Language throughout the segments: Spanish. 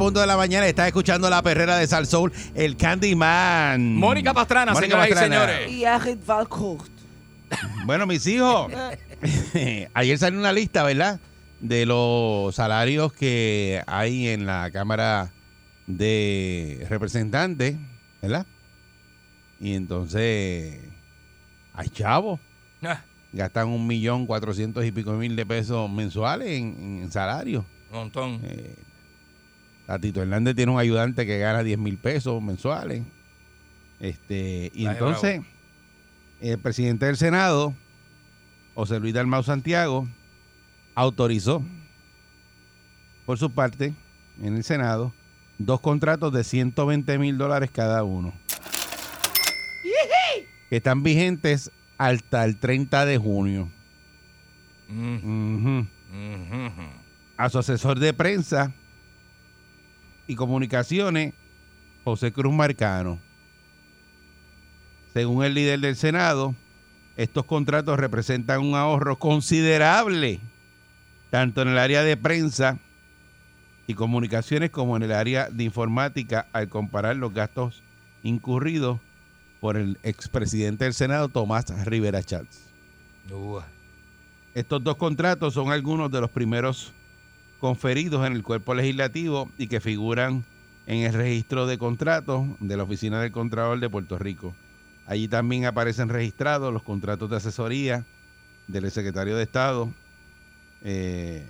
Punto de la mañana. Estás escuchando la perrera de Sal Soul, el Candyman. Mónica Pastrana, Mónica señoras y Pastrana. señores. Y Agit Valcourt. Bueno, mis hijos, ayer salió una lista, ¿verdad? De los salarios que hay en la Cámara de Representantes, ¿verdad? Y entonces, hay chavos. Ah, Gastan un millón cuatrocientos y pico mil de pesos mensuales en, en salario. un montón. Eh, Tatito Hernández tiene un ayudante que gana 10 mil pesos mensuales. Este, y Ay, entonces, el presidente del Senado, José Luis Dalmau Santiago, autorizó, por su parte, en el Senado, dos contratos de 120 mil dólares cada uno. Que están vigentes hasta el 30 de junio. Mm, a su asesor de prensa y comunicaciones, José Cruz Marcano. Según el líder del Senado, estos contratos representan un ahorro considerable, tanto en el área de prensa y comunicaciones como en el área de informática, al comparar los gastos incurridos por el expresidente del Senado, Tomás Rivera Chávez. Estos dos contratos son algunos de los primeros conferidos en el cuerpo legislativo y que figuran en el registro de contratos de la Oficina del Contralor de Puerto Rico. Allí también aparecen registrados los contratos de asesoría del secretario de Estado. Eh,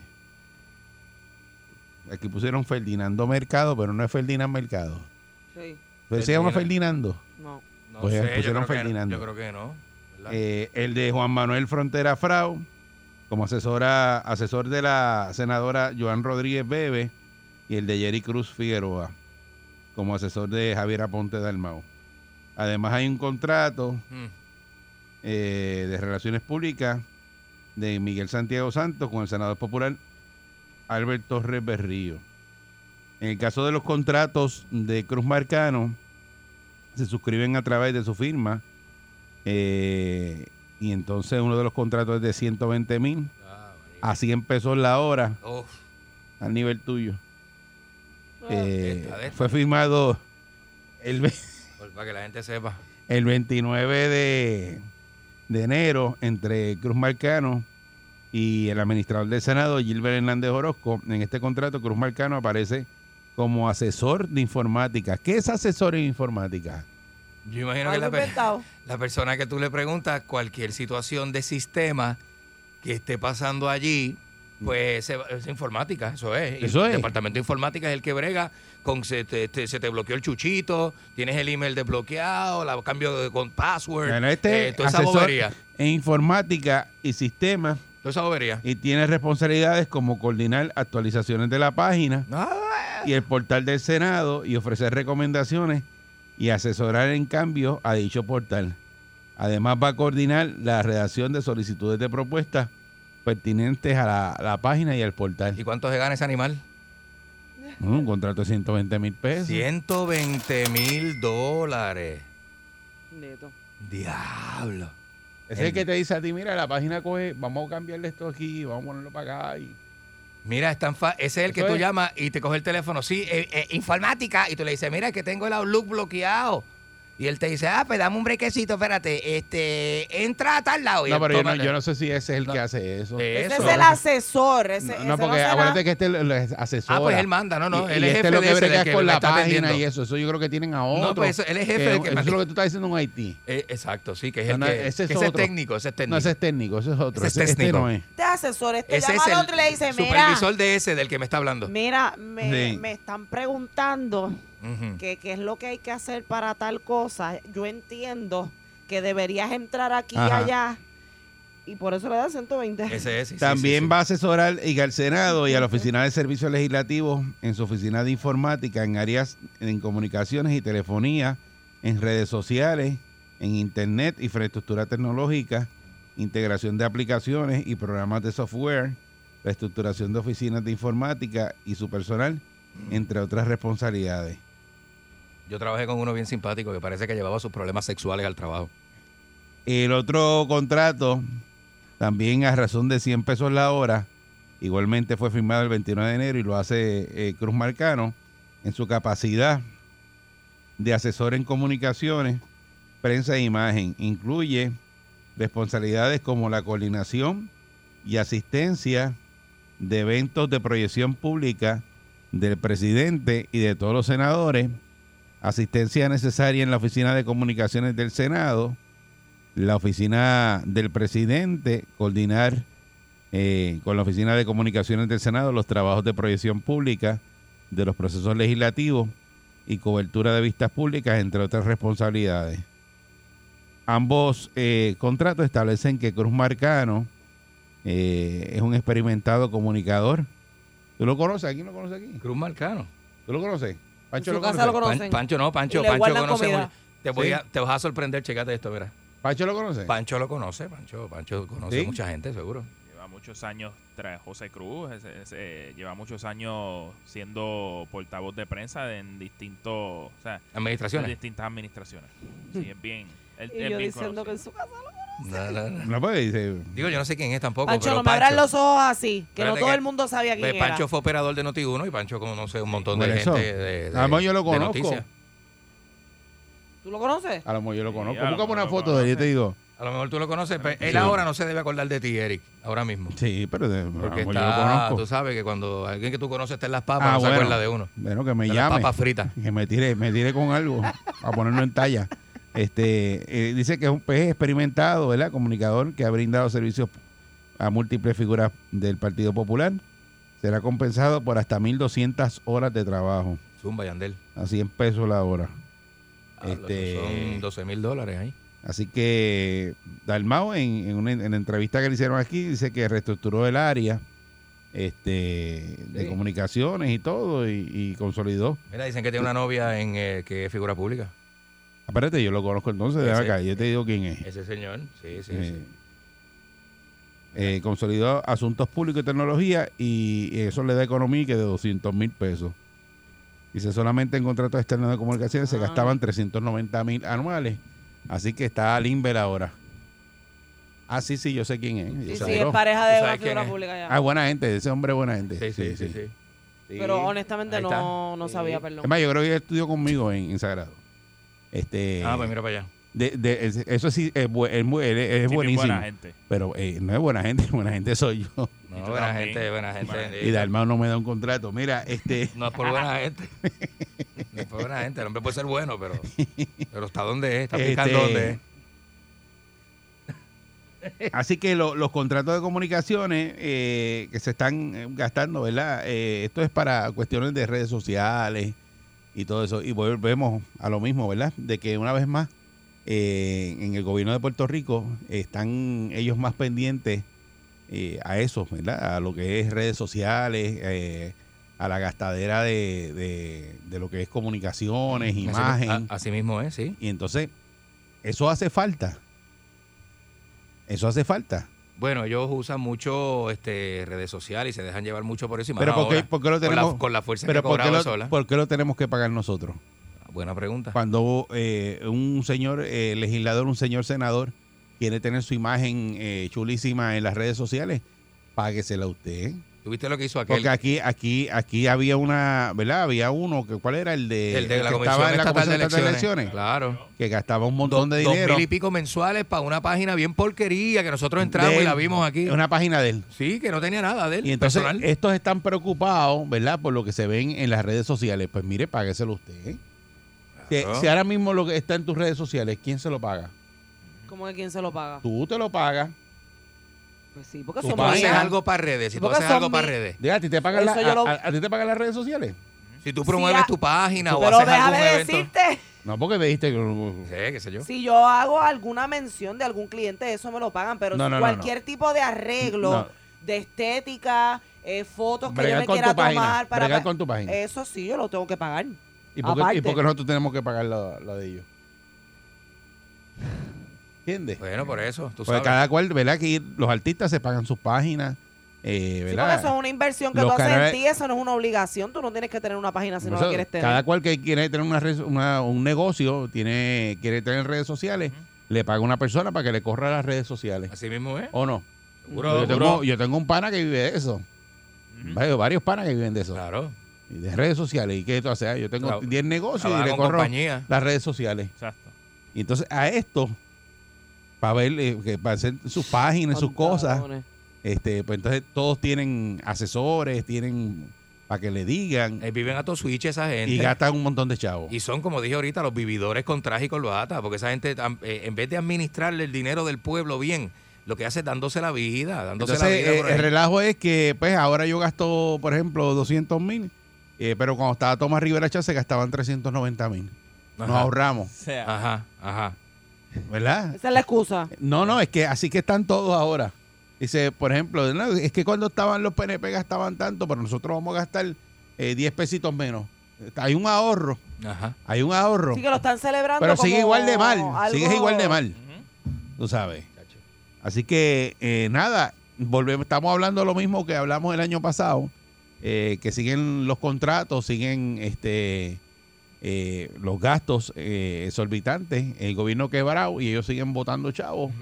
aquí pusieron Ferdinando Mercado, pero no es Ferdinand Mercado. Sí, Pero se llama Ferdinand. Ferdinando. no. No Pues sé, pusieron yo creo, que, Ferdinando. yo creo que no. Eh, el de Juan Manuel Frontera Frau, como asesora, asesor de la senadora Joan Rodríguez Bebe, y el de Jerry Cruz Figueroa, como asesor de Javier Aponte Dalmau. Además hay un contrato Mm, eh, de Relaciones Públicas de Miguel Santiago Santos con el senador popular Albert Torres Berrío. En el caso de los contratos de Cruz Marcano, se suscriben a través de su firma eh, y entonces uno de los contratos es de 120 mil ah, a 100 pesos la hora Uf, al nivel tuyo. Eh, esta, esta. fue firmado el, ve- por- para que la gente sepa. el 29 de, de enero entre Cruz Marcano y el administrador del Senado, Gilbert Hernández Orozco. En este contrato, Cruz Marcano aparece como asesor de informática. ¿Qué es asesor en informática? Yo imagino que la. la persona que tú le preguntas cualquier situación de sistema que esté pasando allí, pues es informática, eso es. Eso el es. departamento de informática es el que brega con se te, te- se te bloqueó el chuchito, tienes el email desbloqueado, la cambio de con password, Bueno, este eh, toda esa bobería. en informática y sistemas Toda esa bobería. y tiene responsabilidades como coordinar actualizaciones de la página Ah, y el portal del Senado y ofrecer recomendaciones y asesorar en cambio a dicho portal. Además va a coordinar la redacción de solicitudes de propuestas pertinentes a la, a la página y al portal. ¿Y cuánto se gana ese animal? Mm, Un contrato de 120 mil pesos. 120 mil dólares. Neto. Diablo. Ese es el que te dice a ti, mira, la página coge, vamos a cambiarle esto aquí, vamos a ponerlo para acá. Y... Mira, es tan fa- ese es el que tú es. llamas y te coge el teléfono. Sí, eh, eh, informática. Y tú le dices, mira, que tengo el Outlook bloqueado. Y él te dice, ah, pues dame un brequecito, espérate, este, entra a tal lado. Y No, pero yo no, yo no sé si ese es el No. que hace eso. Ese es el asesor. Ese, No, ese no, porque será- acuérdate que este es asesor. Ah, pues él manda, no, no, Y, él y es este jefe lo de que ese, brega del es que con me la está página y eso. Eso yo creo que tienen a otro. No, pues eso- él es jefe que- del que me- Eso es lo que tú estás diciendo en Haití. Eh, exacto, sí, que es el no, que, ese es que otro. técnico, ese es técnico. No, ese es técnico, ese es otro. Ese es Ese- este técnico. no es. Este asesor, este ese llama es al el otro y le dice, mira, supervisor de ese del que me está hablando. mira, me, Sí. me están preguntando Ujú. que qué es lo que hay que hacer para tal cosa. Yo entiendo que deberías entrar aquí y allá. Y por eso le da 120. Ese es. sí, sí, También sí, sí. va a asesorar y al Senado y a la Oficina de Servicios Legislativos en su oficina de informática, en áreas en comunicaciones y telefonía, en redes sociales, en Internet, infraestructura tecnológica, integración de aplicaciones y programas de software, reestructuración de oficinas de informática y su personal, entre otras responsabilidades. Yo trabajé con uno bien simpático que parece que llevaba sus problemas sexuales al trabajo. El otro contrato, también a razón de 100 pesos la hora, igualmente fue firmado el 29 de enero y lo hace eh, Cruz Marcano en su capacidad de asesor en comunicaciones, prensa e imagen. Incluye responsabilidades como la coordinación y asistencia de eventos de proyección pública del presidente y de todos los senadores, asistencia necesaria en la oficina de comunicaciones del Senado, la oficina del presidente, coordinar eh, con la oficina de comunicaciones del Senado los trabajos de proyección pública de los procesos legislativos y cobertura de vistas públicas, entre otras responsabilidades. Ambos eh, contratos establecen que Cruz Marcano eh, es un experimentado comunicador. ¿Tú lo conoces? ¿Quién lo conoce aquí? Cruz Marcano. ¿Tú lo conoces? Pancho En lo conoce. lo. Pan- Conocen. Pancho no, Pancho, Y le Pancho conoce muy- Te, voy Sí. a, te vas a sorprender, checate esto, mira. ¿Pancho lo conoce? Pancho lo conoce, Pancho, Pancho conoce ¿Sí? mucha gente, seguro. Lleva muchos años tras José Cruz, es- es- eh, lleva muchos años siendo portavoz de prensa en distintos, o sea, en Administraciones. distintas administraciones. Sí, es bien, él, Y es yo bien diciendo que en su casa lo No, no, no. No, pues dice, Digo, yo no sé quién es tampoco. Pancho, pero no me abran los ojos así, que no Espérate todo que- el mundo sabía quién Pues era. Pancho fue operador de Noti1 y Pancho conoce un montón de Por eso. gente de, de- Además, yo lo de conozco. noticias. ¿Tú lo conoces? a lo mejor yo lo conozco. a lo Búscame mejor una lo foto de él, yo te digo. A lo mejor tú lo conoces, pero él Sí. ahora no se debe acordar de ti, Eric, ahora mismo. Sí, pero de, a lo Porque mejor yo lo está, tú conozco. sabes que cuando alguien que tú conoces está en las papas, Ah, no bueno. se acuerda de uno. Bueno, que me De las llame. papas fritas. Que me tire, me tire con algo a ponerlo en talla. Este, eh, dice que es un pez experimentado, ¿verdad? Comunicador que ha brindado servicios a múltiples figuras del Partido Popular. Será compensado por hasta 1.200 horas de trabajo, Zumba Yandel. a 100 pesos la hora. Ah, Este- Son 12 mil dólares ahí. Así que Dalmao en, en una en la entrevista que le hicieron aquí dice que reestructuró el área este de comunicaciones y todo y, y consolidó. Mira, dicen que tiene una novia en eh, que es figura pública. Espérate, yo lo conozco entonces de acá, yo te digo quién es. Ese señor, sí, sí, Eh, sí. eh, consolidó asuntos públicos y tecnología y eso le da economía que de 200 mil pesos. Dice solamente en contratos externos de comunicaciones se Ah. gastaban 390 mil anuales. Así que está al Inver ahora. Ah, sí, sí, yo sé quién es. Sí, sí, es pareja ¿Tú de una figura pública ya. Ah, buena gente, ese hombre es buena gente. Sí, sí, sí, sí. Sí. Pero honestamente Ahí no, no Sí. sabía, perdón. Es más, yo creo que ella estudió conmigo en, en Sagrado. Este, Ah, pues mira para allá. de- de- es- eso sí, es, bu- es bu- él es- es Sí, bien buenísimo. buena gente. Pero eh, no es buena gente, buena gente soy yo. No, buena gente, buena gente. Buena Y Dalmau no me da un contrato. Mira, este, No es por buena gente. No es por buena gente. El hombre puede ser bueno, pero, pero está donde es, está picando Este, donde es. así que lo- los contratos de comunicaciones eh, que se están gastando, ¿verdad? Eh, esto es para cuestiones de redes sociales y todo eso. Y volvemos a lo mismo, ¿verdad? De que una vez más, eh, en el gobierno de Puerto Rico están ellos más pendientes eh, a eso, ¿verdad? A lo que es redes sociales, eh, a la gastadera de, de- de lo que es comunicaciones, Así- imagen. a- Así mismo es, sí. Y entonces, eso hace falta. Eso hace falta. Bueno, ellos usan mucho este, redes sociales y se dejan llevar mucho por eso. y más Pero ¿por qué, ahora, por qué lo con, tenemos? la, con la fuerza pero que ¿por qué, cobraba lo, sola. por qué lo tenemos que pagar nosotros? Buena pregunta. Cuando eh, un señor eh, legislador, un señor senador, quiere tener su imagen eh, chulísima en las redes sociales, páguesela usted. ¿Tuviste lo que hizo aquel? Porque aquí, aquí, aquí había una, ¿verdad? Había uno, que ¿cuál era? El de, el de la que Comisión estaba en la Estatal de Comisión Estatal de Elecciones. Claro. que gastaba un montón de Dos dinero. mil y pico mensuales para una página bien porquería que nosotros entramos y la vimos aquí. Una página de él. Sí, que no tenía nada de él. Y entonces personal. estos están preocupados, ¿verdad? Por lo que se ven en las redes sociales. Pues mire, págueselo usted. ¿eh? Si, ahora mismo lo que está en tus redes sociales, ¿quién se lo paga? ¿Cómo que quién se lo paga? Tú te lo pagas. Pues sí, porque somos tú haces algo para redes, si tú Porque haces son algo para mi- redes, Diga, ¿a ti te pagan, la- Eso yo lo- a, a- a ti te pagan las redes sociales? si tú promueves a- tu página o Pero haces déjame algún evento, decirte, No, porque me dijiste que... Sí, qué sé yo. si yo hago alguna mención de algún cliente, eso me lo pagan, pero No, si no, no, cualquier tipo de arreglo, No. de estética, eh, fotos que Bregar yo me con quiera tu página, tomar para bregar con tu página. Eso sí, yo lo tengo que pagar. ¿Y por, qué, Aparte. ¿Y por qué nosotros tenemos que pagar lo, lo de ellos? ¿Entiendes? Bueno, por eso, tú sabes. cada cual, ¿verdad? Que los artistas se pagan sus páginas, eh, Sí, ¿verdad? porque eso es una inversión que Los tú haces canales- en ti, eso no es una obligación, tú no tienes que tener una página si no la quieres tener. Cada cual que quiere tener una, red- una- un negocio, tiene quiere tener redes sociales, le paga una persona para que le corra las redes sociales. Así mismo es. ¿O no? Seguro, yo, tengo, seguro. yo tengo un pana que vive de eso. Varios, varios panas que viven de eso. Claro. Y de redes sociales. ¿Y qué tú haces? Ah, Yo tengo Traba- 10 negocios y le corro compañía. las redes sociales. Exacto. Y entonces a esto, para ver, eh, que para hacer sus páginas, sus cosas, este, pues entonces todos tienen asesores, tienen para que le digan Eh, viven a tu switch esa gente. y gastan un montón de chavos. Y son, como dije ahorita, los vividores con traje y corbata, porque esa gente, eh, en vez de administrarle el dinero del pueblo bien, lo que hace es dándose la vida, dándose Entonces, la vida. eh, por el relajo es que, pues, ahora yo gasto, por ejemplo, 200 mil, eh, pero cuando estaba Tomás Rivera Chá se gastaban 390 mil. Nos ahorramos, O sea, Ajá, ajá. ¿Verdad? Esa es la excusa. No, no, es que así que están todos ahora. Dice, por ejemplo, no, es que cuando estaban los PNP gastaban tanto, pero nosotros vamos a gastar eh, 10 pesitos menos. Hay un ahorro, Ajá. hay un ahorro. Sí que lo están celebrando Pero sigue igual de mal, algo- sigue igual de mal, tú sabes. Así que, eh, nada, volvemos, estamos hablando lo mismo que hablamos el año pasado, eh, que siguen los contratos, siguen este eh, los gastos eh, exorbitantes, el gobierno quebrado y ellos siguen votando chavos,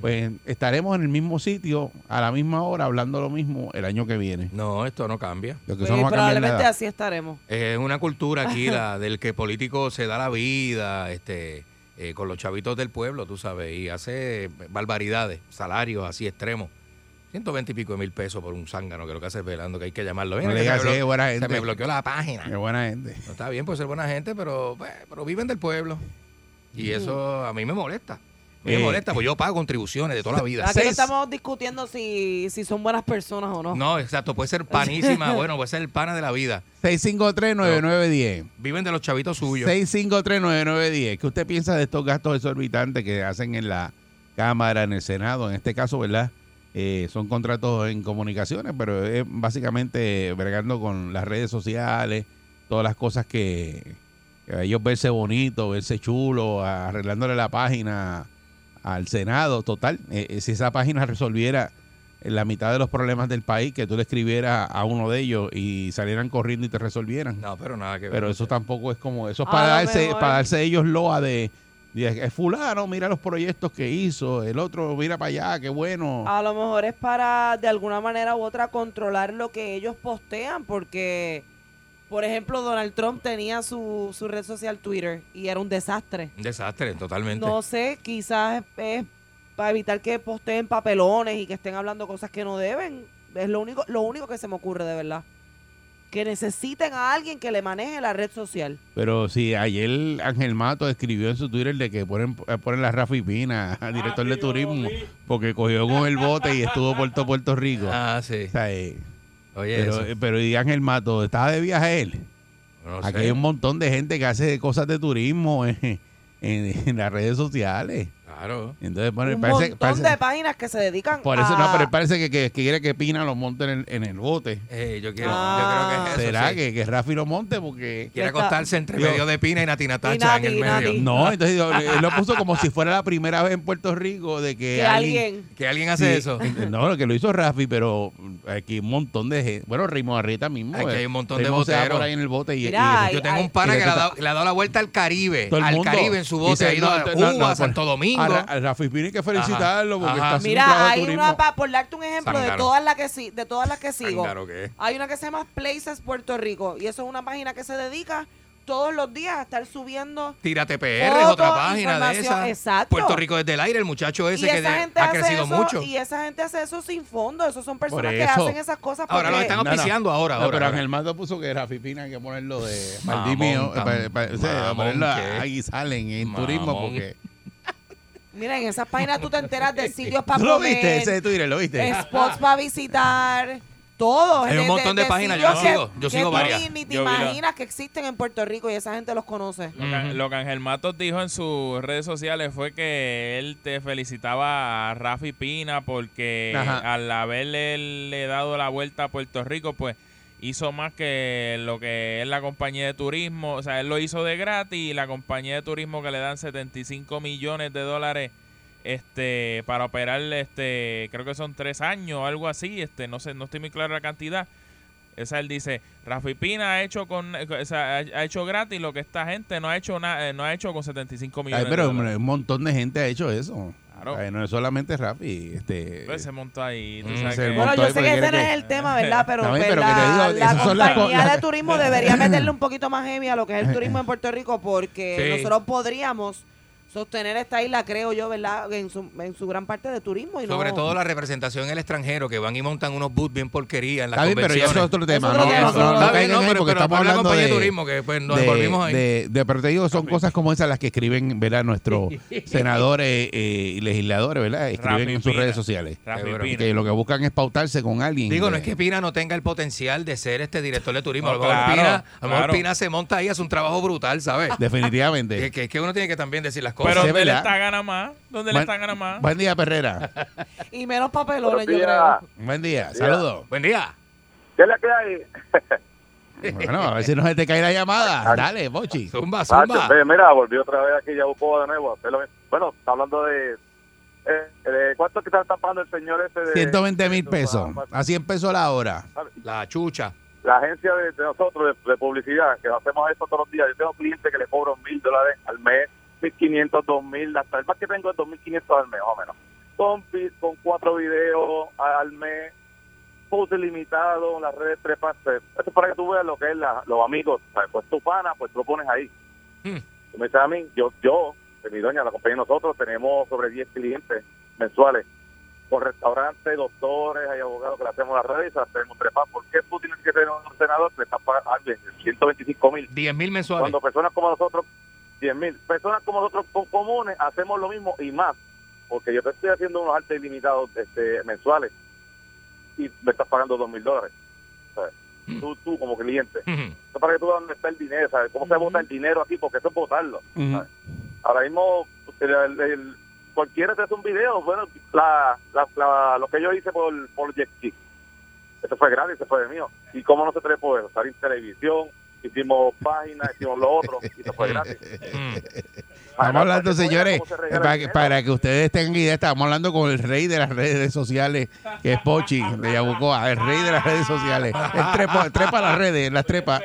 pues estaremos en el mismo sitio, a la misma hora, hablando lo mismo el año que viene. No, esto no cambia. Lo que Pues, a cambiar probablemente nada. así estaremos. Es una cultura aquí la del que político se da la vida, este, eh, con los chavitos del pueblo, tú sabes, y hace barbaridades, salarios así extremos. 120 y pico de mil pesos por un zángano, que lo que hace es velando, que hay que llamarlo. No Mira, le que digas se, me se me bloqueó la página. Qué buena gente. No, está bien, puede ser buena gente, pero, pues, pero viven del pueblo. Y eso a mí me molesta. A mí Eh. me molesta, porque yo pago contribuciones de toda la vida. Aquí no estamos discutiendo si, si son buenas personas o no. No, exacto, puede ser panísima, bueno, puede ser el pana de la vida. 653-9910. Viven de los chavitos suyos. 6539910. ¿Qué usted piensa de estos gastos exorbitantes que hacen en la Cámara, en el Senado? En este caso, ¿verdad? Eh, son contratos en comunicaciones, pero es básicamente bregando con las redes sociales, todas las cosas que, que ellos verse bonito, verse chulo, arreglándole la página al Senado. Total, eh, eh, si esa página resolviera la mitad de los problemas del país, que tú le escribieras a uno de ellos y salieran corriendo y te resolvieran. No, pero nada que ver. Pero eso tampoco es como, eso es para darse, para darse ellos loa de, "Eh, fulano, mira los proyectos que hizo, el otro mira para allá, qué bueno. A lo mejor es para, de alguna manera u otra, controlar lo que ellos postean, porque, por ejemplo, Donald Trump tenía su, su red social Twitter y era un desastre. Un desastre, totalmente. No sé, quizás es, es para evitar que posteen papelones y que estén hablando cosas que no deben. Es lo único, lo único que se me ocurre de verdad. Que necesiten a alguien que le maneje la red social. Pero si ayer Ángel Mato escribió en su Twitter de que ponen, eh, ponen la Rafa Pina, director de turismo, porque cogió con el bote y estuvo todo Puerto Rico. Ah, sí. O sea, eh, Oye, pero, eso. pero y Ángel Mato, ¿estaba de viaje él? No Aquí sé. hay un montón de gente que hace cosas de turismo en, en- en las redes sociales. Claro. Entonces, bueno, un parece, montón parece- de páginas que se dedican Por eso a... no, pero parece que, que- que quiere que Pina lo monte en el, en el bote. Eh, yo, quiero, Ah. yo creo que es eso. ¿Será sí. que, que Rafi lo monte? Porque. Quiere acostarse entre Yo- medio de Pina y Natina Tacha Nati, en el medio. Nati. No, entonces yo- él lo puso como si fuera la primera vez en Puerto Rico de que, que alguien... Que alguien hace Sí, eso. No, que lo hizo Rafi, pero aquí hay un montón de gente. Bueno, Rimo Arrieta mismo. Aquí eh. hay un montón de va boteros. por ahí en el bote y, Mira, y- Yo tengo Ay, un pana que le ha, dado, le ha dado la vuelta al Caribe. Al. Caribe en su bote. Ha ido a Cuba, Santo por- Domingo. A, a Rafi Pini hay que felicitarlo porque Ajá. está haciendo un trabajo Mira, de hay turismo. una, pa- por darte un ejemplo, de todas las que sí, de todas las que sigo. ¿qué? Hay una que se llama Places Puerto Rico y eso es una página que se dedica todos los días a estar subiendo Tírate PR es otra página de información, esa. exacto. Puerto Rico desde el aire, el muchacho ese y que esa de- gente ha hace crecido eso, mucho. y esa gente hace eso sin fondo, esos son personas que eso. hacen esas cosas Ahora lo porque- están No, no. auspiciando ahora, No, ahora. pero ahora. Ángel Mando puso que Rafi Pina hay que ponerlo de Mamón, Maldimio, tan- para, para, o sea, mamón ponerlo a- Guisalen en Mamón. turismo porque... Mira, en esas páginas tú te enteras de sitios para ¿Tú lo comer, viste ese de Twitter? ¿Lo viste? spots para visitar, todo. Hay un montón de páginas, yo sigo, yo sigo varias. Ni, ni te imaginas que existen en Puerto Rico y esa gente los conoce. Lo que, lo que Ángel Matos dijo en sus redes sociales fue que él te felicitaba a Rafi Pina porque Ajá. al haberle le dado la vuelta a Puerto Rico, pues hizo más que lo que es la compañía de turismo. O sea, él lo hizo de gratis y la compañía de turismo que le dan 75 millones de dólares este para operar este creo que son tres años o algo así este no sé no estoy muy claro la cantidad esa él dice Rafi Pina ha hecho con o sea, ha, hecho gratis lo que esta gente no ha hecho na- eh, no ha hecho con 75 millones Ay, pero de hombre, dólares. un montón de gente ha hecho eso. Claro. Ay, no es solamente Rafi. Este, Pues se montó ahí tú Mm, sabes se que- montó Bueno, yo sé que ese no es el tema, ¿verdad? Pero, pues, pero la, digo, la compañía las- de turismo debería meterle un poquito más heavy a lo que es el turismo en Puerto Rico porque Sí. nosotros podríamos sostener esta isla, creo yo, ¿verdad? En su, en su gran parte de turismo. Y no- Sobre todo la representación en el extranjero, que van y montan unos booths bien porquería en las Está bien, pero ya eso es otro tema. No, no, no, es no no, pero, estamos la hablando de, de turismo, que pues nos de- envolvimos ahí. de- de- pero te digo, son cosas como esas las que escriben, ¿verdad? Nuestros senadores eh, y legisladores, ¿verdad? Escriben Rafi en sus Pina. redes sociales. Rafi. Que lo que buscan es pautarse con alguien. Digo, no de- es que Pina no tenga el potencial de ser este director de turismo. a lo No, mejor, claro, Pina, a lo mejor claro. Pina se monta ahí, hace un trabajo brutal, ¿sabes? Definitivamente. Que, que, que uno tiene que también decir las cosas. pero ¿dónde le está gana más? ¿Dónde le Buen- está gana más? Buen día, Perrera. Y menos papelones, yo creo. Buen día. Saludos. Buen día. ¿Qué es la que hay? Bueno, a ver si no se te cae la llamada. Dale, Bochi. Zumba, zumba. ve, mira, volvió otra vez aquí Yabucoa de nuevo. Bueno, está hablando de... Eh, de ¿Cuánto que está pagando el señor ese de... 120 mil pesos. A 100 pesos la hora. La chucha. La agencia de, de nosotros de, de publicidad, que hacemos esto todos los días. Yo tengo clientes que le cobro mil dólares al mes, mil quinientos, dos mil, hasta el más que tengo es dos mil quinientos al mes, más o menos. Con, con cuatro videos al mes, post ilimitado, las redes trepas. Esto es para que tú veas lo que es la, los amigos. ¿sabes? Pues tu pana, pues tú lo pones ahí. Hmm. Tú me dices a mí, yo, yo, de mi doña, la compañía de nosotros, tenemos sobre 10 clientes mensuales con restaurantes, doctores, hay abogados que le hacemos las redes tenemos trepadas. ¿Por qué tú tienes que tener un senador que le está pagando 125 mil? 10 mil mensuales. Cuando personas como nosotros, 10 mil, personas como nosotros co- comunes, hacemos lo mismo y más. Porque yo te estoy haciendo unos altos ilimitados este, mensuales y me estás pagando 2 mil dólares. ¿sabes? Tú, tú como cliente. Eso es para que tú veas dónde está el dinero, ¿sabes? ¿Cómo se vota el dinero aquí? Porque eso es votarlo. Ahora mismo, el- el- el- cualquiera te hace un video. Bueno, la, la, la- lo que yo hice por, por Jet eso fue gratis, eso fue de mío. ¿Y cómo no se te por eso? Salir en televisión, hicimos páginas, hicimos lo otro, y eso fue gratis. Mm. Estamos hablando, señores, para el que, para que ustedes tengan idea, estamos hablando con el rey de las redes sociales, que es Pochi, de Yabucoa, el rey de las redes sociales. Él trepa, trepa las redes, las trepa.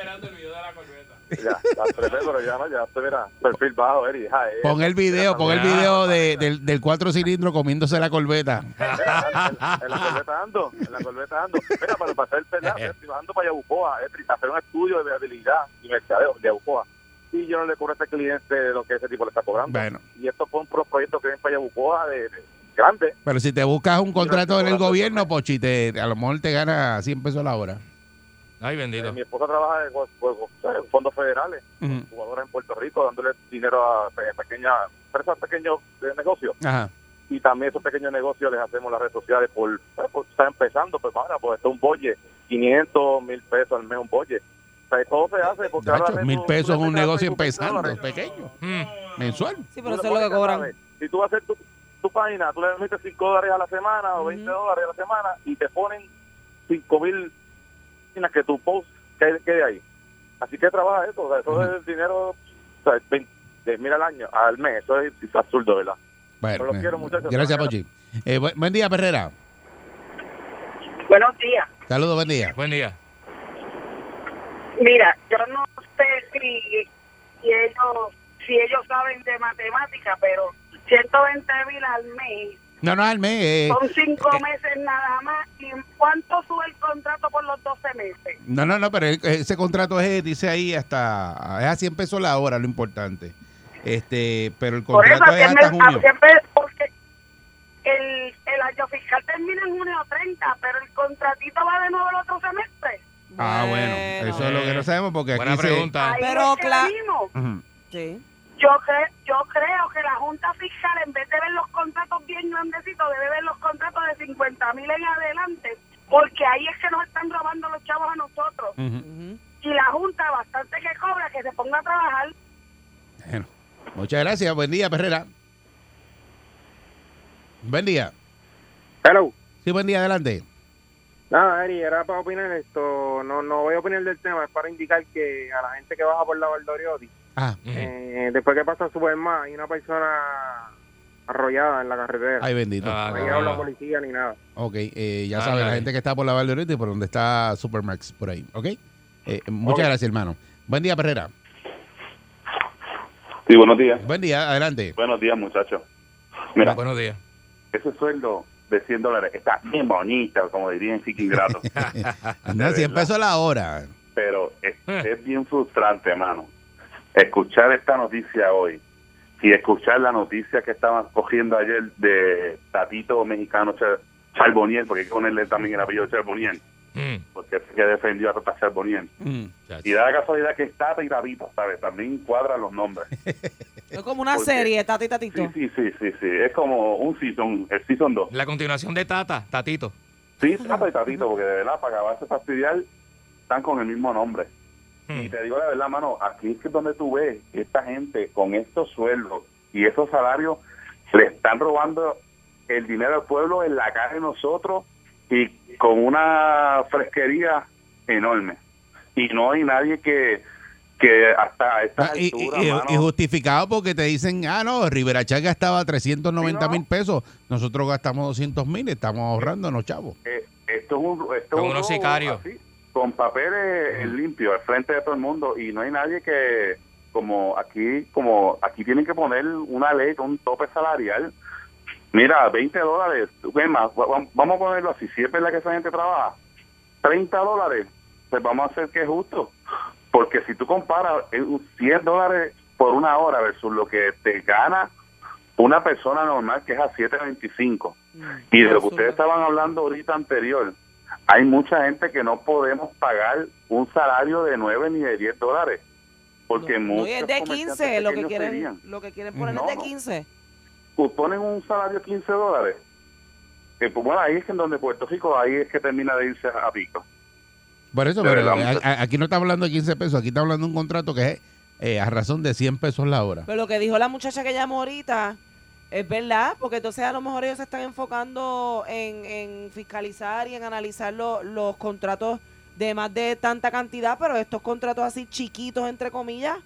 Ya, ya trepé, pero ya ya te verá. Perfil bajo, Eri. ja, eh. Pon el video, pon el video de, del, del cuatro cilindros comiéndose la corbeta. En, en la corbeta ando, en la corbeta ando. Mira, para pasar el verdad, estoy bajando para Yabucoa, decir, hacer un estudio de habilidad y mercadeo de Yabucoa. Y yo no le cobro a ese cliente lo que ese tipo le está cobrando. Bueno, Y estos son pro- proyectos que vienen para Yabucoa de, de grandes. pero si te buscas un contrato en el gobierno, Pochi, te, a lo mejor te gana 100 pesos la hora. Ay, Eh, bendito. mi esposa trabaja en, en fondos federales, Ujú. jugadoras en Puerto Rico, dándole dinero a pe- pequeñas empresas pequeños de negocios. Ajá. y también esos pequeños negocios les hacemos las redes sociales por, pues, por estar empezando, pues ahora, pues esto es un bolle, 500 mil pesos al mes un bolle. O sea, todo se hace porque ahora mil pesos en un negocio Facebook 20 empezando, dólares, pequeño, Mm. mensual. Sí, pero eso es lo que cobran. ¿sabes? Si tú vas a hacer tu, tu página, tú le metes 5 dólares a la semana o 20 dólares a la semana y te ponen 5 mil páginas que tu post quede, quede ahí. Así que trabaja eso, o sea, eso es el dinero, o sea, 20 mil al año, al mes, eso es absurdo, ¿verdad? Bueno, Pero los eh, quiero, muchachos. gracias, Pochi. Eh, bu- buen día, Perrera. Buenos días. Saludos, buen día. Buen día. Mira, yo no sé si, si ellos si ellos saben de matemática, pero 120 mil al mes. No, no, al mes. eh, Son cinco meses nada más. ¿Y cuánto sube el contrato por los 12 meses? no, no, no, pero ese contrato es, dice ahí, hasta. Es a 100 pesos la hora, lo importante. Este, pero el Por eso, contrato es hasta junio. porque el, el año fiscal termina en junio 30, pero el contratito va de nuevo el otro semestre. Ah, bueno, eso es lo que no sabemos porque Buena aquí se. pregunta. Ahí Pero es que cla- venimos. Ujú. Sí. Yo, cre- yo creo que la Junta Fiscal, en vez de ver los contratos bien grandecitos, debe ver los contratos de 50 mil en adelante, porque ahí es que nos están robando los chavos a nosotros. Y la Junta, bastante que cobra, que se ponga a trabajar. Bueno, muchas gracias. Buen día, Perrera. Buen día. Hello. Sí, buen día, adelante. Nada, Eri, era para opinar esto. No, no voy a opinar del tema, es para indicar que a la gente que baja por la Valdoriotti, Ah, eh, después que pasa Superman, hay una persona arrollada en la carretera. ay, bendito. Ah, no ha no. llegado la policía ni nada. Ok, eh, ya Ah, saben, la gente que está por la Valdeorita y por donde está Supermax, por ahí. ¿Ok? Eh, muchas gracias, hermano. Buen día, Perrera. Sí, buenos días. Buen día, adelante. Buenos días, muchachos. Mira, Buenos días. ese sueldo de 100 dólares está bien bonito, como dirían Chiqui Ingrato. No, 100 verdad. pesos la hora. pero es, es bien frustrante, hermano. Escuchar esta noticia hoy y escuchar la noticia que estaban cogiendo ayer de Tatito mexicano Char- Charboniel, porque hay que ponerle también el apellido Charboniel, Mm, porque es que defendió a Tata Charboniel. Mm. Y da la casualidad que es Tata y Tatito, ¿sabes? También cuadran los nombres. Es como una Porque- serie, tati tatito. Sí, sí, sí, sí, sí. Es como un season, el season 2. La continuación de Tata, Tatito. Sí, Tata y Tatito, porque de verdad, para acabarse fastidiar, están con el mismo nombre. Y te digo la verdad, mano, aquí es que es donde tú ves que esta gente con estos sueldos y esos salarios le están robando el dinero al pueblo en la cara de nosotros y con una fresquería enorme. Y no hay nadie que, que hasta esta Ah, y, altura, y- y- mano, y justificado porque te dicen, ah, no, Rivera Chat gastaba 390 Sí, no. mil pesos, nosotros gastamos 200 mil, estamos ahorrándonos, chavos. eh, esto es un, esto es unos sicarios. así, con papeles limpios al frente de todo el mundo y no hay nadie que como aquí como aquí tienen que poner una ley con un tope salarial. Mira 20 dólares es más, va- va- vamos a ponerlo así si es verdad que esa gente trabaja 30 dólares pues vamos a hacer que es justo porque si tú comparas eh, 100 dólares por una hora versus lo que te gana una persona normal que es a 7.25 y de lo que ustedes estaban hablando ahorita anterior, hay mucha gente que no podemos pagar un salario de 9 ni de 10 dólares. Porque No, muchos y es de comerciantes 15, lo que quieren, serían. lo que quieren poner No, es de no. 15. Pues ponen un salario de 15 dólares. Que, pues, bueno, ahí es que en donde Puerto Rico, ahí es que termina de irse a pico. Por eso, pero verdad. a- a- aquí no está hablando de 15 pesos, aquí está hablando de un contrato que es eh, a razón de 100 pesos la hora. Pero lo que dijo la muchacha que llamó ahorita es verdad, porque entonces a lo mejor ellos se están enfocando en, en fiscalizar y en analizar lo- los contratos de más de tanta cantidad, pero estos contratos así chiquitos, entre comillas,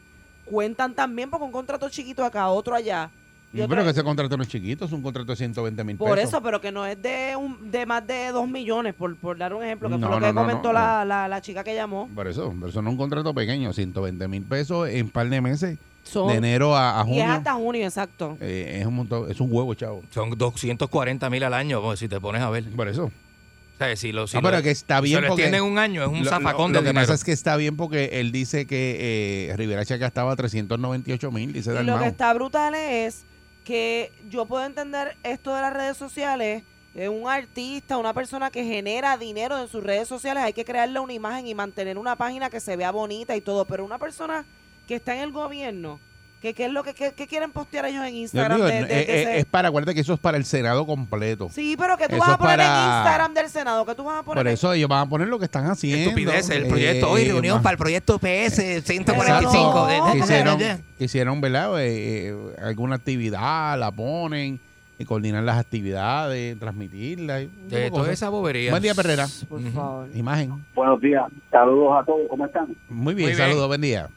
cuentan también porque un contrato chiquito acá, otro allá. y otro pero que ese contrato no es chiquito, es un contrato de 120 mil pesos. Por eso, pero que no es de un, de más de dos millones, por, por dar un ejemplo, que No, fue lo no, que no, comentó la, la, la chica que llamó. Por eso, pero eso no es un contrato pequeño, 120 mil pesos en par de meses, Son, de enero a, a y es junio. hasta junio, exacto. eh, es, un montón, es un huevo, chavo. Son 240 mil al año, pues, si te pones a ver. Por eso. O sea, si lo, si lo- pero que está si bien se lo porque- un año, es un Lo- zafacón lo, de lo que dinero. pasa es que está bien porque él dice que eh, Rivera Chat gastaba 398 mil, dice Y lo Dalmau. que está brutal es que yo puedo entender esto de las redes sociales. eh, un artista, una persona que genera dinero en sus redes sociales, hay que crearle una imagen y mantener una página que se vea bonita y todo. Pero una persona que está en el gobierno, que qué es lo que, que- que quieren postear ellos en Instagram. digo, de- de es, que es- para, acuérdate que eso es para el Senado completo. Sí, pero que tú eso vas a es poner en para- Instagram del Senado, que tú vas a poner. Por eso ellos van a poner lo que están haciendo. Estupidez, el eh, proyecto. Hoy reunión más- para el proyecto PS Exacto. 145. de- de- Quisieron, de- de- quisieron ¿verdad? Eh, eh, alguna actividad, la ponen, y coordinar las actividades, transmitirla. y un poco de toda esa bobería. Buen día, Perrera. Por favor. Imagen. Buenos días, saludos a todos, ¿cómo están? Muy bien, Muy bien. saludos, buen día.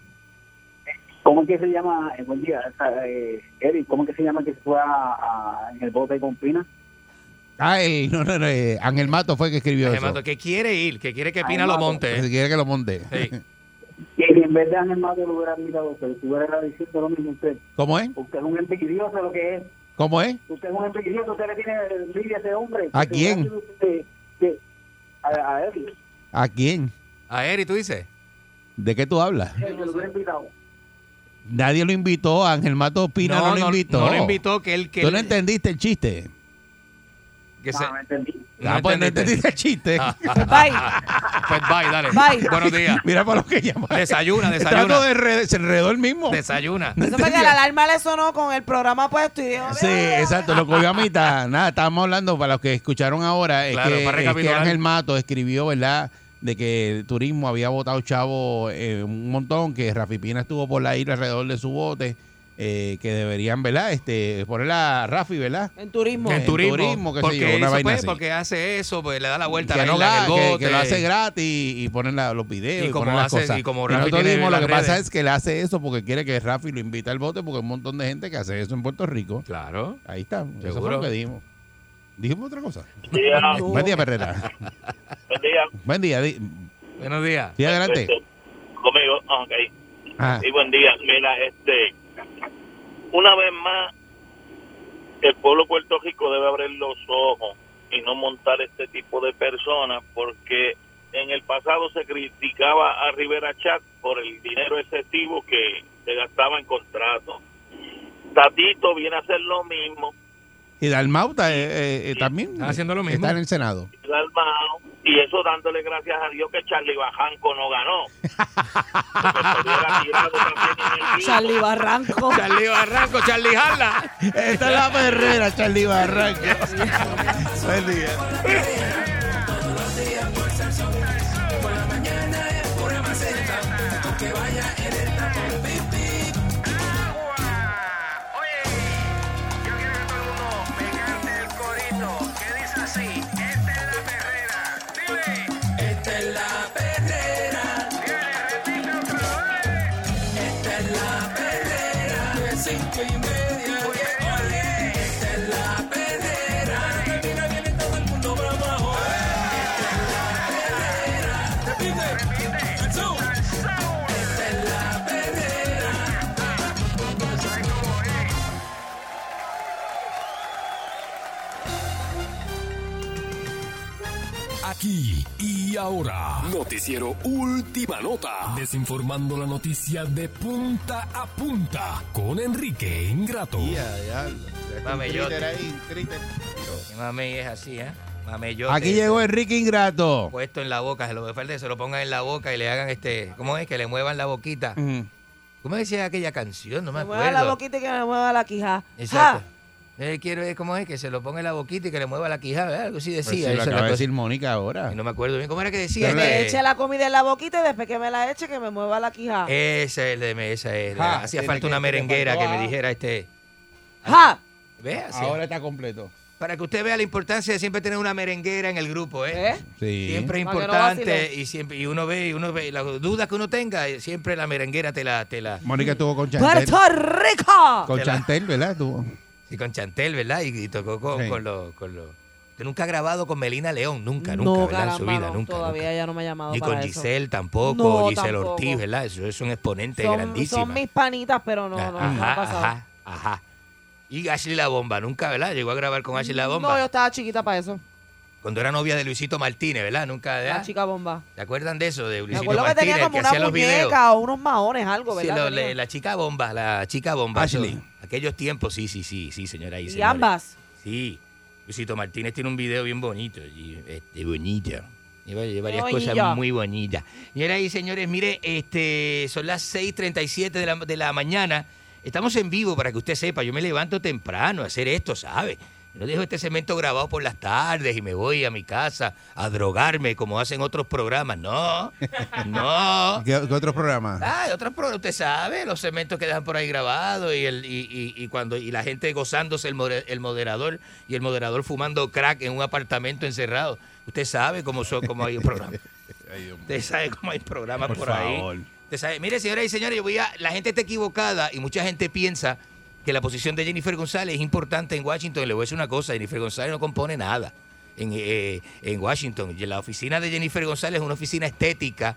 ¿Cómo es que se llama, eh, buen día, eh, Eric, cómo es que se llama que se fue a, a- en el bote con Pina? Ah, el, no, no, no, eh, Ángel Mato fue el que escribió Ángel eso. Mato, que quiere ir, que quiere que Ángel Pina lo Mato. monte. Si quiere que lo monte. Sí. Si en vez de Ángel Mato lo hubiera mirado, pero estuviera diciendo lo mismo usted, ¿Cómo es? usted es un envidioso lo que es. ¿Cómo es? Usted es un envidioso, usted le tiene envidia a ese hombre. ¿A Que quién? usted- que- a, a él. ¿A quién? A Eri, tú dices. ¿De qué tú hablas? Que lo hubiera invitado. Nadie lo invitó, Ángel Mato Pina no, lo invitó. No lo invitó, que él. Que Tú él- no entendiste el chiste. que se- Ah, no entendí. ah, pues no entendiste el chiste. Bye. Pues bye, dale. Bye. Buenos días. Mira para lo que llama. Desayuna, desayuna. trato de re- se enredó el mismo. Desayuna. Eso fue que la alarma le sonó con el programa puesto y dijo, Sí, exacto, lo cogió a mitad. Nada, estábamos hablando, para los que escucharon ahora, es, Claro, que, para es que. Ángel Mato escribió, ¿verdad? De que el turismo había votado chavo eh, un montón, que Rafi Pina estuvo por la isla alrededor de su bote, eh, que deberían, ¿verdad? Este, ponerle a Rafi, ¿verdad? En turismo. En turismo. turismo, sé porque, una vaina pues, así. porque hace eso, pues le da la vuelta que, a la no isla que- bote. que lo hace gratis y, y ponen la- los videos Y y, como ponen las hace- cosas. y como Y Rafi nosotros tiene dijimos, lo las que pasa es que él hace eso porque quiere que Rafi lo invite al bote porque hay un montón de gente que hace eso en Puerto Rico. Claro. Ahí está, eso fue lo que dijimos. Dijimos otra cosa. día. Buen día, Perrera. Buen día. Buen día. di- Buenos días. Sí, adelante. Conmigo, ok. Ah, Sí, buen día. Mira, este, una vez más, el pueblo de Puerto Rico debe abrir los ojos y no montar este tipo de personas porque en el pasado se criticaba a Rivera Chat por el dinero excesivo que se gastaba en contratos. Tatito viene a hacer lo mismo, y Dalmauta eh, eh, eh, también Están haciendo lo mismo. está en el Senado. Dalmao, y eso dándole gracias a Dios que Charlie Bajanco no ganó. Charlie Barranco. Charlie Barranco, Charlie Harla. Esta es la Perrera, Charlie Barranco. Buen día. Y ahora. Noticiero Última Nota. Desinformando la noticia de punta a punta con Enrique Ingrato. Ya, ahí, mami es así, ¿eh? Mamellote. Aquí llegó Enrique Ingrato. Puesto en la boca, se lo que falta que se lo pongan en la boca y le hagan este. ¿Cómo es? Que le muevan la boquita. ¿Cómo decía aquella canción? No me Me mueva la acuerdo. boquita y que me mueva la quija. Exacto. Eh, quiero ver cómo es que se lo ponga en la boquita y que le mueva la quijada. Algo así Pues decía. sí, lo esa es la acaba de decir Mónica ahora. Y no me acuerdo bien cómo era que decía. Que me eche la comida en la boquita y después que me la eche que me mueva la quija. Esa es el de esa es. Ja, Hacía falta una merenguera que me dijera este. ¡Ja! ¿Ve? Ahora está completo. Para que usted vea la importancia de siempre tener una merenguera en el grupo, ¿eh? ¿Eh? Sí. Siempre es no importante y siempre y uno ve y uno ve las dudas que uno tenga, siempre la merenguera te la te la Mónica estuvo con Chantel. ¡Puerto Rico! Con Te la- Chantel, ¿verdad? Tuvo. Y con Chantel, ¿verdad? Y, y tocó con, Sí. con los con Usted nunca ha grabado con Melina León, nunca, no, nunca, ¿verdad? En su vida, no, nunca. todavía nunca. ella no me ha llamado Ni para con eso. Giselle tampoco, No, Giselle tampoco. Ortiz, ¿verdad? Eso es un exponente Son, grandísimo. son mis panitas, pero no, no, no ajá, ha pasado. ajá, ajá. Y Ashley La Bomba, nunca, ¿verdad? Llegó a grabar con Ashley La Bomba. No, yo estaba chiquita para eso. Cuando era novia de Luisito Martínez, ¿verdad? Nunca, ¿verdad? La chica bomba. ¿Se acuerdan de eso? De Me Luisito acuerdo que Martínez, tenía el como que una hacía los videos. muñeca o unos maones, algo, Sí, ¿verdad? lo- Tenía. le- la chica bomba, la chica bomba. eso, Ashley. aquellos tiempos, sí, sí, sí, sí, señora. Y, y señores. ambas. Sí. Luisito Martínez tiene un video bien bonito. Y, este, bonito. Y va- y varias cosas muy bonitas. Señoras y señores, mire, este, son las 6:37 de la, de la mañana. Estamos en vivo para que usted sepa. Yo me levanto temprano a hacer esto, ¿sabe? Yo no dejo este segmento grabado por las tardes y me voy a mi casa a drogarme como hacen otros programas. No, no. ¿Qué, qué otros programas? Ah, otros programas, usted sabe, los segmentos que dejan por ahí grabados y, el, y, y- y cuando y la gente gozándose el, more- el moderador y el moderador fumando crack en un apartamento encerrado. Usted sabe cómo son, cómo hay programas. Usted sabe cómo hay programas por, Por ahí. favor. Usted sabe, mire, señoras y señores, yo voy a, la gente está equivocada y mucha gente piensa que la posición de Jennifer González es importante en Washington. Le voy a decir una cosa, Jennifer González no compone nada en, eh, en Washington. La oficina de Jennifer González es una oficina estética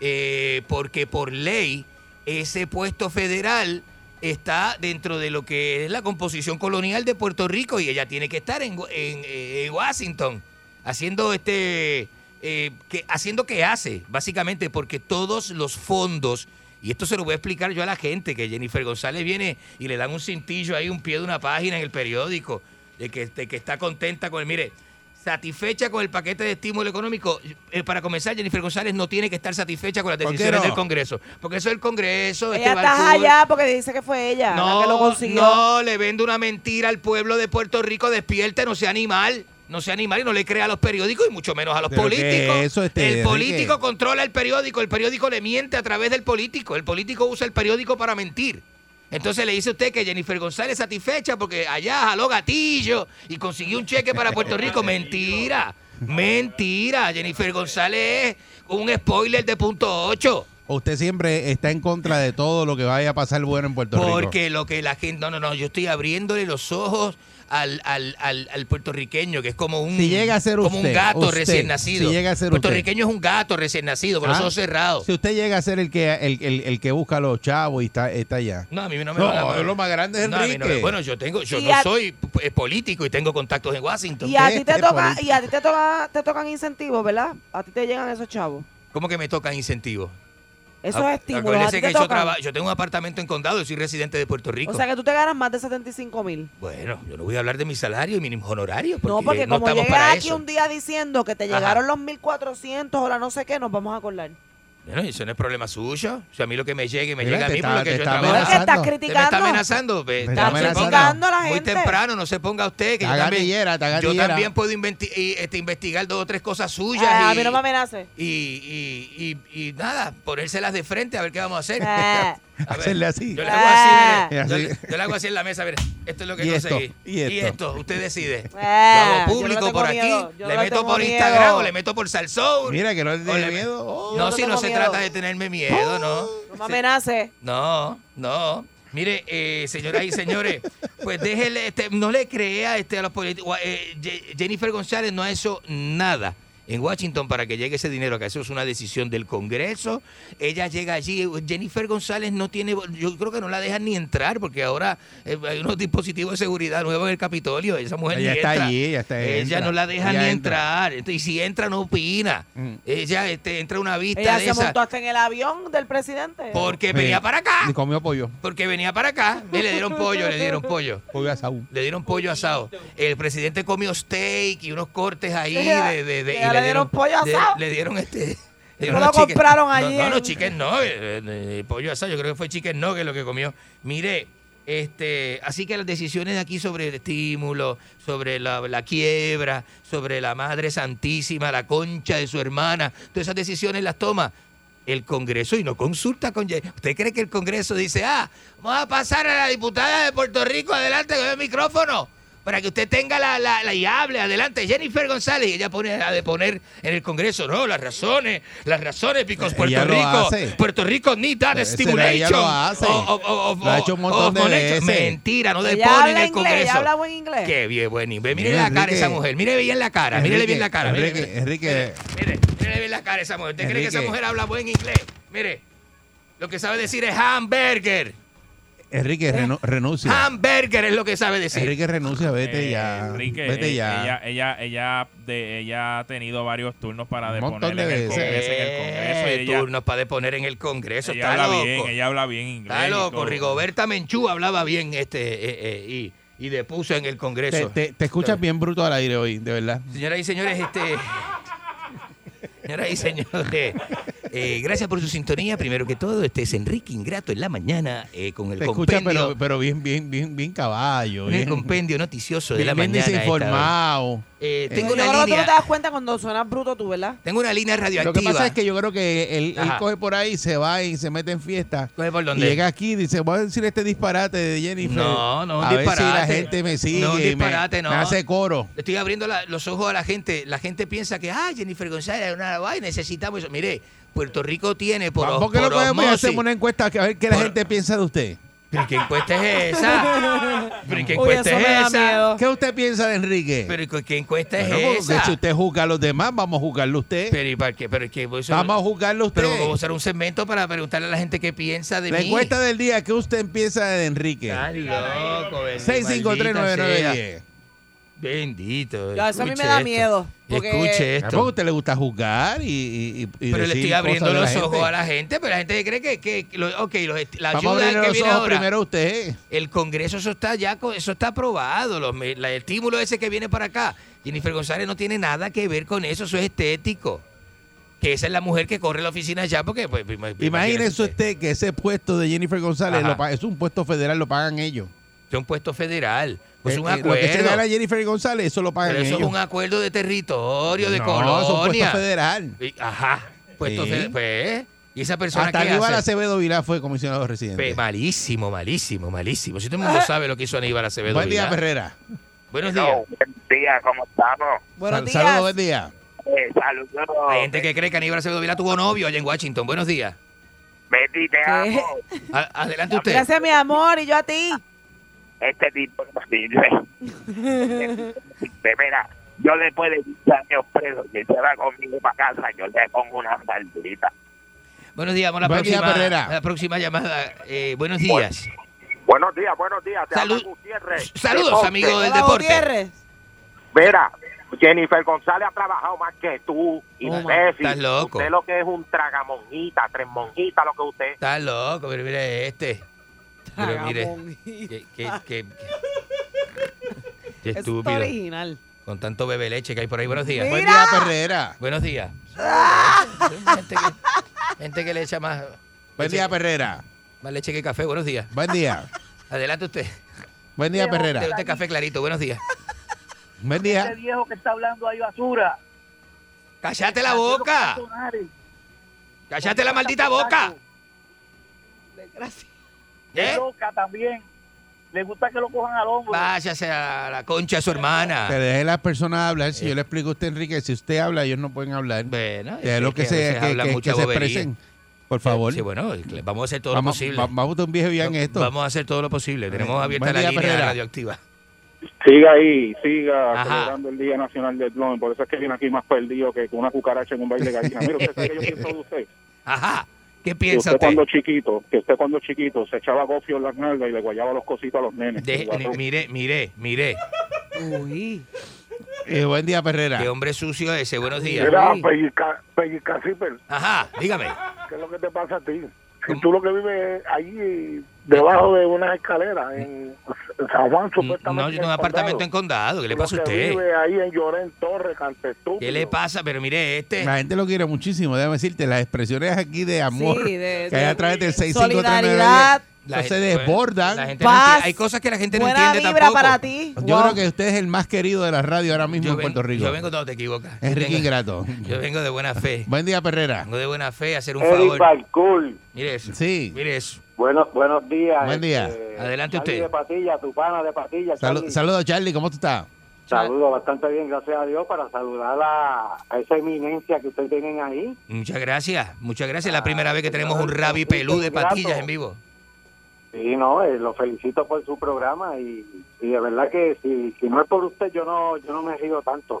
eh, porque por ley ese puesto federal está dentro de lo que es la composición colonial de Puerto Rico y ella tiene que estar en, en- Washington haciendo este eh, haciendo que hace básicamente porque todos los fondos y esto se lo voy a explicar yo a la gente que Jennifer González viene y le dan un cintillo ahí un pie de una página en el periódico de que, de que está contenta con el mire satisfecha con el paquete de estímulo económico. Eh, para comenzar, Jennifer González no tiene que estar satisfecha con las ¿Por qué decisiones no? del Congreso. Porque eso es el Congreso. Ella este está Balcour. allá porque dice que fue ella la que lo consiguió. No, le vende una mentira al pueblo de Puerto Rico. Despierte, no sea animal. No sea animal y no le crea a los periódicos y mucho menos a los ¿Pero qué políticos. eso, este, el Enrique? político controla el periódico. El periódico le miente a través del político. El político usa el periódico para mentir. Entonces le dice usted que Jennifer González satisfecha porque allá jaló gatillo y consiguió un cheque para Puerto Rico. Mentira. Mentira. Jennifer González es un spoiler de punto 8. Usted siempre está en contra de todo lo que vaya a pasar bueno en Puerto Rico. Porque lo que la gente. No, no, no. Yo estoy abriéndole los ojos al, al, al, al puertorriqueño, que es como un. Si llega a ser Como usted, un gato usted, recién nacido. si llega a ser puertorriqueño es un gato recién nacido, con los Ah, ojos cerrados. Si usted llega a ser el que el, el- el que busca a los chavos y está, está allá. No, a mí no me No, van a- lo más grande es No, mí no me- Enrique. bueno, yo tengo, yo no a- soy político y tengo contactos en Washington. Y a ti te Este toca, político. y a ti te toca, te tocan incentivos, ¿verdad? A ti te llegan esos chavos. ¿Cómo que me tocan incentivos? Esos Ac- estímulos. A acuérdese que yo, traba- yo tengo un apartamento en condado, yo soy residente de Puerto Rico. O sea que tú te ganas más de 75 mil. bueno, yo no voy a hablar de mi salario y mi honorario porque No, porque no como estamos para aquí eso. un día diciendo que te Ajá. llegaron los 1400 o la no sé qué, nos vamos a acordar. Bueno, eso no es problema suyo. O sea, a mí lo que me llegue, me Mira, llega a mí está- por lo que yo está trabajo. Estás me criticando. está amenazando. ve, está se amenazando. criticando a la Muy gente. temprano, no se ponga usted. Que yo Está también, está yo puedo y, este, investigar dos o tres cosas suyas. Ah, a y, mí no me amenaces. y, y, y, y nada, ponérselas de frente a ver qué vamos a hacer. Ah. A ver, Hacerle así. Yo le hago así, Ah. mire, yo, Así. le- yo le hago así en la mesa, mire, esto es lo que Y esto, conseguí. y esto. usted decide. Ah, lo hago yo no público tengo por miedo, aquí, yo le no meto tengo por miedo. Instagram o le meto por Salsoul. Mira que no le tiene miedo. Oh. No, no si tengo no se miedo. trata de tenerme miedo, no. No me amenaces. No, no. Mire, eh, señoras y señores, pues déjele, este, no le crea este, a los políticos. eh, Ye- Jennifer González no ha hecho nada en Washington para que llegue ese dinero, que eso es una decisión del Congreso. Ella llega allí. Jennifer González no tiene, yo creo que no la dejan ni entrar porque ahora eh, hay unos dispositivos de seguridad nuevos en el Capitolio. Esa mujer Ella ni está entra. allí, ella está- Ella entra. no la deja Ella ni entra. entrar. Entonces, y si entra, no opina. Mm. Ella este, entra a una vista Ella de se esa montó hasta en el avión del presidente. porque Sí. venía para acá. Y comió pollo. Porque venía para acá, y le dieron pollo, le dieron pollo. Pollo asado. Le dieron pollo asado. El presidente comió steak y unos cortes ahí de, de- de- le dieron pollo asado. le dieron este. le dieron ¿No lo chicken- compraron no, allí No, no, chicken no, eh, eh, pollo asado. Yo creo que fue chicken no que lo que comió. Mire, este, así que las decisiones de aquí sobre el estímulo, sobre la, la quiebra, sobre la Madre Santísima, la concha de su hermana, todas esas decisiones las toma el Congreso y no consulta con... ¿Usted cree que el Congreso dice, ah, vamos a pasar a la diputada de Puerto Rico adelante con el micrófono? Para que usted tenga la, la, la y hable, adelante, Jennifer González. Y ella pone a de poner en el Congreso, no, las razones, las razones, because Ella Puerto Rico. Puerto Rico need that Ese stimulation. ella lo hace. O- o- o- o- Lo ha hecho un montón o- de veces. Mentira, no ella depone en el Congreso. ella habla buen inglés. Qué bien, buen inglés. Mire la cara esa mujer, mire bien la cara, mírele bien la cara. Enrique, mire. Enrique. Mire, mire bien la cara de esa mujer. ¿Usted cree que esa mujer habla buen inglés? Mire, lo que sabe decir es hamburger. Enrique, renu- renuncia. Hamburger es lo que sabe decir. Enrique, renuncia, vete Eh, ya. Enrique, vete eh, ya. Ella, ella, ella, de, ella ha tenido varios turnos para Un deponer de en el veces. Congreso. En el Congreso y Eh, ella, turnos para deponer en el Congreso. ella Está habla loco. bien, ella habla bien inglés. Está y loco. todo. Rigoberta Menchú hablaba bien este eh, eh, y, y depuso en el Te, Congreso. te- te escuchas bien bruto al aire hoy, de verdad. Señoras y señores, este. Señoras y señores, eh, gracias por su sintonía. Primero que todo, este es Enrique Ingrato en la mañana eh, con el Te compendio, pero, pero bien, bien, bien, bien caballo. con el Bien, compendio noticioso de bien, la bien mañana. desinformado. Eh, Eh, tengo una que tú no te línea, das cuenta cuando suenas bruto tú, ¿verdad? tengo una línea Lo radioactiva. que pasa es que yo creo que él, él coge por ahí, se va y se mete en fiesta. ¿Coge por Y dónde? llega aquí y dice, voy a decir este disparate de Jennifer. No, no, un a ver si la disparate. gente me sigue No, un y me- disparate, me, no. hace coro. Le estoy abriendo la- los ojos a la gente. La gente piensa que, ah, Jennifer González es una guay, necesitamos eso. Mire, Puerto Rico tiene por, ¿Por qué no podemos hacer una encuesta que a ver qué la Por- gente piensa de usted? ¿Pero ¿y qué encuesta es esa? ¿Pero ¿y qué Uy, encuesta eso me da es esa? miedo. ¿Qué usted piensa de Enrique? ¿Pero ¿y qué encuesta es Bueno, porque esa? si usted juzga a los demás, vamos a juzgarlo a usted. Pero, ¿y para qué? Pero, ¿y qué? Eso- vamos a juzgarlo a usted. pero vamos a usar un segmento para preguntarle a la gente qué piensa de La mí. encuesta del día, ¿qué usted piensa de Enrique? Ay, loco, bendito, 6539910. Bendito. Ya, eso a mí me da esto. miedo. Porque Escuche ¿A esto. a usted le gusta juzgar y, y, y- y Pero le estoy abriendo los ojos gente? a la gente, pero la gente cree que, que, que lo- ok, los est- la Vamos ayuda que los viene ojos ahora, primero usted. el Congreso eso está ya, eso está aprobado, los me- la- el estímulo ese que viene para acá. Jennifer González no tiene nada que ver con eso, eso es estético. Que esa es la mujer que corre la oficina ya, porque pues, Imagínese usted que ese puesto de Jennifer González lo es un puesto federal, lo pagan ellos. Es un puesto federal, pues Eh, un eh, Lo que se acuerdo. gana Jennifer González, eso lo pagan Pero eso ellos. es un acuerdo de territorio, de no, es un puesto colonia. federal. Y- Ajá, puesto Sí. federal. Pues, y esa persona Hasta que Aníbal hace? Acevedo Vilá fue comisionado residente. Pe- malísimo, malísimo, malísimo. Si todo el mundo sabe lo que hizo Aníbal Acevedo Buen día, Vilá. Perrera. Buenos No, días. buen día, ¿cómo estamos? Buenos Sal- días. Saludos, buen día. Eh, saludos. Hay gente que cree que Aníbal Acevedo Vilá tuvo novio allá en Washington. Buenos días. Betty, te ¿Qué? amo. A- adelante usted. Gracias, mi amor, y yo a ti. Este tipo no sirve. Mira, yo le puedo decir años preso que se va conmigo para casa, yo le pongo una saldita. Buenos días, vamos a la Buen próxima, la próxima llamada. Eh, buenos días. Buenos días, buenos días. Te Salud- Gutiérrez. Saludos, Deporte. amigo del Hola, deporte. Gutiérrez. Mira, Jennifer González ha trabajado más que tú, Oh, imbécil. estás loco. Usted lo que es un tragamonjita, tres monjitas, lo que usted. Está loco, pero mire este. Pero mire, Tagamón. qué, qué, qué- qué- qué Eso está estúpido. original. Con tanto bebe leche que hay por ahí. Buenos días. Buen día, Perrera. Buenos días. gente, que, gente que le echa más, Buen día, Perrera. más leche que café. Buenos días. Buen día. Adelante usted. Buen día, Perrera. Usted, café clarito. Buenos días. Buen día. viejo que está hablando ahí basura. ¡Cállate la boca! ¡Cállate la maldita boca! Gracias. ¿Eh? loca también. Le gusta que lo cojan al hombro. Váyase a la concha de su hermana. Que deje a las personas hablar. Si yo le explico a usted, Enrique, si usted habla, ellos no pueden hablar. Bueno, es lo que, se, que, que- que se expresen. Por favor. Sí, bueno, vamos a hacer todo lo vamos, posible. va- vamos a un viejo ya en esto. Vamos a hacer todo lo posible. Tenemos abierta la línea radioactiva. Siga ahí, siga Ajá. celebrando el Día Nacional del Blon. Por eso es que viene aquí más perdido que con una cucaracha en un baile de gallina. Mira, usted sabe que yo pienso de usted. Ajá. ¿Qué piensa usted usted? cuando chiquito, que usted cuando chiquito se echaba gofio en las nalgas y le guayaba los cositos a los nenes. De- mire, mire, mire. Uy. Eh, buen día, Perrera. Qué hombre sucio ese. Buenos días. Mira, Sí. Pellizca, Pellizca Ajá, dígame. ¿qué es lo que te pasa a ti? Si tú lo que vives ahí debajo de unas escaleras en San Juan, supuestamente. No, yo tengo un apartamento en condado. ¿Qué le pasa a usted? vive ahí en Llorén Torre, Cantestú. ¿Qué le pasa? Pero mire este. La gente lo quiere muchísimo, déjame decirte, las expresiones aquí de amor Sí, de- que hay a través del Solidaridad. 6539910, La eso se gente- desbordan. La gente Paz. Hay cosas que la gente no Buena entiende vibra tampoco. para ti. Yo Wow. creo que usted es el más querido de la radio ahora mismo Yo, en ven- Puerto Rico. yo vengo, no te equivocas. Yo Enrique vengo- Ingrato. Yo vengo de buena fe. Buen día, Perrera. Vengo de buena fe a hacer un Eric favor. Balcool. Mire eso. Sí. Mire eso. Buenos, buenos días. Buen día. este, Adelante Charlie usted. de Patilla, tu pana de Patilla. Salu- Charlie. Saludos, Charlie, ¿cómo tú estás? Saludos bastante bien, gracias a Dios, para saludar a, a esa eminencia que ustedes tienen ahí. Muchas gracias. Muchas gracias. Es la primera vez que tenemos un rabi pelú de patillas en vivo. Sí, no, eh, lo felicito por su programa y, y de verdad que si, si no es por usted, yo no yo no me río tanto.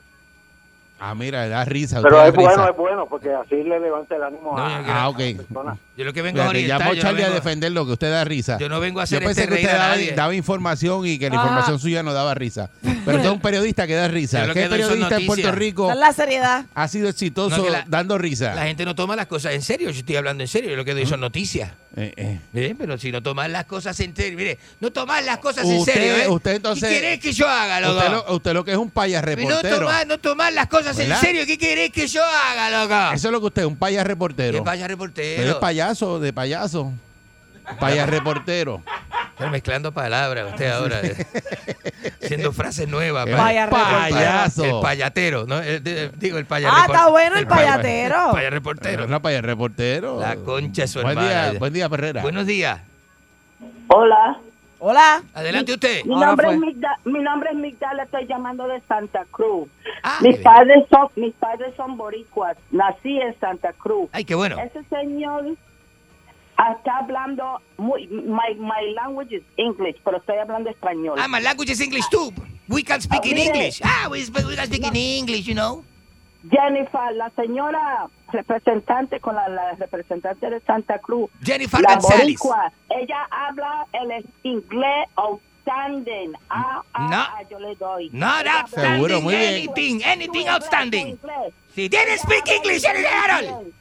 Ah, mira, da risa. Pero usted es da risa. bueno, es bueno, porque así le levanta el ánimo No, a, yo a Ah, ok. las personas. Yo lo que vengo a orientar. llamó Yo no, Charlie a vengo, defenderlo, que usted da risa. yo no vengo a Yo hacer pensé este que usted a daba, daba información y que la Ah. información suya no daba risa. Pero usted es un periodista que da Yo risa. lo ¿Qué periodista en Puerto. Rico la seriedad. ha sido exitoso No, la- dando risa? La gente no toma las cosas en serio. Yo estoy hablando en serio. Yo lo que doy son noticias. Eh, eh. Mire, pero si no tomas las cosas en serio, mire, no tomas las cosas en Usted- serio, ¿eh? usted entonces- ¿Qué querés que yo haga, loco? Usted lo, usted lo que es un payas no reportero. tomar, no tomar las cosas en serio. ¿Qué querés que yo haga, loco? Eso es lo que usted es, un payas reportero. Que vaya Usted es reportero. payaso, de payaso. Payas reportero. Está mezclando palabras usted ahora. eh. Haciendo frases nuevas. Un payaso. El payatero, ¿no? El- de- digo, el paya Ah, está bueno el paya- payatero. Paya reportero. No, payas reportero. La concha de su Buen hermana. día, buen día, Perrera. Buenos días. Hola, Hola. Adelante usted. mi nombre, es Migda- mi nombre es Migdala, estoy llamando de Santa Cruz. Ah, mis, padres son, mis padres son boricuas, nací en Santa Cruz. Ay, qué bueno. Ese señor está hablando muy my, my language is English, pero estoy hablando español. Ah, my language is English too. We can speak Ah, in mire. English. Ah, we, we can speak in English, you know. Jennifer, la señora representante con la, la representante de Santa Cruz, Jennifer la González. boricua, ella habla el inglés outstanding. Ah, ah, No. ah, yo le doy. Not outstanding, Seguro, muy bien. anything, anything outstanding. Si tienes speak English, eres Harold.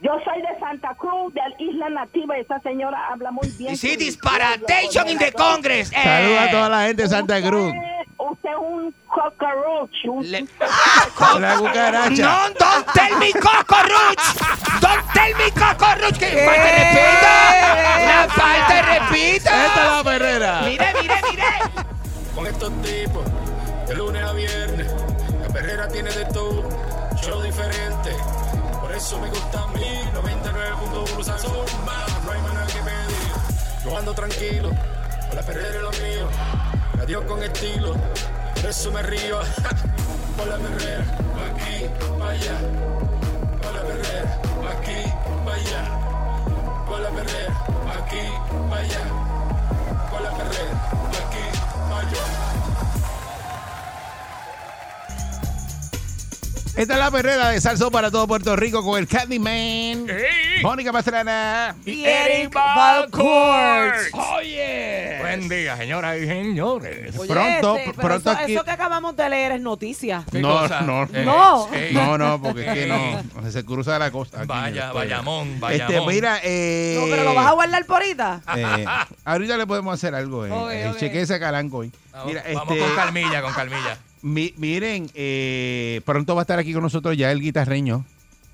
Yo soy de Santa Cruz, de la isla nativa, y esa señora habla muy bien. Su disparation inglés, in the. Congress. eh. Saluda a toda la gente de Santa Cruz. Usted, es un cockroach. Un Le- La cucaracha. No, don't tell me cockroach. Don't tell me cockroach. Que falta de respeto. La falta de respeto. Esta es la perrera. Mire, mire, mire. con estos tipos de lunes a viernes. La perrera tiene de todo, show diferente. Por eso me gusta Yo ando tranquilo, con la perrera es lo mío. Adiós con estilo, por eso me río. Por la perrera, pa' aquí, pa' allá. Por la perrera, pa' aquí, pa' allá. Por la perrera, pa' aquí, pa' allá. Por la perrera, pa' aquí, pa' allá. Esta es la perrera de Salso para todo Puerto Rico con el Candyman. Mónica Pastrana. Y Eric Valcourt. Oye. Buen día, señoras y señores. Oye, Pronto, este, pero pronto eso, aquí- eso que acabamos de leer es noticia. ¿Qué No, cosa? no, Eh, No. eh, No, no, porque es que Eh. no. Se cruza la cosa. aquí Vaya, estudio. vayamón, vayamón. Este, mira, eh, No, pero lo vas a guardar por ahorita. eh, ahorita le podemos hacer algo. Eh, Ok, eh, ok. cheque ese calanco hoy. Vamos, Mira, vamos este, con calmilla, con calmilla. Mi- miren, eh, pronto va a estar aquí con nosotros ya el guitarreño.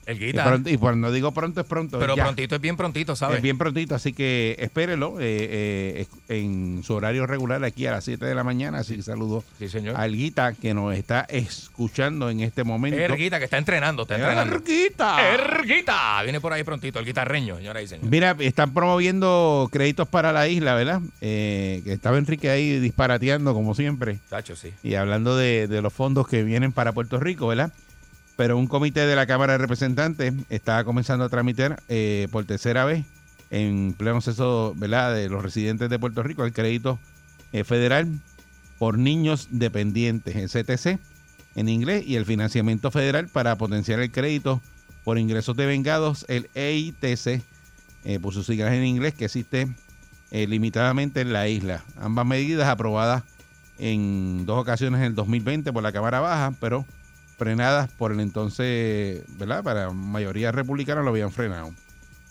El Y, guita. pronto- y cuando digo pronto es pronto. Pero ya. prontito es bien prontito, ¿sabes? Es bien prontito, así que espérelo eh, eh, en su horario regular aquí a las 7 de la mañana. Así que saludo Sí, señor. al Guita que nos está escuchando en este momento. Erguita, que está entrenando, está entrenando. Erguita. Erguita. Viene por ahí prontito, el guitarreño, señora y señores. Mira, están promoviendo créditos para la isla, ¿verdad? Eh, que estaba Enrique ahí disparateando como siempre Chacho, sí. y hablando de, de los fondos que vienen para Puerto Rico, ¿verdad? Pero un comité de la Cámara de Representantes está comenzando a tramitar eh, por tercera vez en pleno proceso, ¿verdad? De los residentes de Puerto Rico el crédito eh, federal por niños dependientes, el CTC en inglés, y el financiamiento federal para potenciar el crédito por ingresos de vengados, el EITC, eh, por sus siglas en inglés, que existe eh, limitadamente en la isla. Ambas medidas aprobadas en dos ocasiones en el 2020 por la Cámara Baja, pero frenadas por el entonces, ¿verdad? Para mayoría republicana lo habían frenado.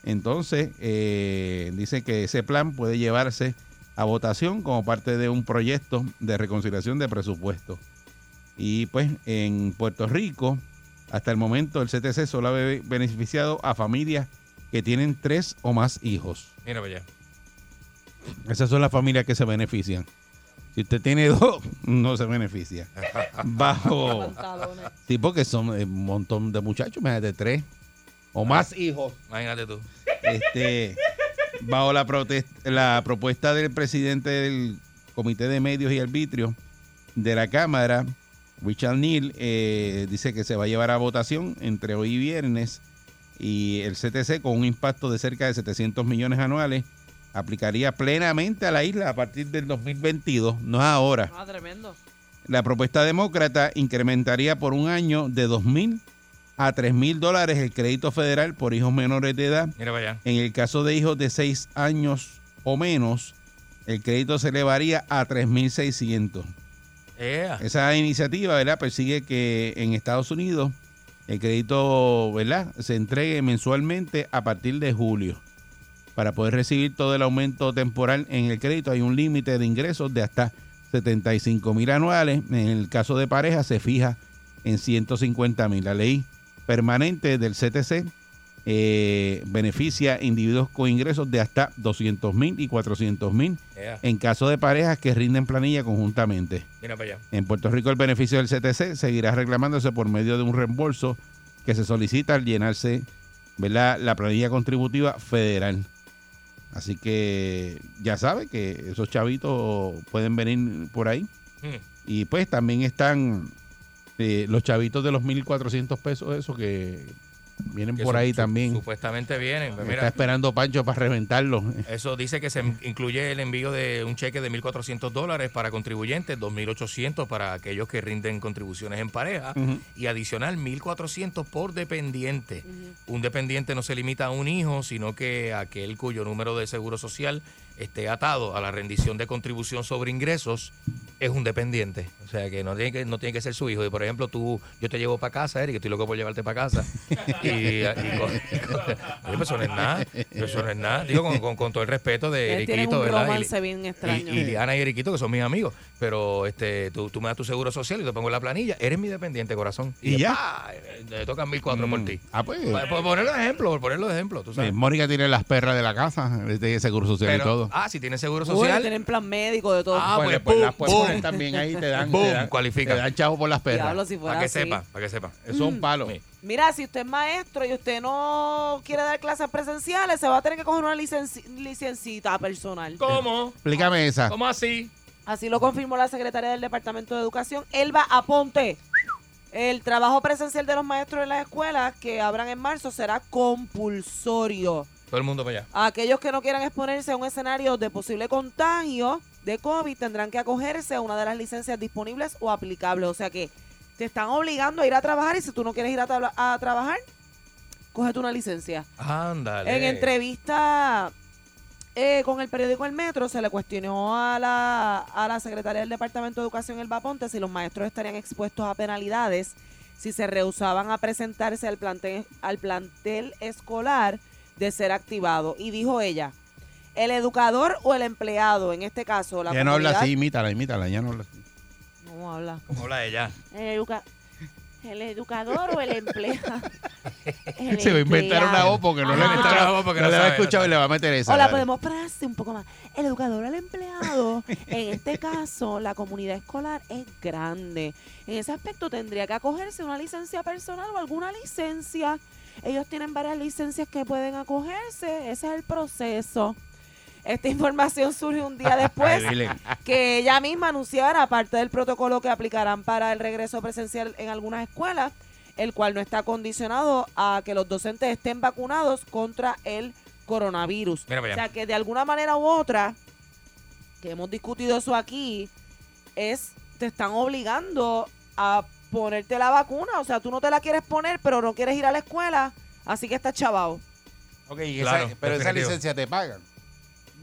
Entonces, eh, dice que ese plan puede llevarse a votación como parte de un proyecto de reconciliación de presupuesto. Y pues en Puerto Rico, hasta el momento, el CTC solo ha be- beneficiado a familias que tienen tres o más hijos. Mira allá. Esas son las familias que se benefician. Si usted tiene dos, no se beneficia. Bajo. Sí, porque son eh, un montón de muchachos, imagínate, tres o más hijos. Imagínate tú. Este, bajo la, protest- la propuesta del presidente del Comité de Medios y Arbitrio de la Cámara, Richard Neal, eh, dice que se va a llevar a votación entre hoy y viernes y el CTC con un impacto de cerca de 700 millones anuales aplicaría plenamente a la isla a partir del 2022, no es ahora. Ah, tremendo. La propuesta demócrata incrementaría por un año de 2 mil a 3 mil dólares el crédito federal por hijos menores de edad. Mira para allá. En el caso de hijos de 6 años o menos, el crédito se elevaría a 3.600. Ea. Esa iniciativa, ¿verdad? Persigue que en Estados Unidos el crédito, ¿verdad? Se entregue mensualmente a partir de julio. Para poder recibir todo el aumento temporal en el crédito hay un límite de ingresos de hasta 75 mil anuales. En el caso de pareja se fija en 150 mil. La ley permanente del CTC eh, beneficia individuos con ingresos de hasta 200 mil y 400 mil en caso de parejas que rinden planilla conjuntamente. Mira para allá. En Puerto Rico el beneficio del CTC seguirá reclamándose por medio de un reembolso que se solicita al llenarse ¿verdad? la planilla contributiva federal. Así que ya sabe que esos chavitos pueden venir por ahí. Hmm. Y pues también están eh, los chavitos de los 1.400 pesos, eso que Vienen por ahí su- también. Supuestamente vienen. Pues Está esperando Pancho para reventarlo. Eso dice que se incluye el envío de un cheque de 1.400 dólares para contribuyentes, 2.800 para aquellos que rinden contribuciones en pareja y adicional 1.400 por dependiente. Un dependiente no se limita a un hijo, sino que aquel cuyo número de seguro social esté atado a la rendición de contribución sobre ingresos es un dependiente. O sea que no tiene que, no tiene que ser su hijo. Y por ejemplo, tú, yo te llevo para casa, Eric, estoy loco por llevarte para casa. y, y con- y con- pues eso no es nada. Eso no es nada. Digo, con, con- con todo el respeto de Eriquito, un ¿verdad? Y- romance bien extraño. y, y Liana y Eriquito, que son mis amigos. Pero este, tú, tú me das tu seguro social y te pongo en la planilla. Eres mi dependiente, corazón. ¿Y ya? ¡pa! Eh, Te tocan mil cuatro por Mm. ti. Ah, pues. Por, por ponerlo de ejemplo, por ponerlo de ejemplo, tú sabes. Eh, Mónica tiene las perras de la casa, tiene seguro social Pero- y todo. Ah, si tienes seguro Uy, social. tienen plan médico de todo. Ah, Pues, pues, pues, también ahí, te dan, Boom, te dan, cualifica. te dan chavo por las perras. Diablo, si fuera Para que así. sepa, para que sepa. Eso es un palo. Sí. Mira, si usted es maestro y usted no quiere dar clases presenciales, se va a tener que coger una licenci- licencita personal. ¿Cómo? Explícame esa. ¿Cómo así? Así lo confirmó la secretaria del Departamento de Educación, Elba Aponte. El trabajo presencial de los maestros en las escuelas que abran en marzo será compulsorio. Todo el mundo para allá. Aquellos que no quieran exponerse a un escenario de posible contagio de COVID tendrán que acogerse a una de las licencias disponibles o aplicables. O sea que te están obligando a ir a trabajar y si tú no quieres ir a, tabla- a trabajar, cógete una licencia. Ándale. En entrevista eh, con el periódico El Metro se le cuestionó a la, a la secretaria del Departamento de Educación, El Ponte, si los maestros estarían expuestos a penalidades si se rehusaban a presentarse al plantel, al plantel escolar de ser activado. Y dijo ella, el educador o el empleado, en este caso la Ya no habla comunidad- así, imítala, imítala, ya no habla así. ¿Cómo habla? ¿Cómo habla ella? El, educa- el educador o el empleado. El Se va a inventar una voz porque no le Ajá. ha escuchado, voz porque no no le ha escuchado no y le va a meter esa. O la podemos así un poco más. El educador al empleado. En este caso, la comunidad escolar es grande. En ese aspecto tendría que acogerse a una licencia personal o alguna licencia. Ellos tienen varias licencias que pueden acogerse. Ese es el proceso. Esta información surge un día después que ella misma anunciara parte del protocolo que aplicarán para el regreso presencial en algunas escuelas, el cual no está condicionado a que los docentes estén vacunados contra el coronavirus. Mira O sea que de alguna manera u otra, que hemos discutido eso aquí, es te están obligando a ponerte la vacuna. O sea, tú no te la quieres poner, pero no quieres ir a la escuela, así que estás chavado. Ok, y Claro, esa, pero esa licencia te pagan.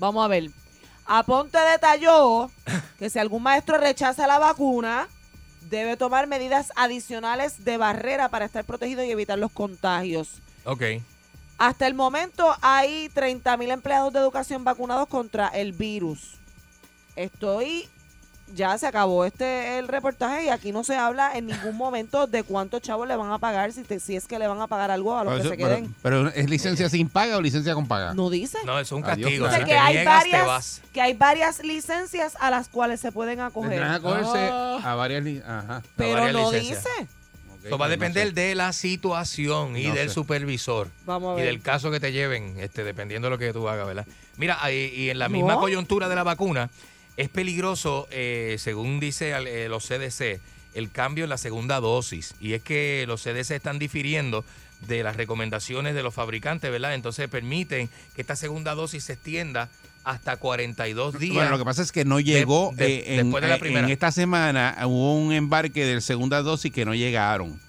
Vamos a ver. Aponte detalló que si algún maestro rechaza la vacuna, debe tomar medidas adicionales de barrera para estar protegido y evitar los contagios. Ok. Hasta el momento hay 30 mil empleados de educación vacunados contra el virus. Estoy, ya se acabó este el reportaje y aquí no se habla en ningún momento de cuántos chavos le van a pagar, si, te- si es que le van a pagar algo a los Pero, que eso- se queden. pero ¿es licencia sin paga o licencia con paga? No dice. No, es un Adiós, castigo. claro. Dice Si que hay varias que hay varias licencias a las cuales se pueden acoger. Tendrán acogerse Ah. a varias Ajá. pero varias no licencias. dice. Eso va a pues no depender sé. de la situación y No del sé. supervisor. Vamos a Y ver. del caso que te lleven, este, dependiendo de lo que tú hagas, ¿verdad? Mira, ahí- y en la misma No. coyuntura de la vacuna, es peligroso, eh, según dice eh, los CDC, el cambio en la segunda dosis. Y es que los CDC están difiriendo de las recomendaciones de los fabricantes, ¿verdad? Entonces permiten que esta segunda dosis se extienda hasta 42 días. Bueno, lo que pasa es que no llegó de- eh, en, después de la eh, primera. en esta semana hubo un embarque de segunda dosis que no llegaron.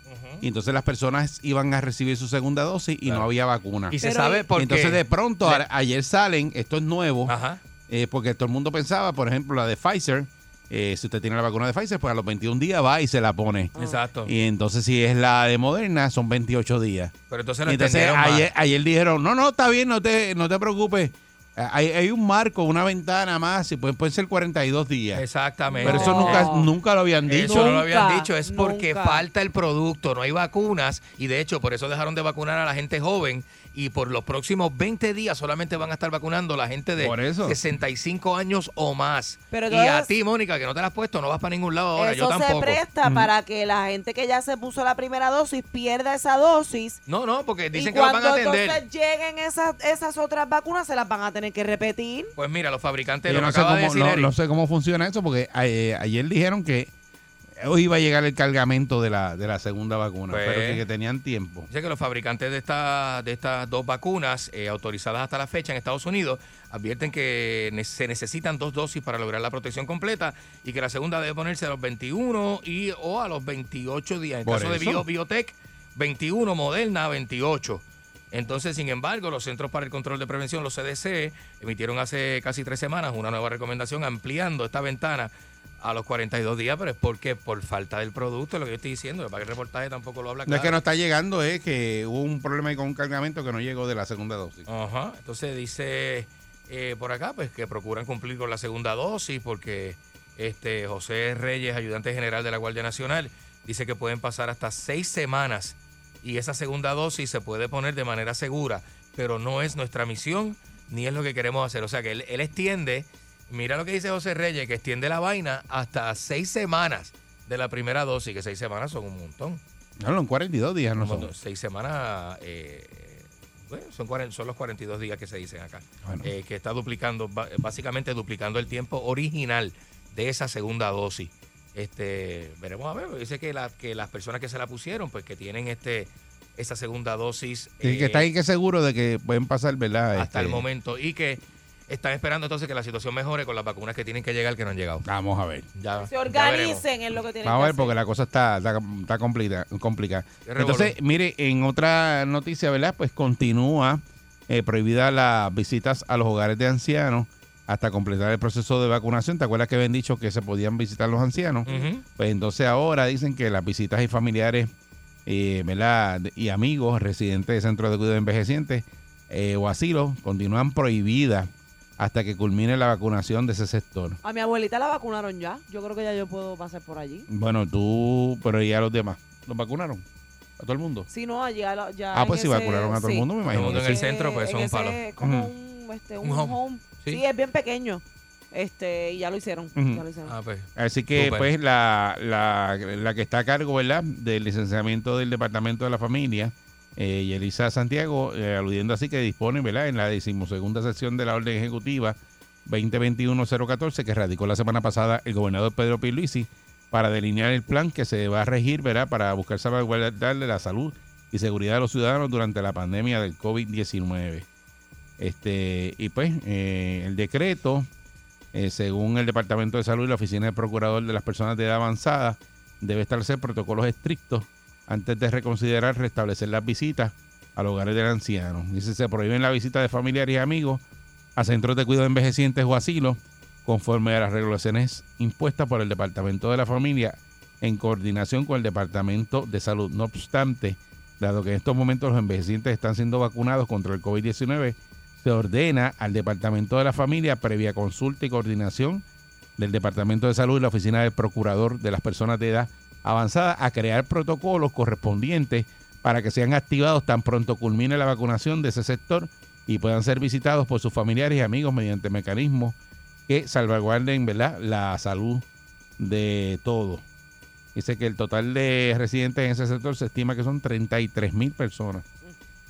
Y entonces las personas iban a recibir su segunda dosis y no había vacuna. Y se Pero sabe por qué. entonces de pronto, a- ayer salen, esto es nuevo, Ajá. Eh, porque todo el mundo pensaba, por ejemplo, la de Pfizer, eh, si usted tiene la vacuna de Pfizer, pues a los 21 días va y se la pone. Exacto. Y entonces si es la de Moderna, son 28 días. Pero entonces lo entonces ayer, ayer dijeron, no, no, está bien, no te, no te preocupes. Eh, Hay, hay un marco, una ventana más, y pueden, pueden ser 42 días. Exactamente. Pero eso No. nunca, nunca lo habían dicho. Eso no lo habían dicho, es porque nunca. falta el producto, no hay vacunas y de hecho por eso dejaron de vacunar a la gente joven y por los próximos 20 días solamente van a estar vacunando a la gente de Por eso. 65 años o más. Pero y a ti, Mónica, que no te la has puesto, no vas para ningún lado ahora, yo Eso se presta para que la gente que ya se puso la primera dosis pierda esa dosis. No, no, porque dicen y que lo van a cuando atender. entonces lleguen esas, esas otras vacunas, se las van a tener que repetir. Pues mira, los fabricantes Yo lo no sé, de cómo, decir no, no sé cómo funciona eso, porque eh, ayer dijeron que hoy iba a llegar el cargamento de la, de la segunda vacuna, Pues- pero que, que tenían tiempo. Dice que los fabricantes de, esta- de estas dos vacunas eh, autorizadas hasta la fecha en Estados Unidos advierten que se necesitan dos dosis para lograr la protección completa y que la segunda debe ponerse a los 21 y o a los 28 días. En Por caso de. Bio- Biotech, 21, Moderna, 28. Entonces, sin embargo, los Centros para el Control de Prevención, los CDC, emitieron hace casi tres semanas una nueva recomendación ampliando esta ventana a los 42 días, pero es porque por falta del producto, lo que yo estoy diciendo, para que el reportaje tampoco lo habla No es que no está llegando, es que hubo un problema con un cargamento que no llegó de la segunda dosis. Ajá. Entonces dice eh, por acá pues que procuran cumplir con la segunda dosis porque este José Reyes, ayudante general de la Guardia Nacional, dice que pueden pasar hasta seis semanas y esa segunda dosis se puede poner de manera segura, pero no es nuestra misión ni es lo que queremos hacer. O sea que él, él extiende, mira lo que dice José Reyes, que extiende la vaina hasta seis semanas de la primera dosis, que seis semanas son un montón. No, en 42 días no son. Seis semanas, eh, bueno, son, son los 42 días que se dicen acá. Bueno. Eh, que está duplicando, básicamente duplicando el tiempo original de esa segunda dosis. Este, veremos a ver, dice que, la, que las personas que se la pusieron, pues que tienen este esa segunda dosis Tiene que eh, estar ahí que seguro de que pueden pasar, ¿verdad? hasta el Este, momento y que están esperando entonces que la situación mejore con las vacunas que tienen que llegar que no han llegado. Vamos a ver. Ya, Se organicen en lo que tienen Vamos a que ver, porque la cosa está, está, está complicada. complicada. Entonces, mire, en otra noticia, ¿verdad? Pues continúa eh, prohibida las visitas a los hogares de ancianos hasta completar el proceso de vacunación. ¿Te acuerdas que habían dicho que se podían visitar los ancianos? Pues entonces ahora dicen que las visitas y familiares eh, y amigos residentes de centros de cuidado de envejecientes eh, o asilos continúan prohibidas hasta que culmine la vacunación de ese sector. A mi abuelita la vacunaron ya. Yo creo que ya yo puedo pasar por allí. Bueno, tú, pero ya los demás, ¿los vacunaron? ¿A todo el mundo? Si no, allá ya Ah, pues si ese- vacunaron a todo el sí. mundo, me Todo el imagino. mundo en el sí. centro, pues, son un ese- palo. es como un, este, Un un home. home. Sí. Sí. es bien pequeño. Este, y ya lo hicieron. Ya lo hicieron. Ah, pues, Así que, Súper. pues, la, la, la que está a cargo, ¿verdad?, del licenciamiento del Departamento de la Familia, eh, Yelisa Santiago, eh, aludiendo así que dispone, ¿verdad?, en la decimosegunda sesión de la Orden Ejecutiva 2021-014, que radicó la semana pasada el gobernador Pedro Pierluisi, para delinear el plan que se va a regir, ¿verdad?, para buscar salvaguardarle la salud y seguridad de los ciudadanos durante la pandemia del COVID-19. Este, y pues, eh, el decreto según el Departamento de Salud y la Oficina del Procurador de las Personas de Edad Avanzada, debe establecer protocolos estrictos antes de reconsiderar restablecer las visitas a los hogares del anciano. Dice, se prohíben la visita de familiares y amigos a centros de cuidado de envejecientes o asilos conforme a las regulaciones impuestas por el Departamento de la Familia en coordinación con el Departamento de Salud. No obstante, dado que en estos momentos los envejecientes están siendo vacunados contra el COVID-19, se ordena al Departamento de la Familia, previa consulta y coordinación del Departamento de Salud y la Oficina del Procurador de las Personas de Edad Avanzada, a crear protocolos correspondientes para que sean activados tan pronto culmine la vacunación de ese sector y puedan ser visitados por sus familiares y amigos mediante mecanismos que salvaguarden ¿verdad? la salud de todos. Dice que el total de residentes en ese sector se estima que son 33 mil personas.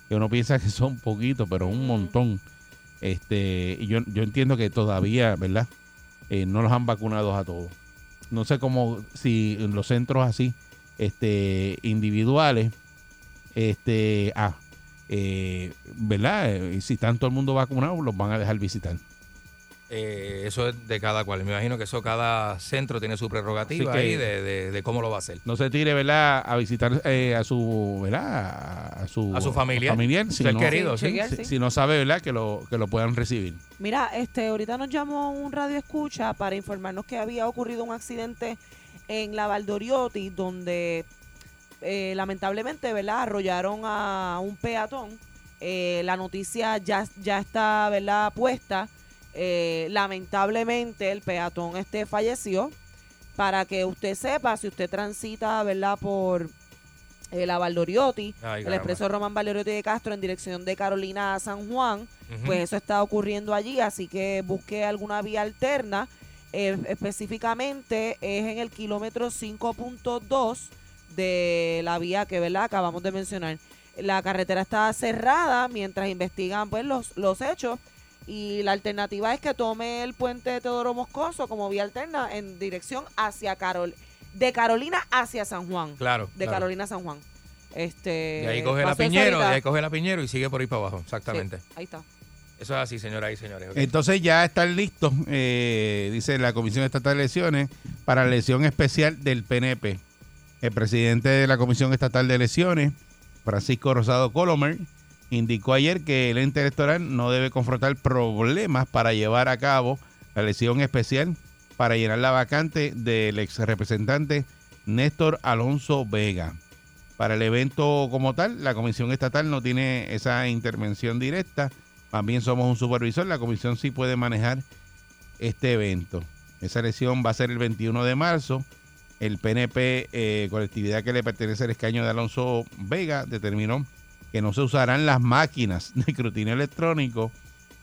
Que uno piensa que son poquitos, pero un montón. Este, y yo, yo entiendo que todavía, ¿verdad? Eh, no los han vacunado a todos. No sé cómo, si en los centros así, este, individuales, este, ah, eh, ¿verdad? Eh, si todo el mundo vacunado, los van a dejar visitar. Eh, eso es de cada cual. Me imagino que eso cada centro tiene su prerrogativa ahí de, de- de cómo lo va a hacer. No se tire, ¿verdad? A visitar eh, a su, ¿verdad? A su, A su familiar. si Ser no, querido, Sí, sí. chequear, si, sí. si no sabe, ¿verdad? Que lo, que lo puedan recibir. Mira, este, ahorita nos llamó un radio escucha para informarnos que había ocurrido un accidente en la Valdoriotti donde eh, lamentablemente, ¿verdad? Arrollaron a un peatón. Eh, la noticia ya, ya está, ¿verdad? Puesta. Eh, lamentablemente el peatón este falleció. Para que usted sepa, si usted transita, ¿verdad? Por eh, la Valdoriotti, Ay, el expreso Román Valdoriotti de Castro en dirección de Carolina a San Juan, pues eso está ocurriendo allí, así que busque alguna vía alterna. Eh, específicamente es en el kilómetro 5.2 de la vía que ¿verdad? acabamos de mencionar. La carretera está cerrada mientras investigan pues los, los hechos y la alternativa es que tome el puente de Teodoro Moscoso como vía alterna en dirección hacia Carol de Carolina hacia San Juan. Claro, De claro. Carolina a San Juan. Este, Y ahí coge la Piñero, y ahí coge la Piñero y sigue por ahí para abajo. Exactamente. Sí, ahí está. Eso es así, señoras y señores. Entonces ya están listos, eh, dice la Comisión Estatal de Elecciones, para la elección especial del PNP. El presidente de la Comisión Estatal de Elecciones, Francisco Rosado Colomer, indicó ayer que el ente electoral no debe confrontar problemas para llevar a cabo la elección especial para llenar la vacante del ex representante Néstor Alonso Vega. Para el evento como tal, la Comisión Estatal no tiene esa intervención directa. Bien somos un supervisor. La Comisión sí puede manejar este evento. Esa elección va a ser el 21 de marzo. El PNP, eh, colectividad que le pertenece al escaño de Alonso Vega, determinó que no se usarán las máquinas de escrutinio electrónico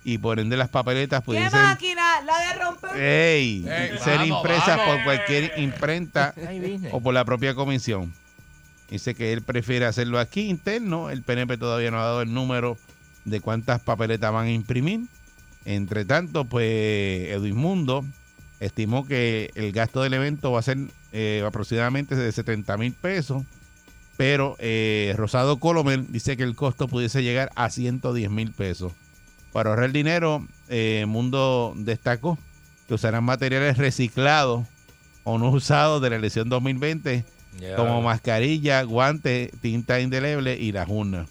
y por ende las papeletas ¿Qué pueden ser, máquina? La de romper. ¡Ey! Ey, ser vamos, impresas vamos. por cualquier imprenta o por la propia comisión. Dice que él prefiere hacerlo aquí interno. El PNP todavía no ha dado el número de cuántas papeletas van a imprimir. Entre tanto, pues Edwin Mundo estimó que el gasto del evento va a ser eh, aproximadamente de 70 mil pesos. Pero eh, Rosado Colomer dice que el costo pudiese llegar a 110 mil pesos. Para ahorrar dinero, eh, Mundo destacó que usarán materiales reciclados o no usados de la elección 2020 Ya. como mascarilla, guantes, tinta indeleble y las urnas,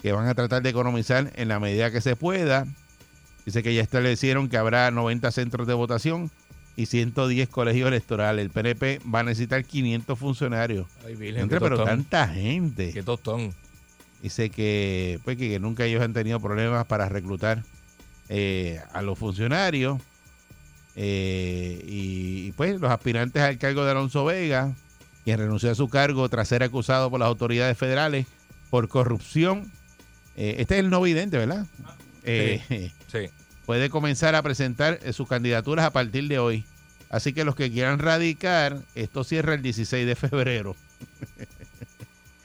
que van a tratar de economizar en la medida que se pueda. Dice que ya establecieron que habrá 90 centros de votación y 110 colegios electorales. El PNP va a necesitar 500 funcionarios. Ay, Virgen, Entre, pero tanta gente. Qué tostón. Dice que, pues, que, que nunca ellos han tenido problemas para reclutar eh, a los funcionarios. Eh, y, y, pues los aspirantes al cargo de Alonso Vega, quien renunció a su cargo tras ser acusado por las autoridades federales por corrupción. Eh, este es el no vidente, ¿verdad? Eh, Sí. puede comenzar a presentar sus candidaturas a partir de hoy. Así que los que quieran radicar, esto cierra el 16 de febrero.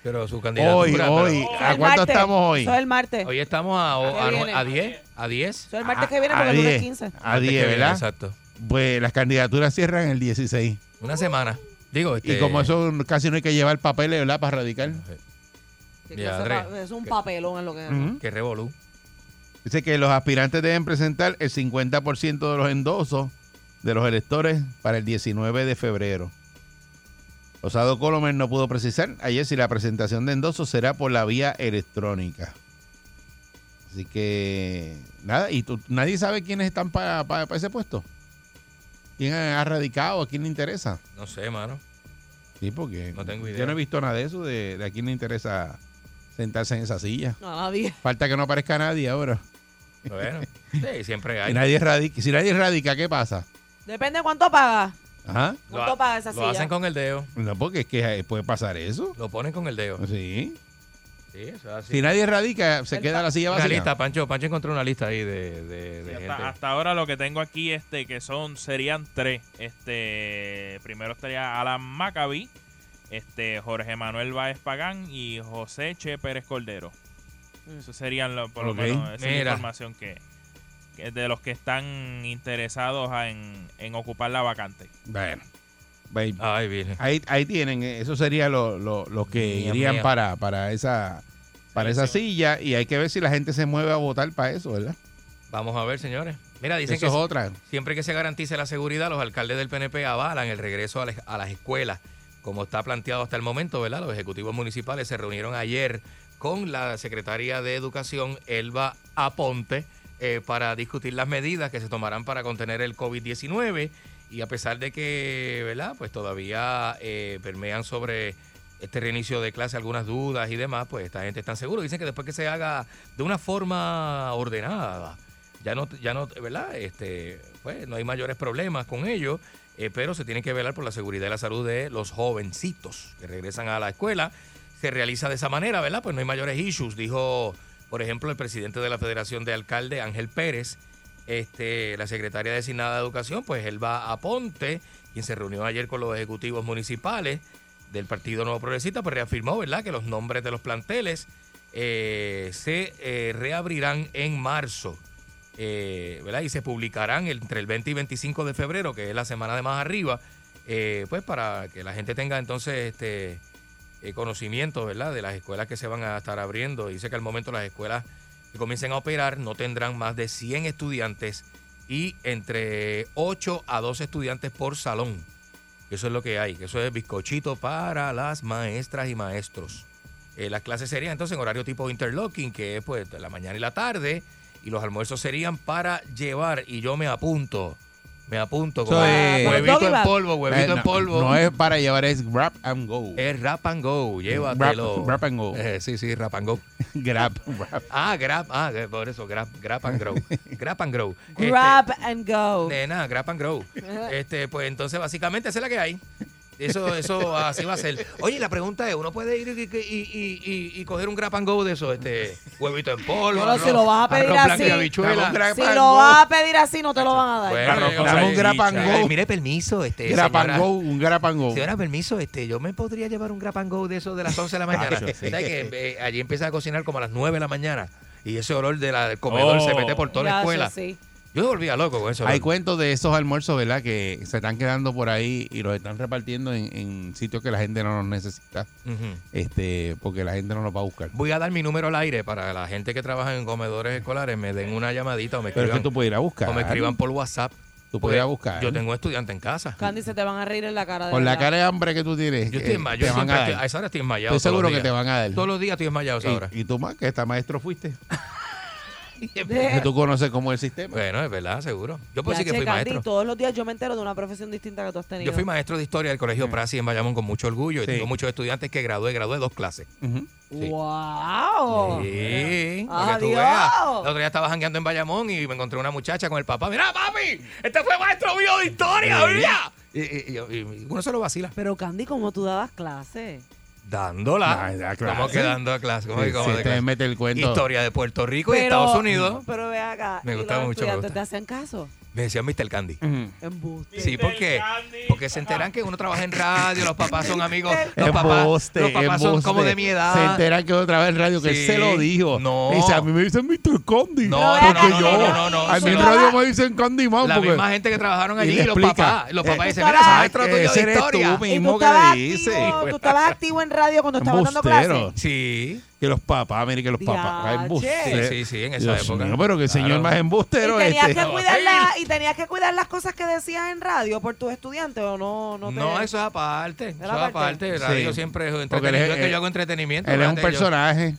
Pero su candidatura. Hoy, hoy. ¿A cuánto martes. estamos hoy? Eso es el martes. Hoy estamos a, a, a 10. A 10. Eso es el martes que viene porque a el lunes 10. 15. A Martes 10, que viene, ¿verdad? Exacto. Pues las candidaturas cierran el 16. Una semana. Digo, este, Y como eso casi no hay que llevar papeles, ¿verdad? Para radicar. Ya, Es un papelón en lo que. Que revolú. Dice que los aspirantes deben presentar el 50% de los endosos de los electores para el 19 de febrero. Osado Colomer no pudo precisar ayer si la presentación de endosos será por la vía electrónica. Así que, nada, y tú- nadie sabe quiénes están para ese puesto. ¿Quién ha radicado? ¿A quién le interesa? No sé, mano. Sí, porque No tengo idea. yo no he visto nada de eso, de, de a quién le interesa sentarse en esa silla. Nadie. Falta que no aparezca nadie ahora. Bueno, sí, siempre hay. Y nadie radica. Si nadie radica, ¿qué pasa? Depende de cuánto paga. Ajá. Lo, ¿Cuánto paga esa lo silla? hacen con el dedo. No, porque es que eh, puede pasar eso. Lo ponen con el dedo. Sí. Sí, eso. Si nadie radica, se El queda la silla Una vacía. lista, Pancho. Pancho encontró una lista ahí de, de, de Sí, gente. hasta, hasta ahora lo que tengo aquí este que son serían tres este primero estaría Alan Maccabi este Jorge Manuel Báez Pagán y José Che Pérez Cordero esos serían lo- por lo menos esa Mira. información que de los que están interesados en, en ocupar la vacante Bueno. Ay. Ahí, ahí tienen, eh, eso sería lo, lo- lo que Mía, irían mía. para, para esa para Sí, esa sí. silla y hay que ver si la gente se mueve a votar para eso, ¿verdad? Vamos a ver, señores. Mira, dicen Eso que es otra. siempre que se garantice la seguridad, los alcaldes del PNP avalan el regreso a, las- a las escuelas, como está planteado hasta el momento, ¿verdad? Los ejecutivos municipales se reunieron ayer con la secretaria de Educación, Elba Aponte, eh, para discutir las medidas que se tomarán para contener el COVID-19. Y a pesar de que, ¿verdad? Pues todavía eh, permean sobre este reinicio de clase algunas dudas y demás, pues esta gente está seguro. Dicen que después que se haga de una forma ordenada, ya no, ya no, ¿verdad? Este, pues no hay mayores problemas con ello, eh, pero se tiene que velar por la seguridad y la salud de los jovencitos que regresan a la escuela. Se realiza de esa manera, ¿verdad? Pues no hay mayores issues, dijo, por ejemplo, el presidente de la Federación de Alcaldes, Ángel Pérez, este, la secretaria designada de Educación, pues él va a Ponte, quien se reunió ayer con los ejecutivos municipales del Partido Nuevo Progresista, pues reafirmó, ¿verdad?, que los nombres de los planteles eh, se eh, reabrirán en marzo, eh, ¿verdad? Y se publicarán entre el 20 y 25 de febrero, que es la semana de más arriba, eh, pues para que la gente tenga entonces este eh, conocimiento, ¿verdad? De las escuelas que se van a estar abriendo. Dice que al momento las escuelas que comiencen a operar no tendrán más de 100 estudiantes y entre 8 a 12 estudiantes por salón. Eso es lo que hay, que eso es bizcochito para las maestras y maestros. Eh, las clases serían entonces en horario tipo interlocking, que es pues la mañana y la tarde, y los almuerzos serían para llevar, y yo me apunto, me apunto con es- huevito en polvo, huevito Eh, en no, polvo. No es para llevar, es grab and go. Es rap and go, llévatelo. Grab- grab and go. Eh, sí, sí, rap and go. grab, grab. Ah, grab, ah, eh, por eso, grab, grab and grow. grab and grow. Grab and go. Nena, grab and grow. Este, pues entonces básicamente esa es la que hay. Eso, eso así va a ser. Oye, la pregunta es, ¿uno puede ir y, y- y- y- y coger un grab and go de eso? Este, huevito en polvo, Pero si lo vas a pedir así, si lo vas a pedir así, no te lo van a dar. Bueno, Dame un grab and go. Mire, permiso, este, Grab and go, un grab and go. Señora, permiso, este, yo me podría llevar un grab and go de eso de las 11 de la mañana. ¿Sabes que eh, allí empieza a cocinar como a las 9 de la mañana y ese olor de la- del comedor Oh. se mete por toda la escuela. sí, sí. Yo me volvía loco con eso. Hay cuentos de esos almuerzos, ¿verdad? Que se están quedando por ahí y los están repartiendo en, en sitios que la gente no los necesita. Este Porque la gente no los va a buscar. Voy a dar mi número al aire para la gente que trabaja en comedores escolares me den una llamadita o me Pero es escriban, que tú puedes ir a buscar. o me escriban por WhatsApp. Tú puedes ir a buscar. Yo tengo estudiante en casa. Candy, se te van a reír en la cara de Con la verdad. cara de hambre que tú tienes. Yo eh, estoy enmayado. Yo te van a estoy- a esa hora estoy enmayado. Estoy seguro que te van a dar. Todos los días estoy enmayado a esa hora. Y, y tú más, que esta maestro fuiste. Tú conoces cómo es el sistema. Bueno, es verdad, seguro. Yo puedo Ya, decir que fui Candy, maestro. todos los días yo me entero de una profesión distinta que tú has tenido. Yo fui maestro de historia del Colegio Prasi en Bayamón con mucho orgullo y Sí. tengo muchos estudiantes que gradué, gradué dos clases. Sí. ¡Wow! Sí, para que tú Adiós. veas. El otro día estaba jangueando en Bayamón y me encontré una muchacha con el papá. Mira, papi, este fue maestro mío de historia, Sí. mira. Y, y- y- y uno se lo vacila. Pero Candy, ¿cómo tú dabas clase? Dándola. Ah, da clase. ¿Cómo que dando a clase? ¿Cómo Sí, que cómo sí, de te clase? mete el cuento. Historia de Puerto Rico y Estados Unidos. Pero ve acá. Me ¿y gusta los mucho, me gusta. ¿Te hacían caso? Me decían Mr. Candy. Embuste. Sí, ¿por qué? Porque se enteran que uno trabaja en radio, los papás son amigos, los papás, Embuste, los papás son embuste. como de mi edad. Se enteran que otra vez en radio que Sí. él se lo dijo. No. Dice, a mí me dicen Mr. Candy. No, no, porque no, yo, no, no, no, a mí en radio me dicen Candy Man. La porque misma gente que trabajaron Y allí, le los explica. papás, los papás Eh, dicen, tú mira, maestro tuyo ese de eres tú historia. mismo. ¿Y tú mismo que estabas, dice. activo, tú estabas activo en radio cuando estabas dando Embustero. clases? Sí, que los papás, mire que los. Diache. embuste. Sí, sí, sí, en esa Dios época. mío, pero que el señor Claro. más embustero ¿Y tenías, este. que cuidar la- ¿Y tenías que cuidar las cosas que decías en radio por tus estudiantes o no? No, No, te- eso es aparte. Eso es aparte? aparte. Radio Sí. siempre es Porque él entretenimiento. es- es que yo hago entretenimiento. Él es un fíjate, yo- personaje.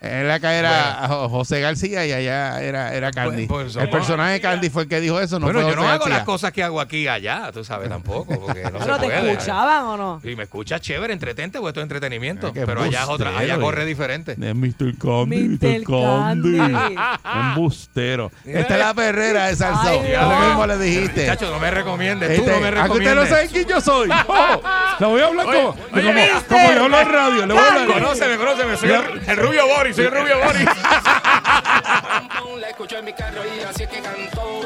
Él acá era Jo- José García y allá era, era Candy. Pues- pues el personaje de Candy fue el que dijo eso, no bueno, fue yo no José hago García. las cosas que hago aquí y allá, tú sabes, tampoco, porque no ¿Pero se te puede. escuchaban o no? Y me escuchas chévere, entretente, porque esto es entretenimiento. Ah, Pero allá es otra, allá corre diferente. Es Mr. Candy, Mr. Candy. Candy. Embustero. Esta es la perrera de Salsón. Lo mismo le dijiste. Chacho, no me recomiendes, tú Este, no me ¿A que usted no recomiendes. sabe quién yo soy? Oh, la voy a hablar Oye, como, oye, como, Mr. como yo hablo en radio. Le voy a hablar. Conóceme, conóceme, soy el, el rubio Boris, soy el rubio Boris. La escucho en mi carro y así es que canto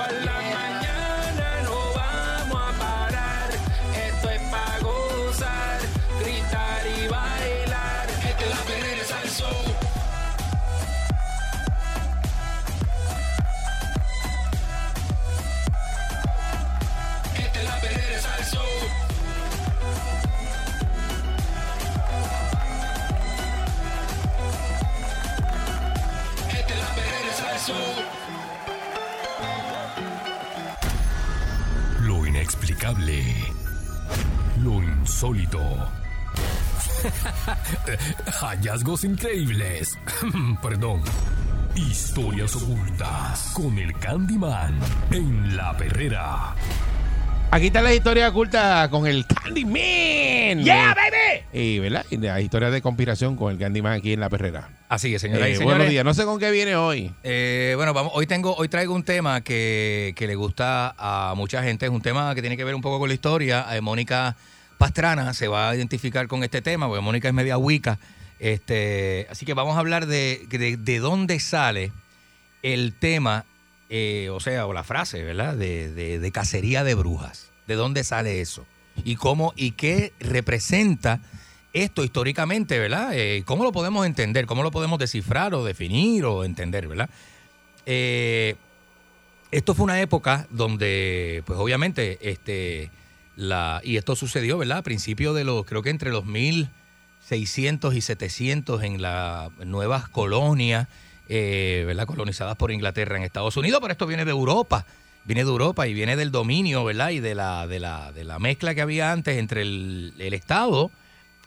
Lo insólito. Hallazgos increíbles. Perdón. Historias ocultas con el Candyman en la perrera. Aquí está la historia oculta con el Candyman. ¡Yeah, baby! Y, ¿verdad? Y la historia de conspiración con el Candyman aquí en la perrera. Así es, señoras y Eh, buenos días. No sé con qué viene hoy. Eh, bueno, vamos, hoy tengo, hoy traigo un tema que, que le gusta a mucha gente. Es un tema que tiene que ver un poco con la historia. Eh, Mónica Pastrana se va a identificar con este tema, porque Mónica es media wicca. Este, así que vamos a hablar de, de, de dónde sale el tema, eh, o sea, o la frase, ¿verdad? De, de, cacería de brujas. ¿De dónde sale eso? Y cómo, y qué representa esto históricamente, ¿verdad? Eh, ¿Cómo lo podemos entender? ¿Cómo lo podemos descifrar o definir o entender, ¿verdad? Eh, esto fue una época donde, pues obviamente, este, la, y esto sucedió, ¿verdad? A principios de los, creo que entre los 1600 y 700 en las nuevas colonias, eh, ¿verdad? Colonizadas por Inglaterra en Estados Unidos, pero esto viene de Europa. Viene de Europa y viene del dominio, ¿verdad? Y de la, de la, de la mezcla que había antes entre el, el Estado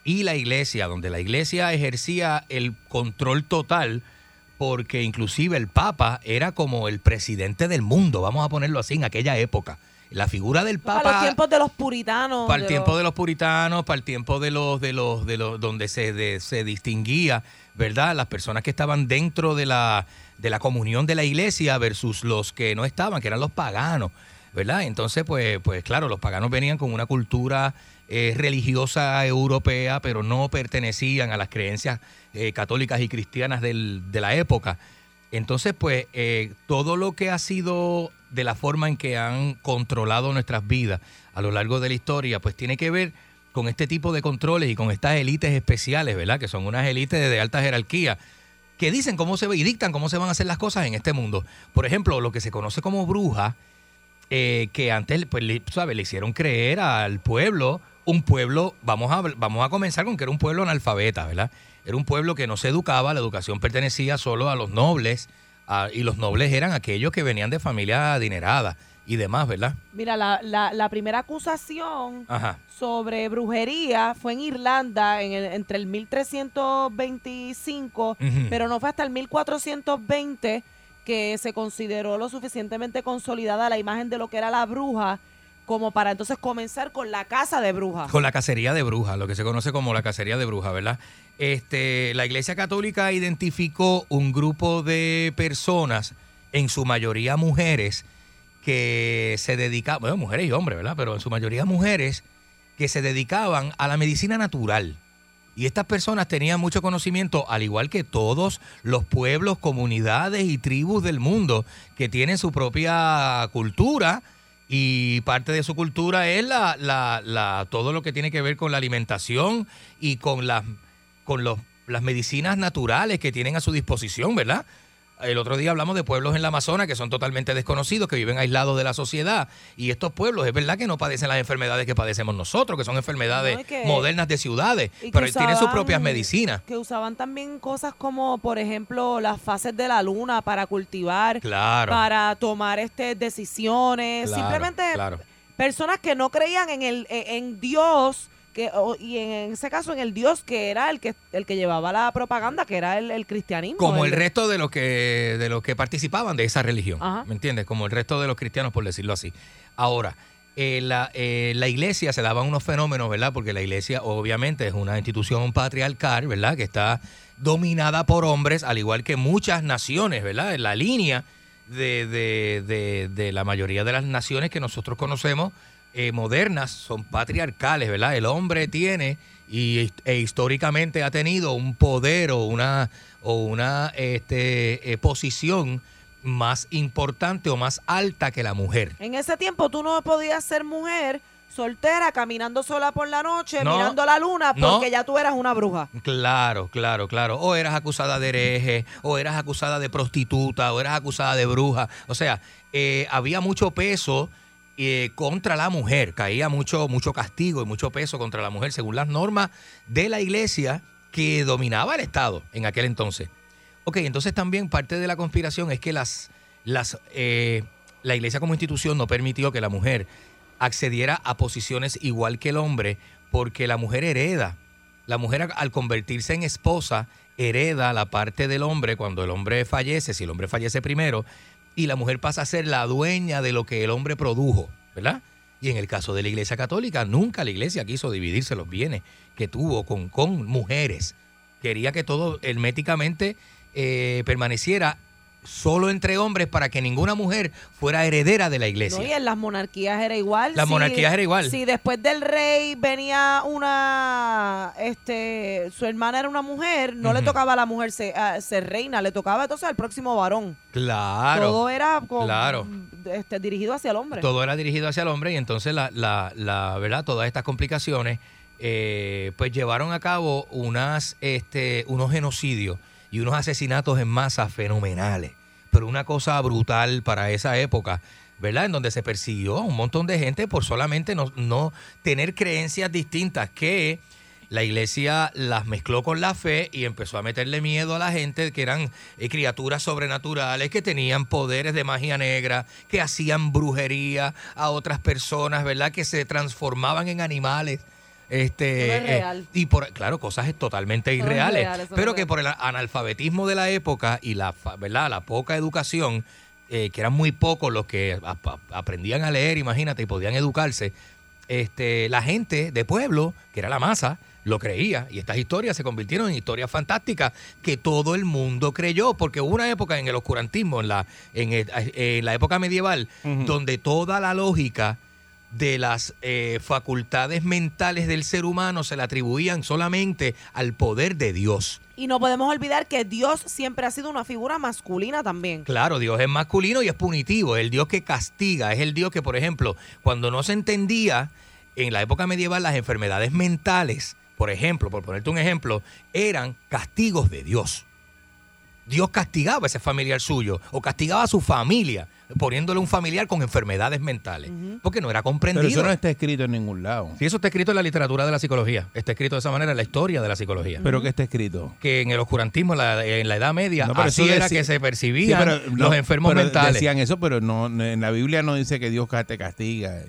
y la iglesia, donde la iglesia ejercía el control total, porque inclusive el Papa era como el presidente del mundo, vamos a ponerlo así, en aquella época. La figura del Papa Para los tiempos de los puritanos. para el de tiempo los- de los puritanos, para el tiempo de los, de los, de los, donde se, de- se distinguía, ¿verdad? Las personas que estaban dentro de la, de la comunión de la iglesia versus los que no estaban, que eran los paganos, ¿verdad? Entonces, pues, pues claro, los paganos venían con una cultura eh, religiosa europea, pero no pertenecían a las creencias eh, católicas y cristianas del- de la época. Entonces, pues, eh, todo lo que ha sido de la forma en que han controlado nuestras vidas a lo largo de la historia, pues tiene que ver con este tipo de controles y con estas élites especiales, ¿verdad? Que son unas élites de, alta jerarquía que dicen cómo se ve y dictan cómo se van a hacer las cosas en este mundo. Por ejemplo, lo que se conoce como bruja, eh, que antes, pues, le, ¿sabe? le hicieron creer al pueblo, un pueblo, vamos a, vamos a comenzar con que era un pueblo analfabeta, ¿verdad? Era un pueblo que no se educaba, la educación pertenecía solo a los nobles, y los nobles eran aquellos que venían de familias adineradas y demás, ¿verdad? Mira, la, la, la primera acusación Ajá. sobre brujería fue en Irlanda en el- entre el 1325, Ujú. pero no fue hasta el 1420 que se consideró lo suficientemente consolidada la imagen de lo que era la bruja como para entonces comenzar con la casa de brujas. Con la cacería de brujas, lo que se conoce como la cacería de brujas, ¿verdad? Este, la Iglesia Católica identificó un grupo de personas, en su mayoría mujeres, que se dedicaban, bueno, mujeres y hombres, ¿verdad? Pero en su mayoría mujeres que se dedicaban a la medicina natural. Y estas personas tenían mucho conocimiento, al igual que todos los pueblos, comunidades y tribus del mundo, que tienen su propia cultura, y parte de su cultura es la, la- la- todo lo que tiene que ver con la alimentación y con las con los, las medicinas naturales que tienen a su disposición, ¿verdad? El otro día hablamos de pueblos en la Amazonas que son totalmente desconocidos, que viven aislados de la sociedad. Y estos pueblos, es verdad que no padecen las enfermedades que padecemos nosotros, que son enfermedades No, y que- modernas de ciudades, pero tienen sus propias medicinas. Que usaban también cosas como, por ejemplo, las fases de la luna para cultivar, Claro. para tomar este decisiones, Claro, simplemente claro. personas que no creían en el en Dios que y en, ese caso en el Dios que era el que el que llevaba la propaganda, que era el, el cristianismo. Como el resto de los que de los que participaban de esa religión, Ajá. ¿me entiendes? Como el resto de los cristianos, por decirlo así. Ahora, eh, la, eh, la iglesia se daban unos fenómenos, ¿verdad? Porque la iglesia obviamente es una institución patriarcal, ¿verdad? Que está dominada por hombres, al igual que muchas naciones, ¿verdad? En la línea de, de- de- de la mayoría de las naciones que nosotros conocemos eh, modernas son patriarcales, ¿verdad? El hombre tiene y e históricamente ha tenido un poder o una o una este, eh, posición más importante o más alta que la mujer. En ese tiempo tú no podías ser mujer soltera caminando sola por la noche No, mirando la luna no. porque ya tú eras una bruja. Claro, claro, claro. O eras acusada de hereje, o eras acusada de prostituta, o eras acusada de bruja. O sea, eh, había mucho peso eh, contra la mujer. Caía mucho, mucho castigo y mucho peso contra la mujer según las normas de la iglesia que dominaba el Estado en aquel entonces. Ok, entonces también parte de la conspiración es que las, las, eh, la iglesia como institución no permitió que la mujer accediera a posiciones igual que el hombre porque la mujer hereda. La mujer al- al convertirse en esposa hereda la parte del hombre cuando el hombre fallece, si el hombre fallece primero, y la mujer pasa a ser la dueña de lo que el hombre produjo, ¿verdad? Y en el caso de la Iglesia Católica, nunca la Iglesia quiso dividirse los bienes que tuvo con, con mujeres. Quería que todo herméticamente eh, permaneciera solo entre hombres para que ninguna mujer fuera heredera de la Iglesia. No, y en las monarquías era igual. Las monarquías era igual. Si después del rey venía una, este, su hermana era una mujer, no le tocaba a la mujer ser, a- ser reina, le tocaba entonces al próximo varón. Claro. Todo era con- Claro. este, dirigido hacia el hombre. Todo era dirigido hacia el hombre y entonces la, la, la verdad, todas estas complicaciones eh, pues llevaron a cabo unas, este, unos genocidios y unos asesinatos en masa fenomenales. Pero una cosa brutal para esa época. ¿verdad? En donde se persiguió a un montón de gente por solamente no, no tener creencias distintas que la iglesia las mezcló con la fe y empezó a meterle miedo a la gente que eran eh, criaturas sobrenaturales, que tenían poderes de magia negra, que hacían brujería a otras personas, ¿verdad? Que se transformaban en animales. Este, no es eh, real. y por claro, cosas totalmente no es irreales, real, eso no pero que real. por el analfabetismo de la época y la, ¿verdad? la poca educación, eh, que eran muy pocos los que ap- ap- aprendían a leer, imagínate, y podían educarse, este, la gente de pueblo, que era la masa, lo creía. Y estas historias se convirtieron en historias fantásticas que todo el mundo creyó, porque hubo una época en el oscurantismo, en la, en el- en la época medieval, donde toda la lógica de las eh, facultades mentales del ser humano se le atribuían solamente al poder de Dios. Y no podemos olvidar que Dios siempre ha sido una figura masculina también. Claro, Dios es masculino y es punitivo, es el Dios que castiga, es el Dios que, por ejemplo, cuando no se entendía en la época medieval las enfermedades mentales, por ejemplo, por ponerte un ejemplo, eran castigos de Dios. Dios castigaba a ese familiar suyo o castigaba a su familia poniéndole un familiar con enfermedades mentales, porque no era Pero comprendido. eso no está escrito en ningún lado. Sí, eso está escrito en la literatura de la psicología. Está escrito de esa manera en la historia de la psicología. ¿Pero qué está escrito? Que en el oscurantismo, en la, en la Edad Media, No, pero así era que se Sí, percibían pero no, los enfermos pero mentales. Decían eso, pero no en la Biblia no dice que Dios te castiga. eh.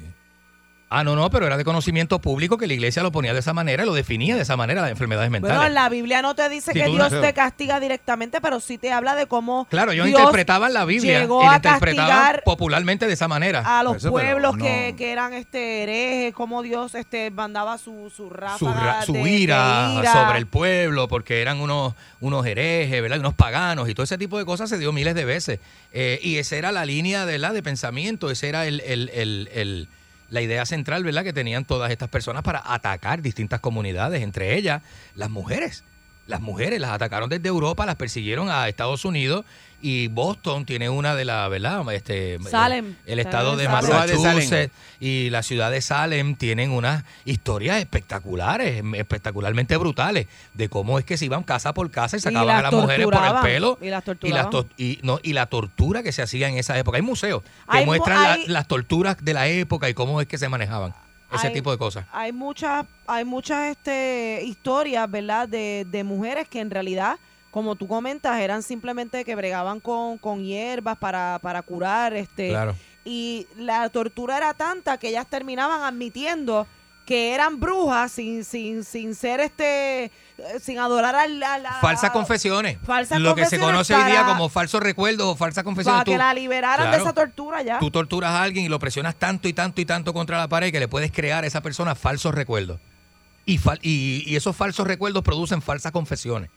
Ah, no, no, pero era de conocimiento público que la iglesia lo ponía de esa manera, lo definía de esa manera, las enfermedades mentales. Bueno, la Biblia no te dice Sí, que Dios no- te castiga directamente, pero sí te habla de cómo Claro, ellos Dios interpretaban la Biblia llegó y la interpretaban popularmente de esa manera. a los Eso, pueblos no. que, que eran este herejes, cómo Dios este mandaba su, su ráfaga su, ra- su de- de ira, sobre el pueblo, porque eran unos, unos herejes, ¿verdad? Unos paganos y todo ese tipo de cosas se dio miles de veces. Eh, y esa era la línea de, la, de pensamiento, esa era el, el- el- el- la idea central, ¿verdad? Que tenían todas estas personas para atacar distintas comunidades, entre ellas las mujeres. Las mujeres las atacaron desde Europa, las persiguieron a Estados Unidos y Boston tiene una de las, ¿verdad? Este, Salem. El estado de Salem. Salem. Massachusetts y la ciudad de Salem tienen unas historias espectaculares, espectacularmente brutales, de cómo es que se iban casa por casa y sacaban a las mujeres por el pelo. y las y, torturaban. to- y, no, y la tortura que se hacía en esa época. Hay museos que Hay mu- muestran la- las torturas de la época y cómo es que se manejaban. Ese Hay- tipo de cosas. Hay muchas, hay muchas este, historias, ¿verdad? De, de mujeres que en realidad, como tú comentas, eran simplemente que bregaban con, con hierbas para, para curar, este, Claro. y la tortura era tanta que ellas terminaban admitiendo que eran brujas sin, sin, sin ser este, sin adorar al, a la Falsas confesiones. Falsas Lo que se conoce hoy día como falsos recuerdos o falsas confesiones. para que la liberaran de esa tortura ya. Tú torturas a alguien y lo presionas tanto y tanto y tanto contra la pared que le puedes crear a esa persona falsos recuerdos. Y, fal- y, y esos falsos recuerdos producen falsas confesiones.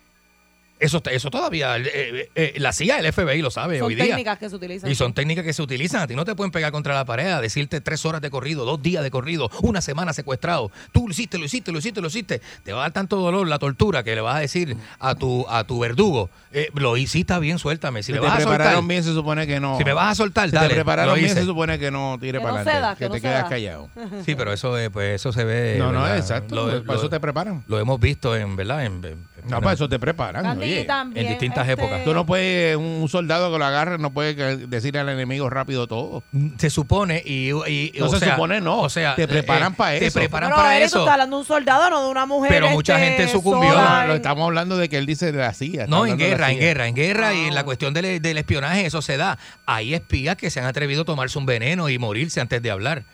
Eso, eso todavía, eh, eh, eh, la CIA, el FBI lo sabe Son hoy día. técnicas que se utilizan. Y son técnicas que se utilizan. A ti no te pueden pegar contra la pared, a decirte tres horas de corrido, dos días de corrido, una semana secuestrado. Tú lo hiciste, lo hiciste, lo hiciste, lo hiciste. Te va a dar tanto dolor la tortura que le vas a decir a tu, a tu verdugo, eh, lo hiciste bien, suéltame. Si Si me te vas a soltar, prepararon bien, se supone que no. Si me vas a soltar, si dale, te prepararon bien, se supone que no tire Que para no adelante. que, que no te quedas callado. Sí, pero eso, eh, pues eso se ve. No, no, ¿verdad? exacto. Lo- para lo- eso te preparan. Lo hemos visto en, ¿verdad? En, en- No, para eso te preparan. Oye. también, en distintas este, épocas. Tú no puedes, un soldado que lo agarre no puede decirle al enemigo rápido todo. Se supone y, y- No o se sea, supone, no. O sea, Te preparan eh, para Te eso. preparan Pero, para Eric, tú eso. estás hablando de un soldado, no de una mujer. Pero mucha este, gente sucumbió. sola lo en- estamos hablando de que él dice de la CIA. No, en guerra, en guerra, en guerra y en la cuestión del, del espionaje eso se da. Hay espías que se han atrevido a tomarse un veneno y morirse antes de hablar.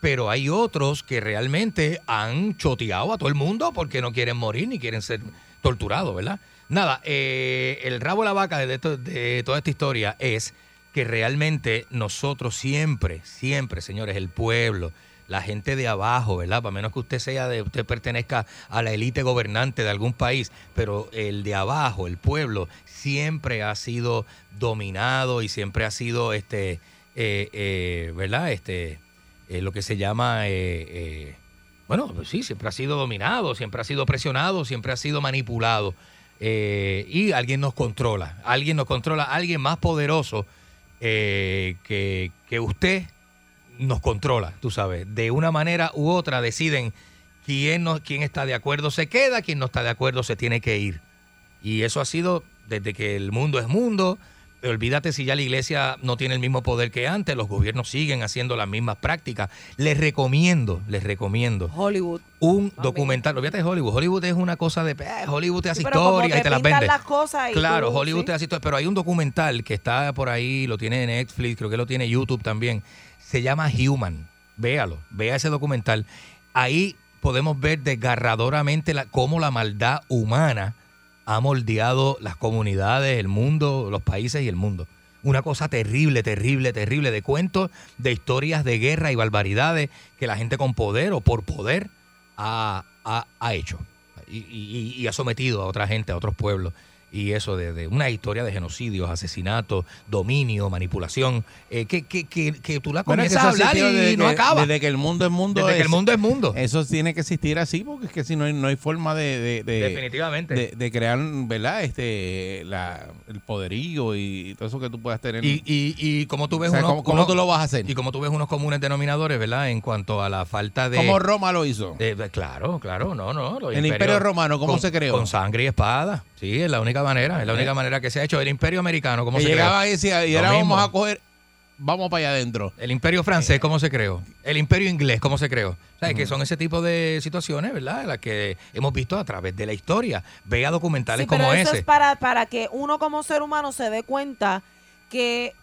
Pero hay otros que realmente han choteado a todo el mundo porque no quieren morir ni quieren ser torturados, ¿verdad? Nada, eh, el rabo de la vaca de, toda esta historia es que realmente nosotros siempre, siempre, señores, el pueblo, la gente de abajo, ¿verdad? Para menos que usted sea de, usted pertenezca a la élite gobernante de algún país, pero el de abajo, el pueblo, siempre ha sido dominado y siempre ha sido, este, eh, eh, ¿verdad? Este, eh, lo que se llama, bueno, pues sí, siempre ha sido dominado, siempre ha sido presionado, siempre ha sido manipulado. Eh, y alguien nos controla, alguien nos controla, alguien más poderoso eh, que, que usted nos controla, tú sabes. De una manera u otra deciden quién, no, quién está de acuerdo se queda, quién no está de acuerdo se tiene que ir. Y eso ha sido desde que el mundo es mundo olvídate si ya la iglesia no tiene el mismo poder que antes, los gobiernos siguen haciendo las mismas prácticas. Les recomiendo, les recomiendo Hollywood. un documental. Olvídate de Hollywood. Hollywood es una cosa de. eh, Hollywood te hace Sí, historia y te las vende. las cosas y claro, tú- Hollywood sí. te hace historia. Pero hay un documental que está por ahí, lo tiene en Netflix, creo que lo tiene YouTube también. Se llama Human. Véalo, vea ese documental. Ahí podemos ver desgarradoramente la, cómo la maldad humana ha moldeado las comunidades, el mundo, los países y el mundo. Una cosa terrible, terrible, terrible de cuentos, de historias de guerra y barbaridades que la gente con poder o por poder ha, ha- ha hecho y, y- y ha sometido a otra gente, a otros pueblos. Y eso de, de una historia de genocidios, asesinatos, dominio, manipulación, eh, que, que, que, que tú la Bueno, es comienzas a eso ha hablar y no acaba. Desde que el mundo es mundo. Desde que el mundo es mundo. Eso tiene que existir así, porque es que si no hay, no hay forma de, de- de- Definitivamente. de, crear, ¿verdad? Este, la, el poderío y todo eso que tú puedas tener. Y, y, y como tú ves O sea, unos- ¿cómo- cómo unos- tú lo vas a hacer? Y como tú ves unos comunes denominadores, ¿verdad? En cuanto a la falta de. Como Roma lo hizo. de- claro, claro, no, no. El Imperio Romano, ¿cómo con- se creó? Con sangre y espada. Sí, es la única manera, es la única Eh. manera que se ha hecho. El Imperio Americano, ¿cómo que se llegaba creó? y decía, y Lo ahora mismo. vamos a coger, vamos para allá adentro. El Imperio francés, ¿cómo se creó? El Imperio inglés, ¿cómo se creó? ¿Sabes? Que son ese tipo de situaciones, ¿verdad? Las que hemos visto a través de la historia. Vea documentales Sí, pero como eso ese. es para, para que uno como ser humano se dé cuenta que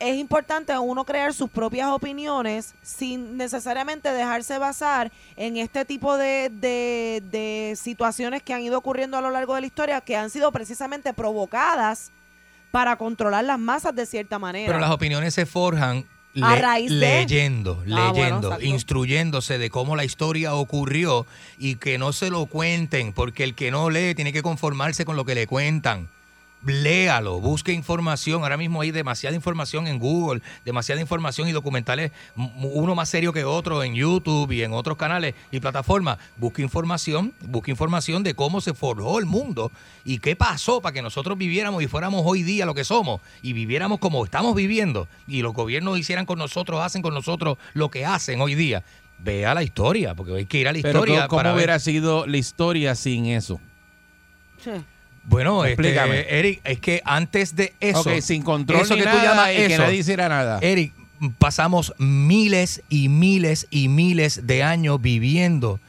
es importante uno crear sus propias opiniones sin necesariamente dejarse basar en este tipo de, de- de situaciones que han ido ocurriendo a lo largo de la historia que han sido precisamente provocadas para controlar las masas de cierta manera. Pero las opiniones se forjan A le- raíz de- leyendo, Ah, leyendo, instruyéndose de cómo la historia ocurrió y que no se lo cuenten, porque el que no lee tiene que conformarse con lo que le cuentan. Léalo, busque información. Ahora mismo hay demasiada información en Google, demasiada información y documentales, uno más serio que otro en YouTube y en otros canales y plataformas. Busque información, busque información de cómo se forjó el mundo y qué pasó para que nosotros viviéramos y fuéramos hoy día lo que somos y viviéramos como estamos viviendo y los gobiernos hicieran con nosotros, hacen con nosotros lo que hacen hoy día. Vea la historia, porque hay que ir a la Pero historia. ¿cómo para ver- hubiera sido la historia sin eso? Bueno, este, Explícame. Eric, es que antes de eso. Ok, sin control eso ni que tú llamas y que eso, nadie hiciera nada. Eric, pasamos miles y miles y miles de años viviendo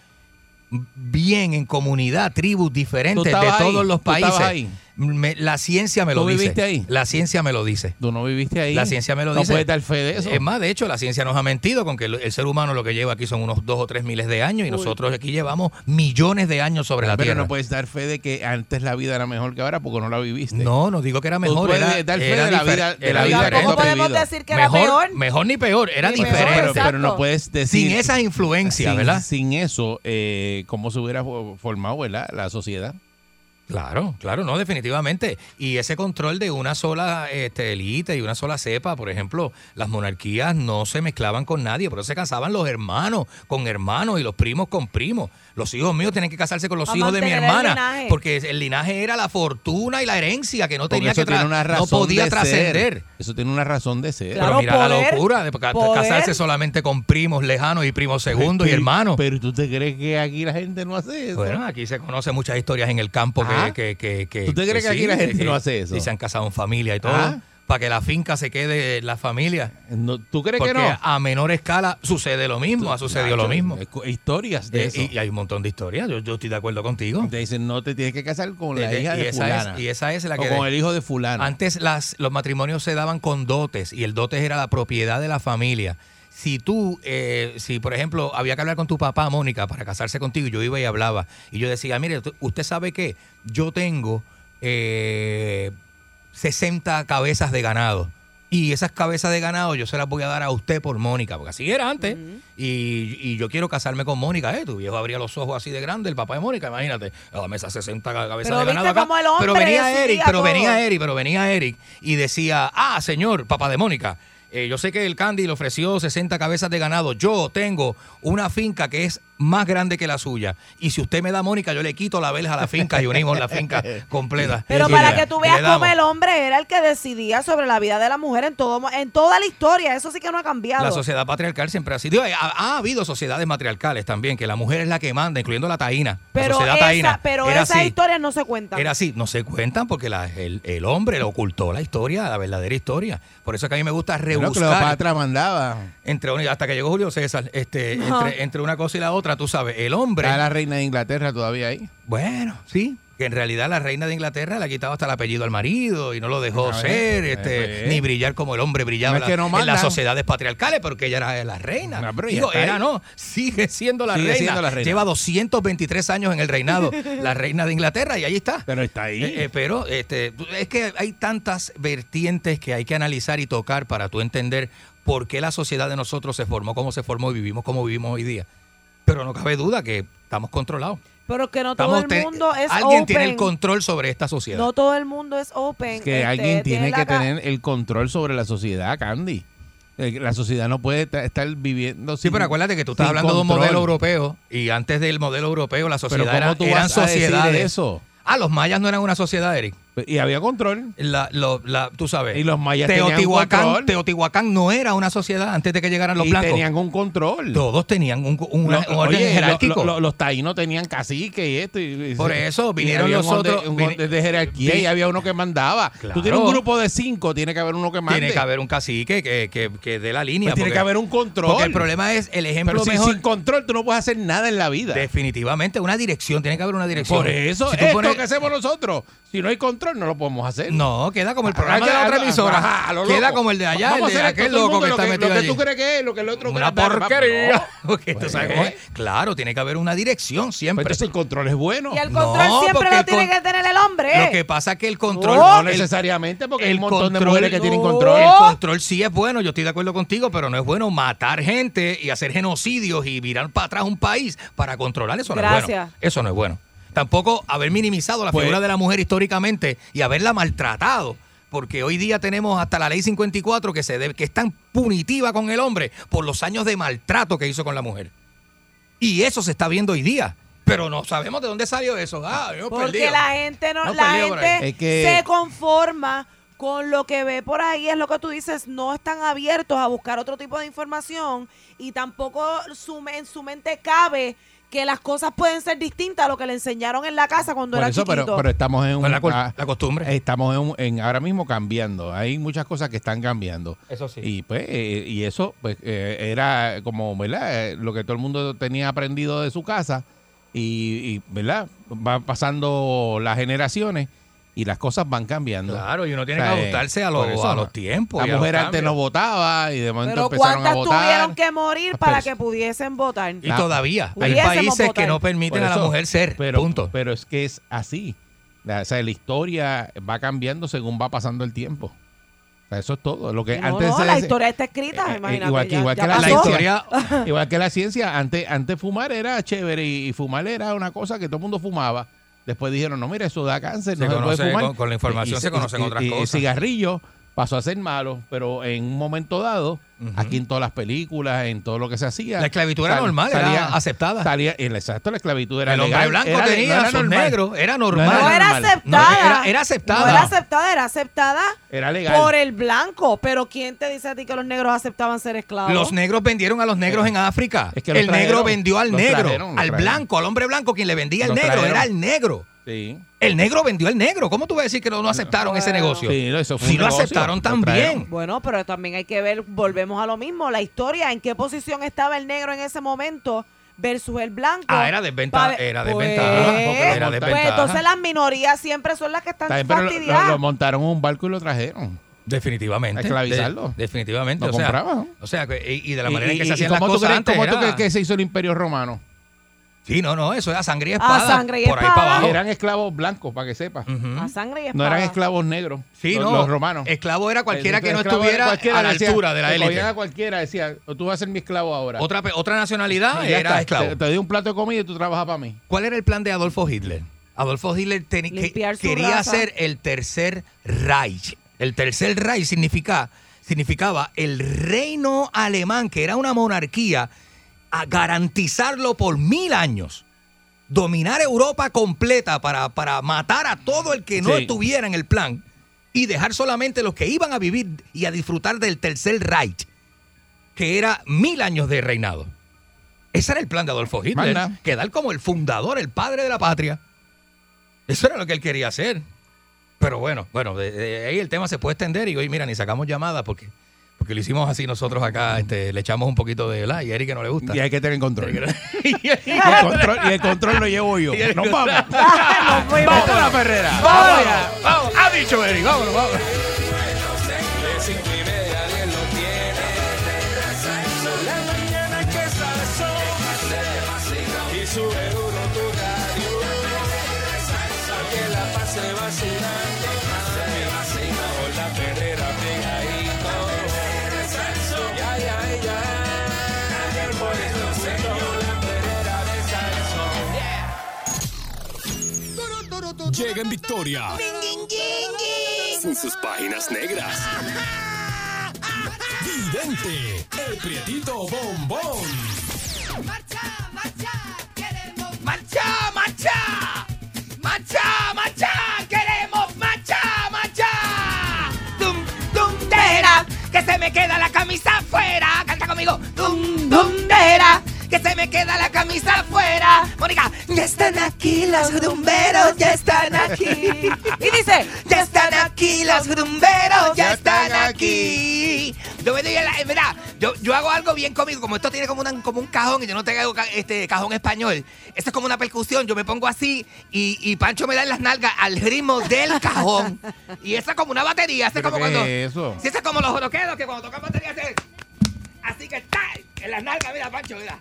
bien en comunidad, tribus diferentes de todos ahí? los ¿Tú estabas países. Me- la ciencia me lo ¿Tú dice. viviste ahí? La ciencia me lo dice. Tú no viviste ahí. La ciencia me lo no dice. puedes dar fe de eso. Es más, de hecho, la ciencia nos ha mentido con que el, el ser humano lo que lleva aquí son unos dos o tres miles de años y nosotros aquí llevamos millones de años sobre la Pero Tierra. no puedes dar fe de que antes la vida era mejor que ahora porque no la viviste. No, no digo que era Tú mejor. puedes Era, dar fe era de la vida- de era la vida tú ¿Cómo podemos decir que era mejor, peor? Mejor ni peor, era Ni diferente. peor, pero, pero no puedes decir. Sin esas influencias, sin, ¿verdad? Sin eso, eh, ¿cómo se hubiera fo- formado ¿verdad? la sociedad? Claro, claro, no, definitivamente. Y ese control de una sola este, élite y una sola cepa, por ejemplo, las monarquías no se mezclaban con nadie, pero se casaban los hermanos con hermanos y los primos con primos. Los hijos míos tienen que casarse con los A hijos de mi el hermana, porque el linaje era la fortuna y la herencia que no Porque tenía eso que tiene una no razón podía de trascender. ser. Eso tiene una razón de ser. Claro, pero mira la locura de poder. casarse solamente con primos lejanos y primos segundos y hermanos. Pero tú te crees que aquí la gente no hace eso. Bueno, aquí se conoce muchas historias en el campo que... Ah. Que, que, que- ¿Tú te crees que aquí la gente no hace eso? Y se han casado en familia y todo. Para que la finca se quede en la familia. No, ¿Tú crees Porque que no? a menor escala sucede lo mismo, ha sucedido lo mismo. Historias de Eh, eso. y, y hay un montón de historias, yo, yo estoy de acuerdo contigo. Te dicen, no te tienes que casar con la Eh, hija y, de esa fulana. es, y esa es la o que... con el hijo de fulana. Antes las, los matrimonios se daban con dotes y el dotes era la propiedad de la familia. Si tú, eh, si por ejemplo había que hablar con tu papá, Mónica, para casarse contigo, yo iba y hablaba, y yo decía, mire, usted sabe que yo tengo eh, 60 cabezas de ganado. Y esas cabezas de ganado yo se las voy a dar a usted por Mónica, porque así era antes. y, y yo quiero casarme con Mónica. Eh, tu viejo abría los ojos así de grande, el papá de Mónica, imagínate. Dame esas 60 cabezas Pero de ganado acá. pero venía Eric, pero todo. venía Eric, pero venía Eric y decía, ah, señor, papá de Mónica, eh, yo sé que el Candy le ofreció 60 cabezas de ganado. Yo tengo una finca que es más grande que la suya. Y si usted me da Mónica, yo le quito la verja a la finca y unimos la finca completa. Pero Y para le- que tú veas cómo el hombre era el que decidía sobre la vida de la mujer en todo en toda la historia. Eso sí que no ha cambiado. La sociedad patriarcal siempre ha sido. Ha, ha habido sociedades matriarcales también, que la mujer es la que manda, incluyendo la taína. pero la sociedad esa- taína. pero esas historias no se cuentan. Era así, no se cuentan porque la- el, el hombre le ocultó la historia, la verdadera historia. Por eso es que a mí me gusta rebuscar. Cleopatra mandaba. Entre, hasta que llegó Julio César, este, entre una cosa y la otra, tú sabes, el hombre. Está la reina de Inglaterra todavía ahí. Bueno, sí. Que en realidad la reina de Inglaterra le ha quitado hasta el apellido al marido y no lo dejó ver, ser, este, ni brillar como el hombre brillaba No es que no en la- en las sociedades patriarcales, porque ella era la reina. No, Digo, era ahí. no, sigue siendo la, Sigue reina. siendo la reina. Lleva 223 años en el reinado, la reina de Inglaterra, y ahí está. Pero está ahí. Eh, eh, pero este, es que hay tantas vertientes que hay que analizar y tocar para tú entender por qué la sociedad de nosotros se formó, cómo se formó y vivimos como vivimos hoy día. Pero no cabe duda que estamos controlados. Pero que no todo el te- mundo es alguien open. tiene el control sobre esta sociedad. No todo el mundo es open. que Este, alguien tiene que tener el control sobre la sociedad, Candy. Eh, La sociedad no puede ta- estar viviendo Sí, pero acuérdate que tú estás hablando de un modelo europeo y antes del modelo europeo la sociedad ¿cómo era, tú eran vas a decir sociedades. eso? Ah, los mayas no eran una sociedad, Eric. Y había control. La, lo- la- tú sabes. Y los mayas tenían Teotihuacán, control. Teotihuacán no era una sociedad antes de que llegaran los y blancos. tenían un control. Todos tenían un, un- orden oye, jerárquico. lo- lo- los taínos tenían cacique y esto. y- y- Por eso vinieron los otros- Un orden de jerarquía y había uno que mandaba. Claro. Tú tienes un grupo de cinco, tiene que haber uno que mande. Tiene que haber un cacique que, que, que dé la línea. Pues tiene que haber un control. Porque el problema es el ejemplo Pero si mejor. sin control tú no puedes hacer nada en la vida. Definitivamente, una dirección. Tiene que haber una dirección. Por eso, Si esto pones- que hacemos nosotros, si no hay control, no lo podemos hacer. No, queda como el programa de la otra emisora. ajá, a lo queda como el de allá, el de aquel loco que está metido Lo que allí. tú crees que es, lo que el otro Una porquería. Pues, eh. Claro, tiene que haber una dirección siempre. Entonces el control es bueno. Y el No, control siempre lo tiene que tener el hombre. Lo que pasa es que el control. No, necesariamente, porque hay un montón de mujeres que tienen control. El control sí es bueno, yo estoy de acuerdo contigo, pero no es bueno matar gente y hacer genocidios y virar para atrás un país para controlar eso no es Gracias. bueno. Eso no es bueno. Tampoco haber minimizado la Pues- figura de la mujer históricamente y haberla maltratado. Porque hoy día tenemos hasta la ley 54 que, se debe- que es tan punitiva con el hombre por los años de maltrato que hizo con la mujer. Y eso se está viendo hoy día. Pero no sabemos de dónde salió eso. Ah, yo Porque perdido. la gente no, No, la gente Es que- se conforma con lo que ve por ahí, es lo que tú dices, no están abiertos a buscar otro tipo de información y tampoco su, en su mente cabe que las cosas pueden ser distintas a lo que le enseñaron en la casa cuando Por era eso, pero, chiquito. pero estamos en un, la ah, la costumbre. Estamos en, un- en ahora mismo cambiando. Hay muchas cosas que están cambiando. Eso sí. Y pues, eh, y eso pues eh, era como, ¿verdad? Eh, Lo que todo el mundo tenía aprendido de su casa y, y, ¿verdad? Van pasando las generaciones y las cosas van cambiando. Claro, y uno tiene O sea, que eh, ajustarse a, los- eso, a los tiempos. La mujer antes no votaba y de momento pero empezaron a ¿cuántas votar. tuvieron que morir para que pudiesen votar? Y todavía hay países votar. que no permiten a la mujer ser. Pero, punto. pero es que es así. La- O sea, la historia va cambiando según va pasando el tiempo. O sea, eso es todo. Lo que No, antes no, se la historia está escrita, Eh, eh, imagínate. igual que, ya- igual ya que la, ciencia, igual que la ciencia, antes, antes fumar era chévere y, y fumar era una cosa que todo el mundo fumaba. Después dijeron, no, mira, eso da cáncer, Se no se conoce- puede fumar. con- con la información se conocen otras y- cosas. El cigarrillo pasó a ser malo, pero en un momento dado, aquí en todas las películas, en todo lo que se hacía. La esclavitud era normal, era aceptada. Salía, el- exacto, la esclavitud era el hombre legal, blanco era- tenía no era sus negros, era normal. No No era normal. aceptada. No, era- era aceptada. No era aceptada, era aceptada Era legal. por el blanco. Pero ¿quién te dice a ti que los negros aceptaban ser esclavos? Los negros vendieron a los negros en África. Es que el negro vendió al negro, trajeron, al trajeron. blanco, al hombre blanco. Quien le vendía al Los negro trajeron. era el negro. Sí. El negro vendió al negro. ¿Cómo tú vas a decir que no, no aceptaron ese negocio? Sí, eso fue un lo negocio, aceptaron también. Bueno, pero también hay que ver, volvemos a lo mismo, la historia, en qué posición estaba el negro en ese momento versus el blanco. Ah, era desventaja, Pa- era pues, desventaja. Pues entonces las minorías siempre son las que están lo, fastidiadas. lo- lo montaron en un barco y lo trajeron. Definitivamente. A esclavizarlo. De- definitivamente. Lo o sea, compraban. O sea, que- y, y de la Y- manera en que y- se hacían las ¿cómo tú cosas crees- antes. ¿Cómo tú crees que se hizo el imperio romano? Sí, no, no, eso era sangre y espada. sangre y por ahí espada. para abajo. Eran esclavos blancos, para que sepas. A sangre y No espada. eran esclavos negros. Sí, los, no. los romanos. Esclavo era cualquiera Eh, que no estuviera cualquiera, a la decía, altura de la te élite. a cualquiera, decía, tú vas a ser mi esclavo ahora. Otra, otra nacionalidad era está, esclavo. Te, te doy un plato de comida y tú trabajas para mí. ¿Cuál era el plan de Adolfo Hitler? Adolfo Hitler que- quería raza. hacer el tercer Reich. El tercer Reich significa, significaba el reino alemán, que era una monarquía a garantizarlo por mil años. Dominar Europa completa para, para matar a todo el que no Sí. estuviera en el plan y dejar solamente los que iban a vivir y a disfrutar del tercer Reich, que era mil años de reinado. Ese era el plan de Adolfo Hitler, Manda. quedar como el fundador, el padre de la patria. Eso era lo que él quería hacer. Pero bueno, bueno, de, de ahí el tema se puede extender y hoy, mira, ni sacamos llamadas porque, porque lo hicimos así nosotros acá, este, le echamos un poquito de la y a Eric que no le gusta. Y hay que tener control. y, el control y el control lo llevo yo. Nos vamos. Vamos a la Ferrera. Vamos, vamos. Ha dicho Eric, vámonos, vámonos. Llega en victoria. Sin sus páginas negras. Vidente, el prietito bombón. ¡Marcha, marcha! ¡Marcha, marcha! ¡Queremos marcha, marcha! ¡Dum, dundera! ¡Que se me queda la camisa afuera! ¡Canta conmigo! ¡Dum, dundera! ¡Que se me queda la camisa afuera! Mónica, ya están aquí los grumberos, ya están aquí. Y dice, ya están aquí los grumberos, ya están aquí. Yo me doy la, eh, mira, yo, yo hago algo bien cómico, como esto tiene como, una- como un cajón y yo no tengo este cajón español. Esto es como una percusión, yo me pongo así y, y Pancho me da en las nalgas al ritmo del cajón. Y eso es como una batería, eso es ¿Pero como cuando... es eso? Sí, eso es como los joroqueros que cuando tocan batería hacen... Así que está en las nalgas, mira Pancho, mira.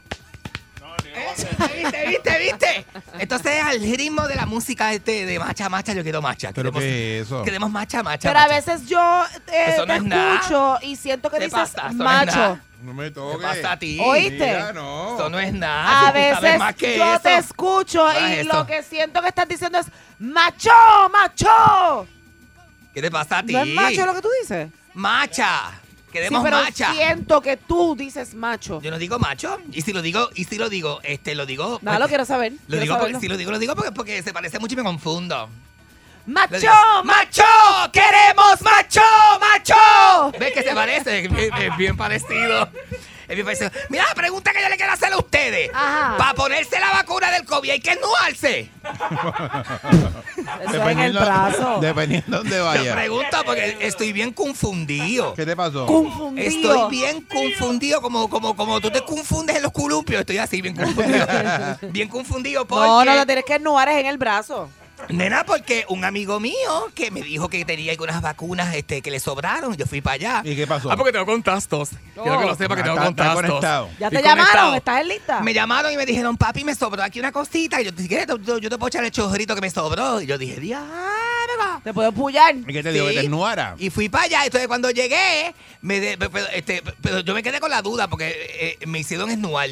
¿Eh? ¿Viste, viste, viste? Entonces al ritmo de la música este de macha, macha, yo quiero macha. ¿Pero Queremos, qué es eso? queremos macha, macha, Pero a veces yo eh, Eso no te es nada. escucho y siento que ¿Qué dices pasa? Eso no es macho. nada. No me ¿Qué toques. pasa a ti? ¿Oíste? Mira, no. Eso no es nada. A veces más que yo eso. te escucho y eso. lo que siento que estás diciendo es macho, macho. ¿Qué te pasa a ti? ¿No es macho lo que tú dices? Macha. Queremos sí, pero macha. siento que tú dices macho. Yo no digo macho. Y si lo digo, y si lo digo, este, lo digo. Nada, lo quiero saber. Lo quiero digo porque, si lo digo, lo digo porque, porque se parece mucho y me confundo. ¡Macho! ¡Macho! ¡Queremos macho! ¡Macho! ¿Ves que se parece? Es bien parecido. Mira la pregunta que yo le quiero hacer a ustedes. Para ponerse la vacuna del COVID hay que ennuarse. Eso en el brazo. Dependiendo de dónde Te vaya. pregunto porque estoy bien confundido. ¿Qué te pasó? Confundido. Estoy bien confundido, como, como, como tú te confundes en los columpios. Estoy así, bien confundido. bien confundido porque... No, no lo tienes que ennuar, es en el brazo. Nena, porque un amigo mío que me dijo que tenía algunas vacunas este, que le sobraron, yo fui para allá. ¿Y qué pasó? Ah, porque tengo contactos. Quiero que lo sepa que Ah, tengo contactos. conectado. ¿Ya te llamaron? ¿Estás en lista? Me llamaron y me dijeron, papi, me sobró aquí una cosita. Y yo, si quieres, yo, yo te puedo echar el chorrito que me sobró. Y yo dije, diablo. ¿Te puedo pullar? ¿Y qué te digo? Sí. ¿Que te ennuara? Y fui para allá. Entonces, cuando llegué, me de- pero, este, pero yo me quedé con la duda porque eh, me hicieron esnuar.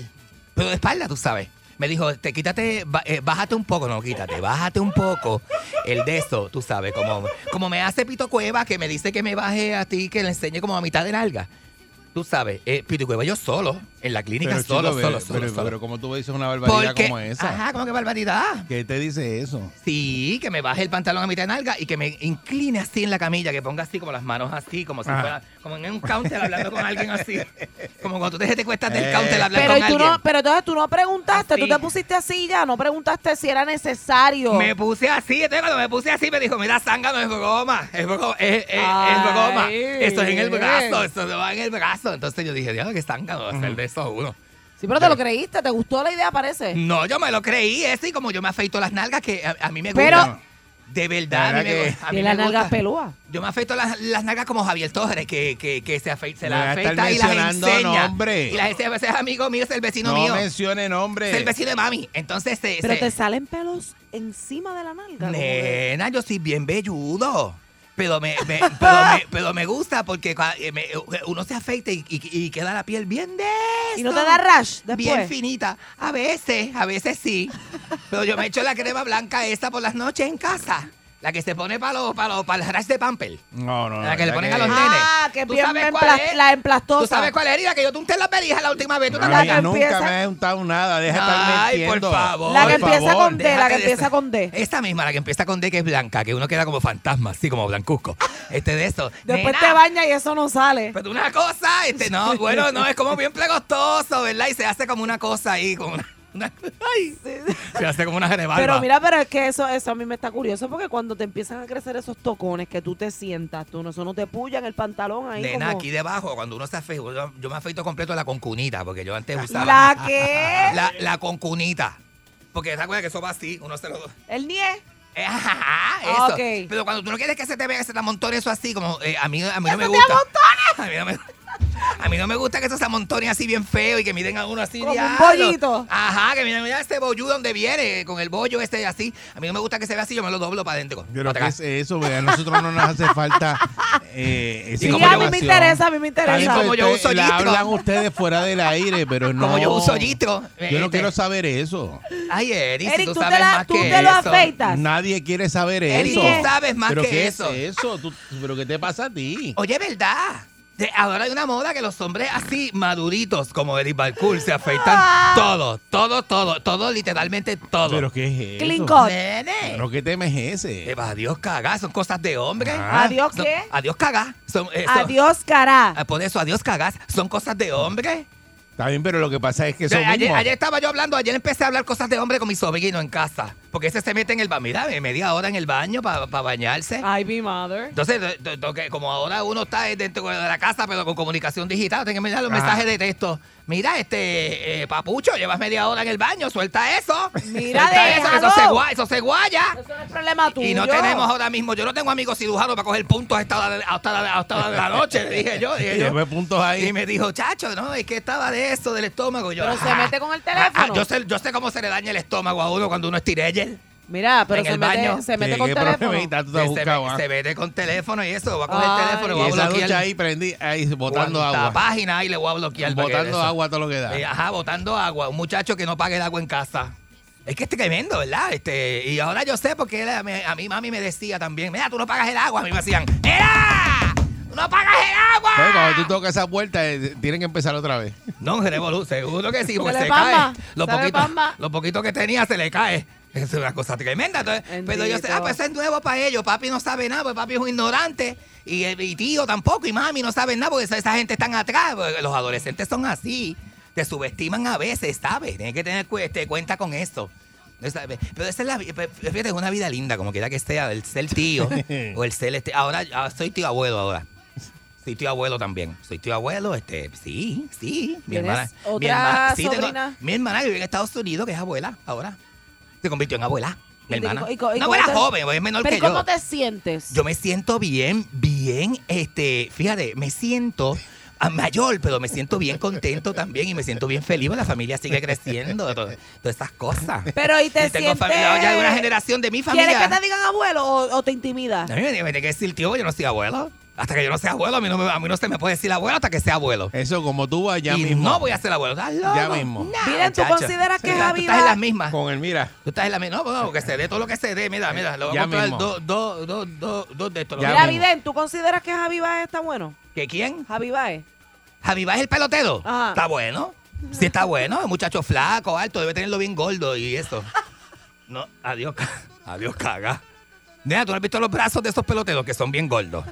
Pero de espalda, tú sabes. Me dijo, te quítate, eh, bájate un poco, no, quítate, bájate un poco el de eso, tú sabes, como, como me hace Pito Cueva, que me dice que me baje a ti, que le enseñe como a mitad de nalga. Tú sabes, eh, Pito Cueva yo solo, en la clínica Pero, solo, chico, solo, pero, solo, pero, solo. pero ¿cómo tú dices una barbaridad Porque- como esa? Ajá, como que barbaridad. ¿Qué te dice eso? Sí, que me baje el pantalón a mitad de nalga y que me incline así en la camilla, que ponga así como las manos así, como si Ajá. fuera, como en un counter hablando con alguien así. Como cuando tú te, te cuestas del Eh. counter hablando Pero, con ¿y tú alguien. no, pero entonces tú no preguntaste, Así. tú te pusiste así ya, no preguntaste si era necesario. Me puse así, entonces cuando me puse así me dijo, mira, sanga no es broma, es broma, es, es, broma, esto es en el brazo, esto se va en el brazo. Entonces yo dije, diablo, que a ser de eso uno. Sí, pero te lo creíste, te gustó la idea, parece. No, yo me lo creí, eso y como yo me afeito las nalgas, que a, a mí me Pero- gusta. De verdad, a mí ¿Verdad me, gusta- a mí las me nalgas gusta. pelúas. Yo me afeito las, las nalgas como Javier Torres, que, que, que se, afe- se las vas a estar afeita y las mencionando enseña. nombre. Y las ese, ese es amigo mío, es el vecino No mío. mencione nombre. Es el vecino de mami. Entonces, se, Pero se- te salen pelos encima de la nalga. como que- nena, yo soy bien velludo. Pero me, me- pero, me, pero me gusta porque eh, uno se afeita y, y- y queda la piel bien de ¿Y no te da rash después? Bien finita. A veces, a veces sí. Pero yo me echo la crema blanca esta por las noches en casa. La que se pone para los, para los, para el rash de pamper. No, no, no. La que le ¿verdad ponen que- a los nenes. Ah, que ¿Tú bien sabes me cuál emplas- es? la emplastosa. ¿Tú sabes cuál es? La que yo te unté las berijas la última vez. Nunca empieza- me ha untado nada. Deja de estar Ay, mintiendo. por favor. La que Por empieza favor. con D, la que de empieza con D. Esta misma, la que empieza con D, que es blanca, que uno queda como fantasma, así como blancuzco. Este de eso. Después Nena, te bañas y eso no sale. Pero una cosa, este, no, bueno, no, es como bien plegostoso, ¿verdad? Y se hace como una cosa ahí, como una. Ay, se hace como una genevalva. Pero mira, pero es que eso, eso a mí me está curioso porque cuando te empiezan a crecer esos tocones que tú te sientas, tú no, eso no te puya en el pantalón ahí Nena, como... aquí debajo, cuando uno se afeita, yo, yo me afeito completo la concunita, porque yo antes usaba. ¿La qué? La, la concunita. Porque te acuerdas que eso va así, uno se lo. El nie. Eh, ajá, Ah, eso. ok. Pero cuando tú no quieres que se te vea, que se te amontone eso así, como eh, a mí, a mí no me se te gusta. A mí no me a mí no me gusta que eso se amontone así bien feo y que miren a uno así. Como un bollito. Ajá, que miren, mira este bolludo donde viene, con el bollo este así. A mí no me gusta que se vea así, yo me lo doblo para adentro. Pero ¿qué es eso? Vea, A nosotros no nos hace falta eh, esa Sí, como a mí me interesa, a mí me interesa. como yo uso la Yitro. hablan ustedes fuera del aire, pero no. Como yo uso Yitro. Yo no este, quiero saber eso. Ay, Eric, si Eric, tú, sabes la- más tú que te lo eso. afeitas. Nadie quiere saber Eric, eso. tú sabes más ¿Pero que qué eso. es eso? ¿Tú- ¿Pero qué te pasa a ti? Oye, ¿verdad? De- ahora hay una moda que los hombres así maduritos como Eric Balcour se afeitan todo, todo, todo, todo, literalmente todo. ¿Pero qué es eso? Clean cut. Nene. ¿Pero qué temes ese? Eh, Adiós cagá, son cosas de hombre. Ah. ¿Adiós Son- qué? Adiós cagá. Son, eh, son- Adiós, cara. Ah, Por eso, adiós cagás, son cosas de hombre. Está bien, pero lo que pasa es que Yo- ayer, ayer estaba yo hablando, ayer empecé a hablar cosas de hombre con mi sobrino en casa. Porque ese se mete en el baño, mira, media hora en el baño para bañarse. Ay, mi mother. Entonces, como ahora uno está dentro de la casa, pero con comunicación digital, tengo que mirar los Ajá. mensajes de texto. Mira, este, eh, papucho, llevas media hora en el baño, suelta eso. Mira, suelta eso, que eso se, déjalo. gua- eso se guaya. Eso no es problema tuyo. Y no tenemos ahora mismo, yo no tengo amigos cirujanos para coger puntos a esta hora de, a esta hora- a esta hora de la noche, le dije yo. Dije yo. Puntos ahí. Y me dijo, chacho, no, es que estaba de eso, del estómago. Yo, Pero se mete con el Ah, ah, teléfono. yo, sé, yo sé cómo se le daña el estómago a uno cuando uno es. Mira, pero En se el mete, baño. se mete ¿Qué- con teléfono. problemita tú te has Se, buscado, me- ah? se mete con teléfono y eso, va a coger Ay. el teléfono y Y va a esa bloquear. ducha ahí prendí, ahí botando cuanta agua. página ahí le voy a bloquear. para que Botando eso. agua todo lo que da. Eh, ajá, botando agua. Un muchacho que no pague el agua en casa. Es que es tremendo, ¿verdad? Este, y ahora yo sé porque él, a, mí, a mí mami me decía también, mira, tú no pagas el agua. A mí me decían, ¡Mira! ¡Tú no pagas el agua! Pero cuando tú tocas esa puerta, eh, tienen que empezar otra vez. No, Revolu, seguro que sí, porque Se se, le cae. pamba, Lo se le poquito, pamba. lo poquito que tenía se le cae. Es una cosa tremenda. Entonces, pero yo sé, ah, pues es nuevo para ellos. Papi no sabe nada, porque papi es un ignorante. Y, eh, y tío tampoco, y mami no saben nada, porque esa, esa gente están atrás. Los adolescentes son así. Te subestiman a veces, ¿sabes? Tienes que tener cu- este, cuenta con eso. Esa- Pero esa es la fíjate, es una vida linda, como quiera que sea, el ser tío o el ser este. Ahora, ah, soy tío abuelo ahora. Soy tío abuelo también. Soy tío abuelo, este, sí, sí. Mi ¿Tienes hermana. mi otra hermana, sí, tengo- sobrina? mi hermana vive en Estados Unidos, que es abuela ahora. Se convirtió en abuela. Mi hermana. y y Una abuela te- joven, es menor Pero que ¿y cómo yo. te sientes? Yo me siento bien, bien, este, fíjate, me siento mayor, pero me siento bien contento también y me siento bien feliz. porque La familia sigue creciendo, to- todas esas cosas. Pero ¿y te Y tengo sientes... familia ya de una generación de mi familia. ¿Quieres que te digan abuelo o, o te intimida? A mí me tiene que decir tío, yo no soy abuelo. Hasta que yo no sea abuelo, a mí no, me- a mí no se me puede decir abuelo hasta que sea abuelo. Eso como tú vas ya y mismo. no voy a ser abuelo. ¿Estás loco? Ya mismo. No, Miren, ¿tú muchacho. consideras que Tú estás- Javi Tú estás en va- las mismas. Con el mira. Tú estás en la misma. No, no, que se dé todo lo que se dé. Mira, mira, le voy a Ya comprar mismo. dos dos dos dos dos de estos. Ya Mira, mismo. Vidén, ¿tú consideras que Javi Baez está bueno? ¿Que quién? Javi Baez. Javi es el pelotero. Ajá. Está bueno. Sí, está bueno. Es muchacho flaco, alto, debe tenerlo bien gordo y eso. No, adiós, ca- adiós, caga. Nena, ¿tú no has visto los brazos de esos peloteros que son bien gordos?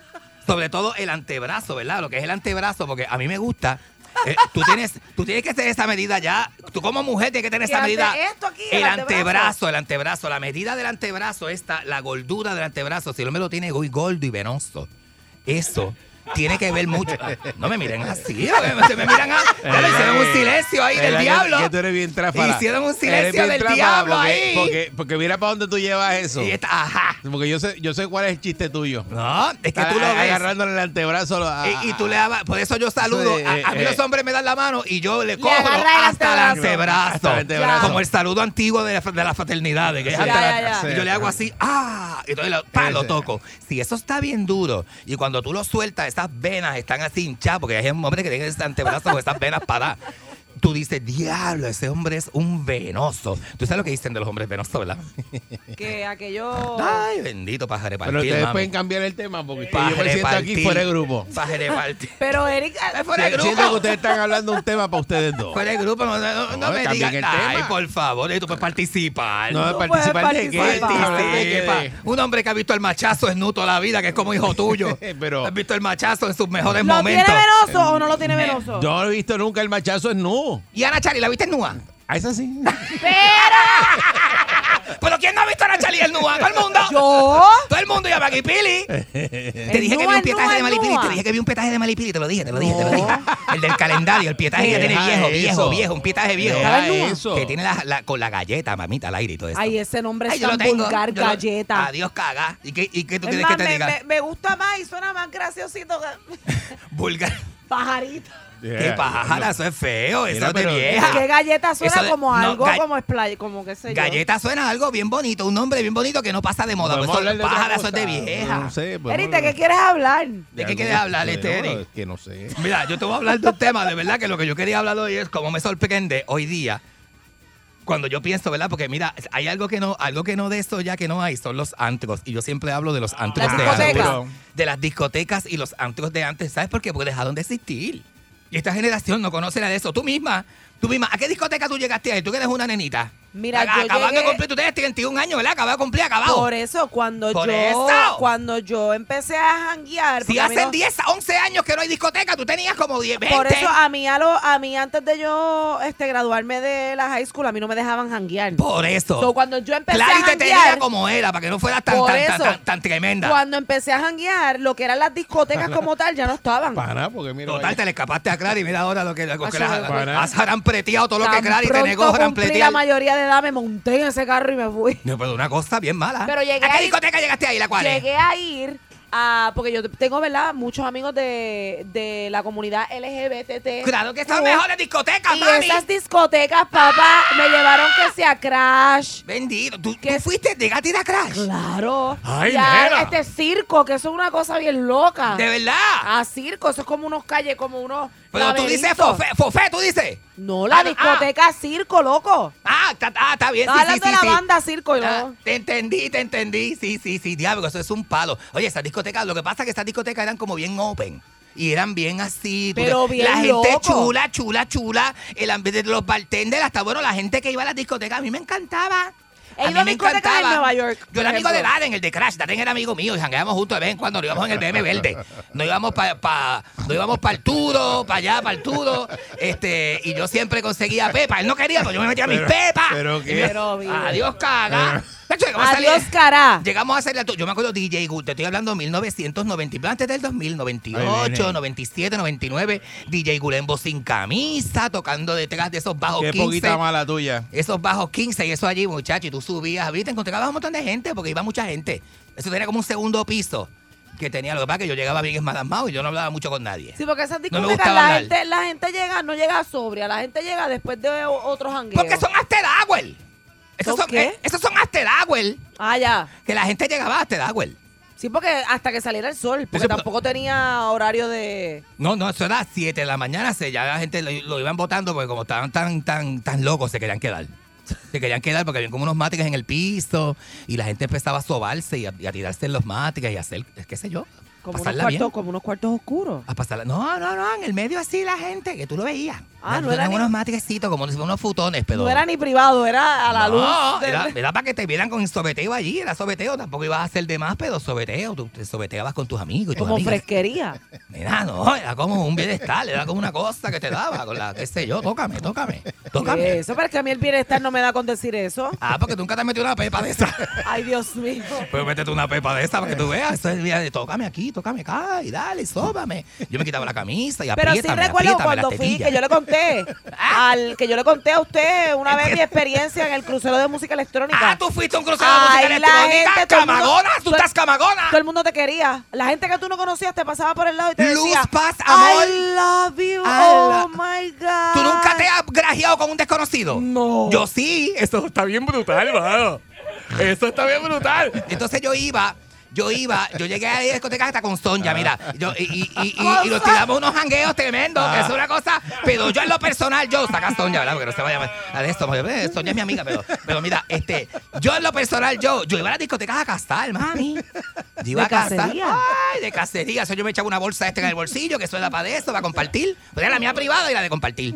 Sobre todo el antebrazo, ¿verdad? Lo que es el antebrazo, porque a mí me gusta. Eh, tú, tienes, tú tienes que tener esa medida ya. Tú como mujer tienes que tener ¿Qué esa medida. esto aquí, el el antebrazo? antebrazo, el antebrazo. La medida del antebrazo, esta, la gordura del antebrazo, si el hombre lo tiene muy gordo y venoso, eso tiene que ver mucho. No me miren así, se me miran a, ya le hicieron un silencio ahí del ¿Verdad que- diablo. Que tú eres bien tráfala. Hicieron un silencio del diablo porque, ahí. Porque, porque mira para dónde tú llevas eso. Y está- ajá. Porque yo sé, yo sé cuál es el chiste tuyo. No, es que tú lo ves. agarrándole el antebrazo. a- Y, y tú le dabas, por eso yo saludo. Eso A, a mí eh, los hombres me dan la mano y yo le cojo hasta el antebrazo. Hasta el antebrazo. Como el saludo antiguo de la, de la fraternidad. que Sí. Ya, la- ya, ya. Y yo le hago así, ¡ah! Y entonces lo, pa, lo toco. Si eso está bien duro y cuando tú lo sueltas, esas venas están así hinchadas, porque hay hombres que tienen ese antebrazo con esas venas paradas. Tú dices, diablo, ese hombre es un venoso. Tú sabes lo que dicen de los hombres venosos, ¿verdad? Que aquello. Ay, bendito pájaro Pero ustedes mami. pueden cambiar el tema porque Pa' yo me siento aquí fuera de grupo. Para repartir. Pero Eric, Fuera de Si- Siento grupo. que ustedes están hablando de un tema para ustedes dos. Fuera de grupo, no, no, no No, me el Ay, tema. por favor, y tú puedes participar. No, No participar puede de qué. participar. De qué. Participa. Un hombre que ha visto el machazo en toda la vida, que es como hijo tuyo. Pero- Has visto el machazo en sus mejores ¿lo momentos. tiene venoso o no lo tiene venoso? Yo no he visto nunca el machazo en nu. ¿Y Ana Chari, la viste en nua? ¿Ah, es así? ¿Pero quién no ha visto a Ana Chari en nua? ¿Todo el mundo? ¿Yo? Todo el mundo y a Maggie Pili. Te dije que vi un pietaje de Malipili. Te dije que vi un pietaje de Malipili. Te lo dije, te lo dije, te lo dije. El del calendario, el pietaje que tiene viejo, viejo, viejo. Un pietaje viejo. Deja ¿Estaba en eso. Que tiene la, con la galleta, mamita, al aire y todo eso. Ay, ese nombre es tan tengo. vulgar, galleta. Adiós, caga. ¿Y qué, y qué tú Es quieres que te me, diga? me- me gusta más y suena más graciosito que Vulgar. pajarito. Qué pájara, eso es feo, eso es de vieja. ¿Qué galleta suena Eso de- como no, algo, como splay, como qué sé yo? Galleta suena algo bien bonito, un nombre bien bonito que no pasa de moda. Pues eso, otra pájara, eso es de vieja. No sé. hablar ¿qué quieres hablar? ¿De qué quieres hablar, este, Eric? es que no sé. Mira, yo te voy a hablar de un tema, de verdad que lo que yo quería hablar hoy es cómo me sorprende hoy día cuando yo pienso, ¿verdad? Porque mira, hay algo que no, algo que no de eso ya que no hay, son los antros. Y yo siempre hablo de los antros Las de antes. De las discotecas y los antros de antes. ¿Sabes por qué? Porque dejaron de existir. Y esta generación no conoce nada de eso. Tú misma, tú misma, ¿a qué discoteca tú llegaste ahí? Tú que eres una nenita. Mira, yo Acabando de cumplir, tú tienes 31 años, ¿verdad? Acabado de cumplir, acabado. Por eso, cuando Por yo eso. cuando yo empecé a janguear, si hace no- 10, 11 años que no hay discoteca, tú tenías como 10, 20. por eso a mí a, lo, a mí antes de yo este graduarme de la high school, a mí no me dejaban janguear. Por eso. So, cuando yo empecé Clary a te tenía como era, para que no fueras tan, tan, tan, eso. tan- tan tremenda. cuando empecé a janguear, lo que eran las discotecas como tal ya no estaban. Para porque mira. Total, te le escapaste a Clary. Mira ahora lo que, lo que Ay, la- has jarampreteado todo lo que Clary te negó cumplí la jarampretear. mayoría de edad, me monté en ese carro y me fui. No, pero una cosa bien mala. Pero llegué ¿A qué discoteca llegaste ahí, la cual? Llegué a ir a, porque yo tengo, ¿verdad? Muchos amigos de, de la comunidad LGBT. Claro que son mejores discotecas, Y mami. esas discotecas, papá, me llevaron que sea Crash. Bendito. ¿Tú, tú fuiste de gatita Crash? Claro. Ay, y a nena. este circo, que eso es una cosa bien loca. ¿De verdad? A circo, eso es como unos calles, como unos. Pero tú dices laberintos. fofé, fofé, tú dices. No, la Ah, discoteca circo, loco. Ah, está, ah, está bien, Estaba sí, sí, hablando sí. de la sí. banda circo, ¿no? Ah, te entendí, te entendí. Sí, sí, sí, diablo, eso es un palo. Oye, esas discotecas, lo que pasa es que esas discotecas eran como bien open. Y eran bien así. Pero bien La gente loco. chula, chula, chula. El ambiente de los bartenders, hasta bueno, la gente que iba a las discotecas, a mí me encantaba. A mí me discotecas en encantaba. Nueva York, Yo era amigo de. Darren, el de Crash. Darren era amigo mío y jangueábamos juntos de vez en cuando. Nos íbamos en el BM verde. Nos íbamos para pa, nos íbamos para el Turo, para allá, para el Turo. Este, y yo siempre conseguía pepa. Él no quería, pero yo me metía mis Pero- pepas. pero qué- me- Pero, vive. Adiós, caga. Llegamos a salir- Adiós, cará. Llegamos a hacer la. Yo me acuerdo DJ Gul, te estoy hablando de 1990, antes del 2000, Ahí 98, viene. 97, 99. DJ Gulembo sin camisa, tocando detrás de esos bajos Qué 15. poquita mala tuya. Esos bajos 15 y eso allí, muchacho, y tú subías, ¿viste? Encontrabas un montón de gente porque iba mucha gente. Eso tenía como un segundo piso que tenía. Lo que pasa que yo llegaba bien esmadamado y yo no hablaba mucho con nadie. Sí, porque esas No discotecas, gustaba la, hablar. gente, la gente llega, no llega sobria, la gente llega después de otros jangueos. Porque son after hour. Esos ¿Son son, qué? eh, esos son after hour. Ah, ya. Que la gente llegaba a after hour. Sí, porque hasta que saliera el sol, porque Eso- tampoco tenía horario de... No, no, eso era a las 7 de la mañana. Se, ya la gente lo, lo iban votando porque como estaban tan, tan, tan locos, se querían quedar. Se querían quedar porque había como unos máticas en el piso y la gente empezaba a sobarse y a, y a tirarse en los máticas y a hacer, qué sé yo, Como unos, pasarla bien. cuartos, como unos cuartos oscuros. A pasarla. No, no, no, en el medio así la gente, que tú lo veías. Ah, no Tenían era ni- unos máticasitos, como unos futones, pero... No era ni privado, era a la no, luz. del- Era, era para que te vieran con el sobeteo allí, era sobeteo, tampoco ibas a hacer de más, pero sobeteo, tú te sobeteabas con tus amigos y tus como amigas. fresquería. Mira, no, era como un bienestar, era como una cosa que te daba, con la, qué sé yo, tócame, tócame, tócame. Eso, pero es que a mí el bienestar no me da con decir eso. Ah, porque tú nunca te has metido una pepa de esa. Ay, Dios mío. Pues métete una pepa de esa para que tú veas. Eso es mira, de tócame aquí, tócame acá y dale, sóbame. Yo me quitaba la camisa y Pero sí apriétame, recuerdo apriétame cuando fui, que yo le conté, al que yo le conté a usted una vez mi experiencia en el crucero de música electrónica. Ah, tú fuiste a un crucero de música Ay, la electrónica, gente, mundo- camagona, tú estás camagona. Todo el mundo te quería. La gente que tú no conocías te pasaba por el lado y te Luz, decía, paz, amor. I love you, oh my God. ¿Tú nunca te has grajeado con un desconocido? No. Yo sí. Eso está bien brutal, mano. Eso está bien brutal. Entonces yo iba, yo iba, yo llegué a la discoteca hasta con Sonja, mira, yo, y, y, y, y- y nos tiramos unos jangueos tremendos, que es una cosa, pero yo en lo personal, yo, saca Sonja, ¿verdad? Porque no se vaya a de esto, eh, Sonja es mi amiga, pero, pero mira, este, yo en lo personal, yo, yo iba a las discotecas a castar, mami. Yo iba ¿De a castar. cacería? Ay, de cacería. Eso yo me echaba una bolsa esta en el bolsillo, que eso era para de eso, para compartir. Pues era la mía privada y la de compartir.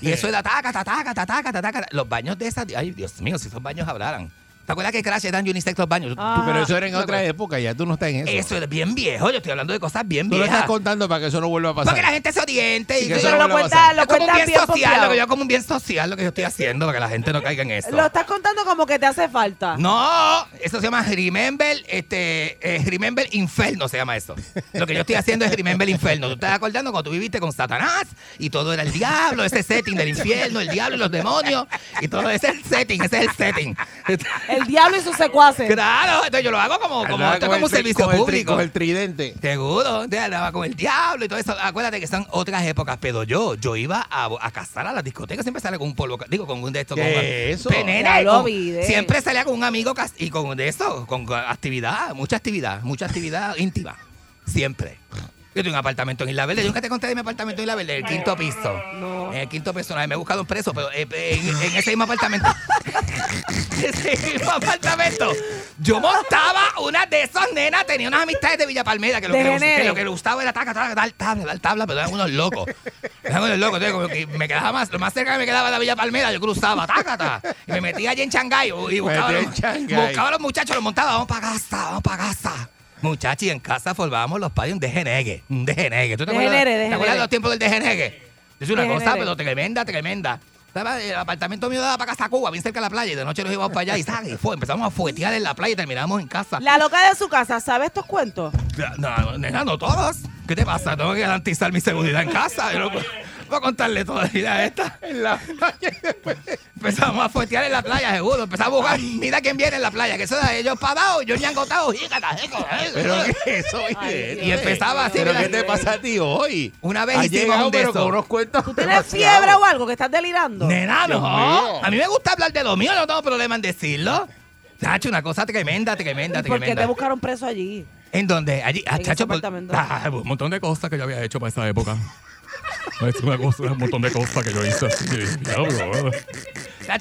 Y eso era taca, taca, taca, taca, taca. Los baños de esas. Ay, Dios mío, si esos baños hablaran. ¿Te acuerdas que Crash eran unisex los baños? Ah. Pero eso era en otra época, ya tú no estás en eso. Eso es bien viejo. Yo estoy hablando de cosas bien Tú lo viejas. estás contando para que eso no vuelva a pasar. Porque la gente se oriente y Y que que eso yo no lo lo cuentas bien bien social, pompeado. lo que yo como un bien social, lo que yo estoy haciendo para que la gente no caiga en eso. Lo estás contando como que te hace falta. No, eso se llama Remember, este, eh, Remember Inferno se llama eso. Lo que yo estoy haciendo es Remember Inferno. Tú estás acordando cuando tú viviste con Satanás y todo era el diablo, ese setting del infierno, el diablo y los demonios y todo ese es el setting, ese es el setting. El diablo y sus secuaces. Claro, entonces yo lo hago como, como, esto es como un el servicio con el público. Con el tridente. Seguro, de andaba con el diablo y todo eso. Acuérdate que son otras épocas, pero yo, yo iba a, a cazar a las discotecas, siempre salía con un polvo, digo, con un de estos. ¿Qué eso? Penene, Ya lo con- vi, de- siempre salía con un amigo y con de eso, con actividad, mucha actividad, mucha actividad íntima. Siempre. Yo tengo un apartamento en Isla Verde. Yo nunca te conté de mi apartamento en Isla Verde, el quinto piso. En el quinto piso. Una vez me he buscado un preso, pero eh, en, en ese mismo apartamento. ese mismo apartamento. Yo montaba una de esas nenas, tenía unas amistades de Villa Palmera que lo, De que, que lo que le gustaba era taca, taca, dar tabla, dar tabla, pero eran unos locos. Eran unos locos. Entonces, como que me quedaba más, lo más cerca que me quedaba de la Villa Palmera, yo cruzaba, taca, taca, y me metía allí en Shanghái y buscaba, los, buscaba a los muchachos, los montaba, vamos para casa, vamos para casa. Muchachos, y en casa formábamos los padres un degenegue, un degenegue. ¿Tú te acuerdas, Degenere, ¿te acuerdas degenere. de los tiempos del degenegue? Es una cosa, pero tremenda, tremenda. El apartamento mío daba para casa Cuba, bien cerca de la playa, y de noche nos íbamos para allá y, y fue, empezamos a fuetear en la playa y terminamos en casa. La loca de su casa, ¿sabe estos cuentos? No, no, nena, no todos. ¿Qué te pasa? Tengo que garantizar mi seguridad en casa. Yo no puedo, puedo contarle toda la vida esta. En la playa Empezamos a fuetear en la playa, seguro. Empezamos a buscar, mira quién viene en la playa, que eso era ellos pagados, yo ni han gotado, ¿Pero qué es eso? oye? Y empezaba así. ¿Pero mira. qué te pasa a ti hoy? Una vez Has hicimos llegado, un de pero esos. con unos cuentos ¿Tú tienes fiebre o algo que estás delirando? Nena, Dios no. mío. A mí me gusta hablar de lo mío, no tengo problema en decirlo. Chacho, una cosa tremenda, tremenda, ¿Y ¿Por qué tremenda. te buscaron preso allí? ¿En dónde? Allí, ah, En ese chacho, apartamento. ah, Un montón de cosas que yo había hecho para esa época. Es una cosa, un montón de cosas que yo hice así. Diablo.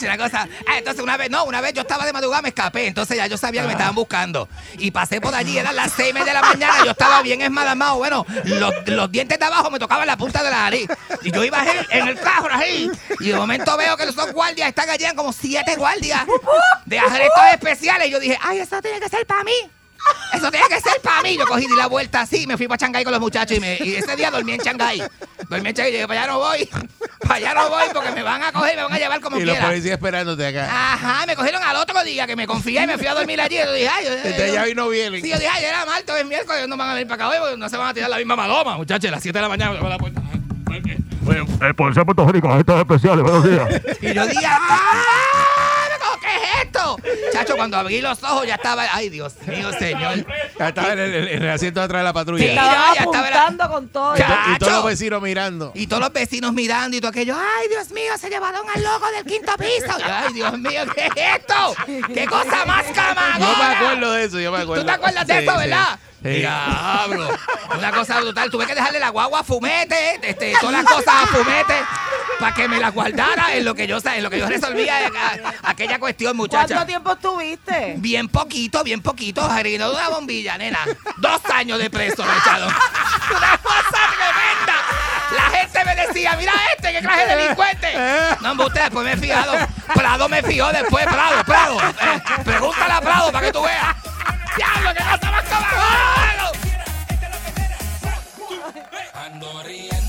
Una cosa. Ah, entonces una vez, no, una vez yo estaba de madrugada, me escapé. Entonces ya yo sabía que me estaban buscando. Y pasé por allí, eran las seis y media de la mañana. Yo estaba bien esmalamado. Bueno, los, los dientes de abajo me tocaban la punta de la nariz. Y yo iba en el carro así. Y de momento veo que los dos guardias están allí, como siete guardias de arrestos especiales. Y yo dije, ay, eso tiene que ser para mí. Eso tiene que ser para mí. Yo cogí di la vuelta así, me fui para Shanghái con los muchachos y, me- y ese día dormí en Shanghái. Dormí en Shanghái y dije, para allá no voy. Para allá no voy porque me van a coger y me van a llevar como Y los quiera. policías esperándote acá. Ajá, me cogieron al otro día que me confié y me fui a dormir allí. Yo dije, ay, yo- Desde allá hoy no vienen. Sí, yo dije, ay, era martes, es miércoles, no van a venir para acá hoy porque no se van a tirar la misma maloma, muchachos. A las 7 de la mañana me toco la puerta. Bueno, el policía de Puerto Rico, agentes especiales, buenos días. Y yo dije, ¡ah! Chacho, cuando abrí los ojos ya estaba, ay, Dios mío, señor. Ya estaba en el, en el asiento de atrás de la patrulla. Sí, Estaban ya, estaba la- apuntando con todo. Y to- y todos los vecinos mirando. Y todos los vecinos mirando y todo aquello, ay, Dios mío, se llevaron al loco del quinto piso. Ay, Dios mío, ¿qué es esto? ¿Qué cosa más camadora? Yo me acuerdo de eso, yo me acuerdo. ¿Tú te acuerdas de Sí, eso, sí. verdad? Sí. Diablo. Una cosa brutal. Tuve que dejarle la guagua a Fumete, este, todas las cosas a Fumete, para que me las guardara en lo que yo, en lo que yo resolvía a- aquella cuestión, muchacha. ¿Cuánto tiempo estuviste? Bien poquito, bien poquito, Jarino de una bombilla, nena. Dos años de preso echaron. Una cosa tremenda. La gente me decía, mira este, qué clase de delincuente. No, usted después me he fijado. Prado me fijó después, Prado, Prado. Eh, pregúntale a Prado para que tú veas. Diablo, qué cosa más cabrón. Ando riéndome,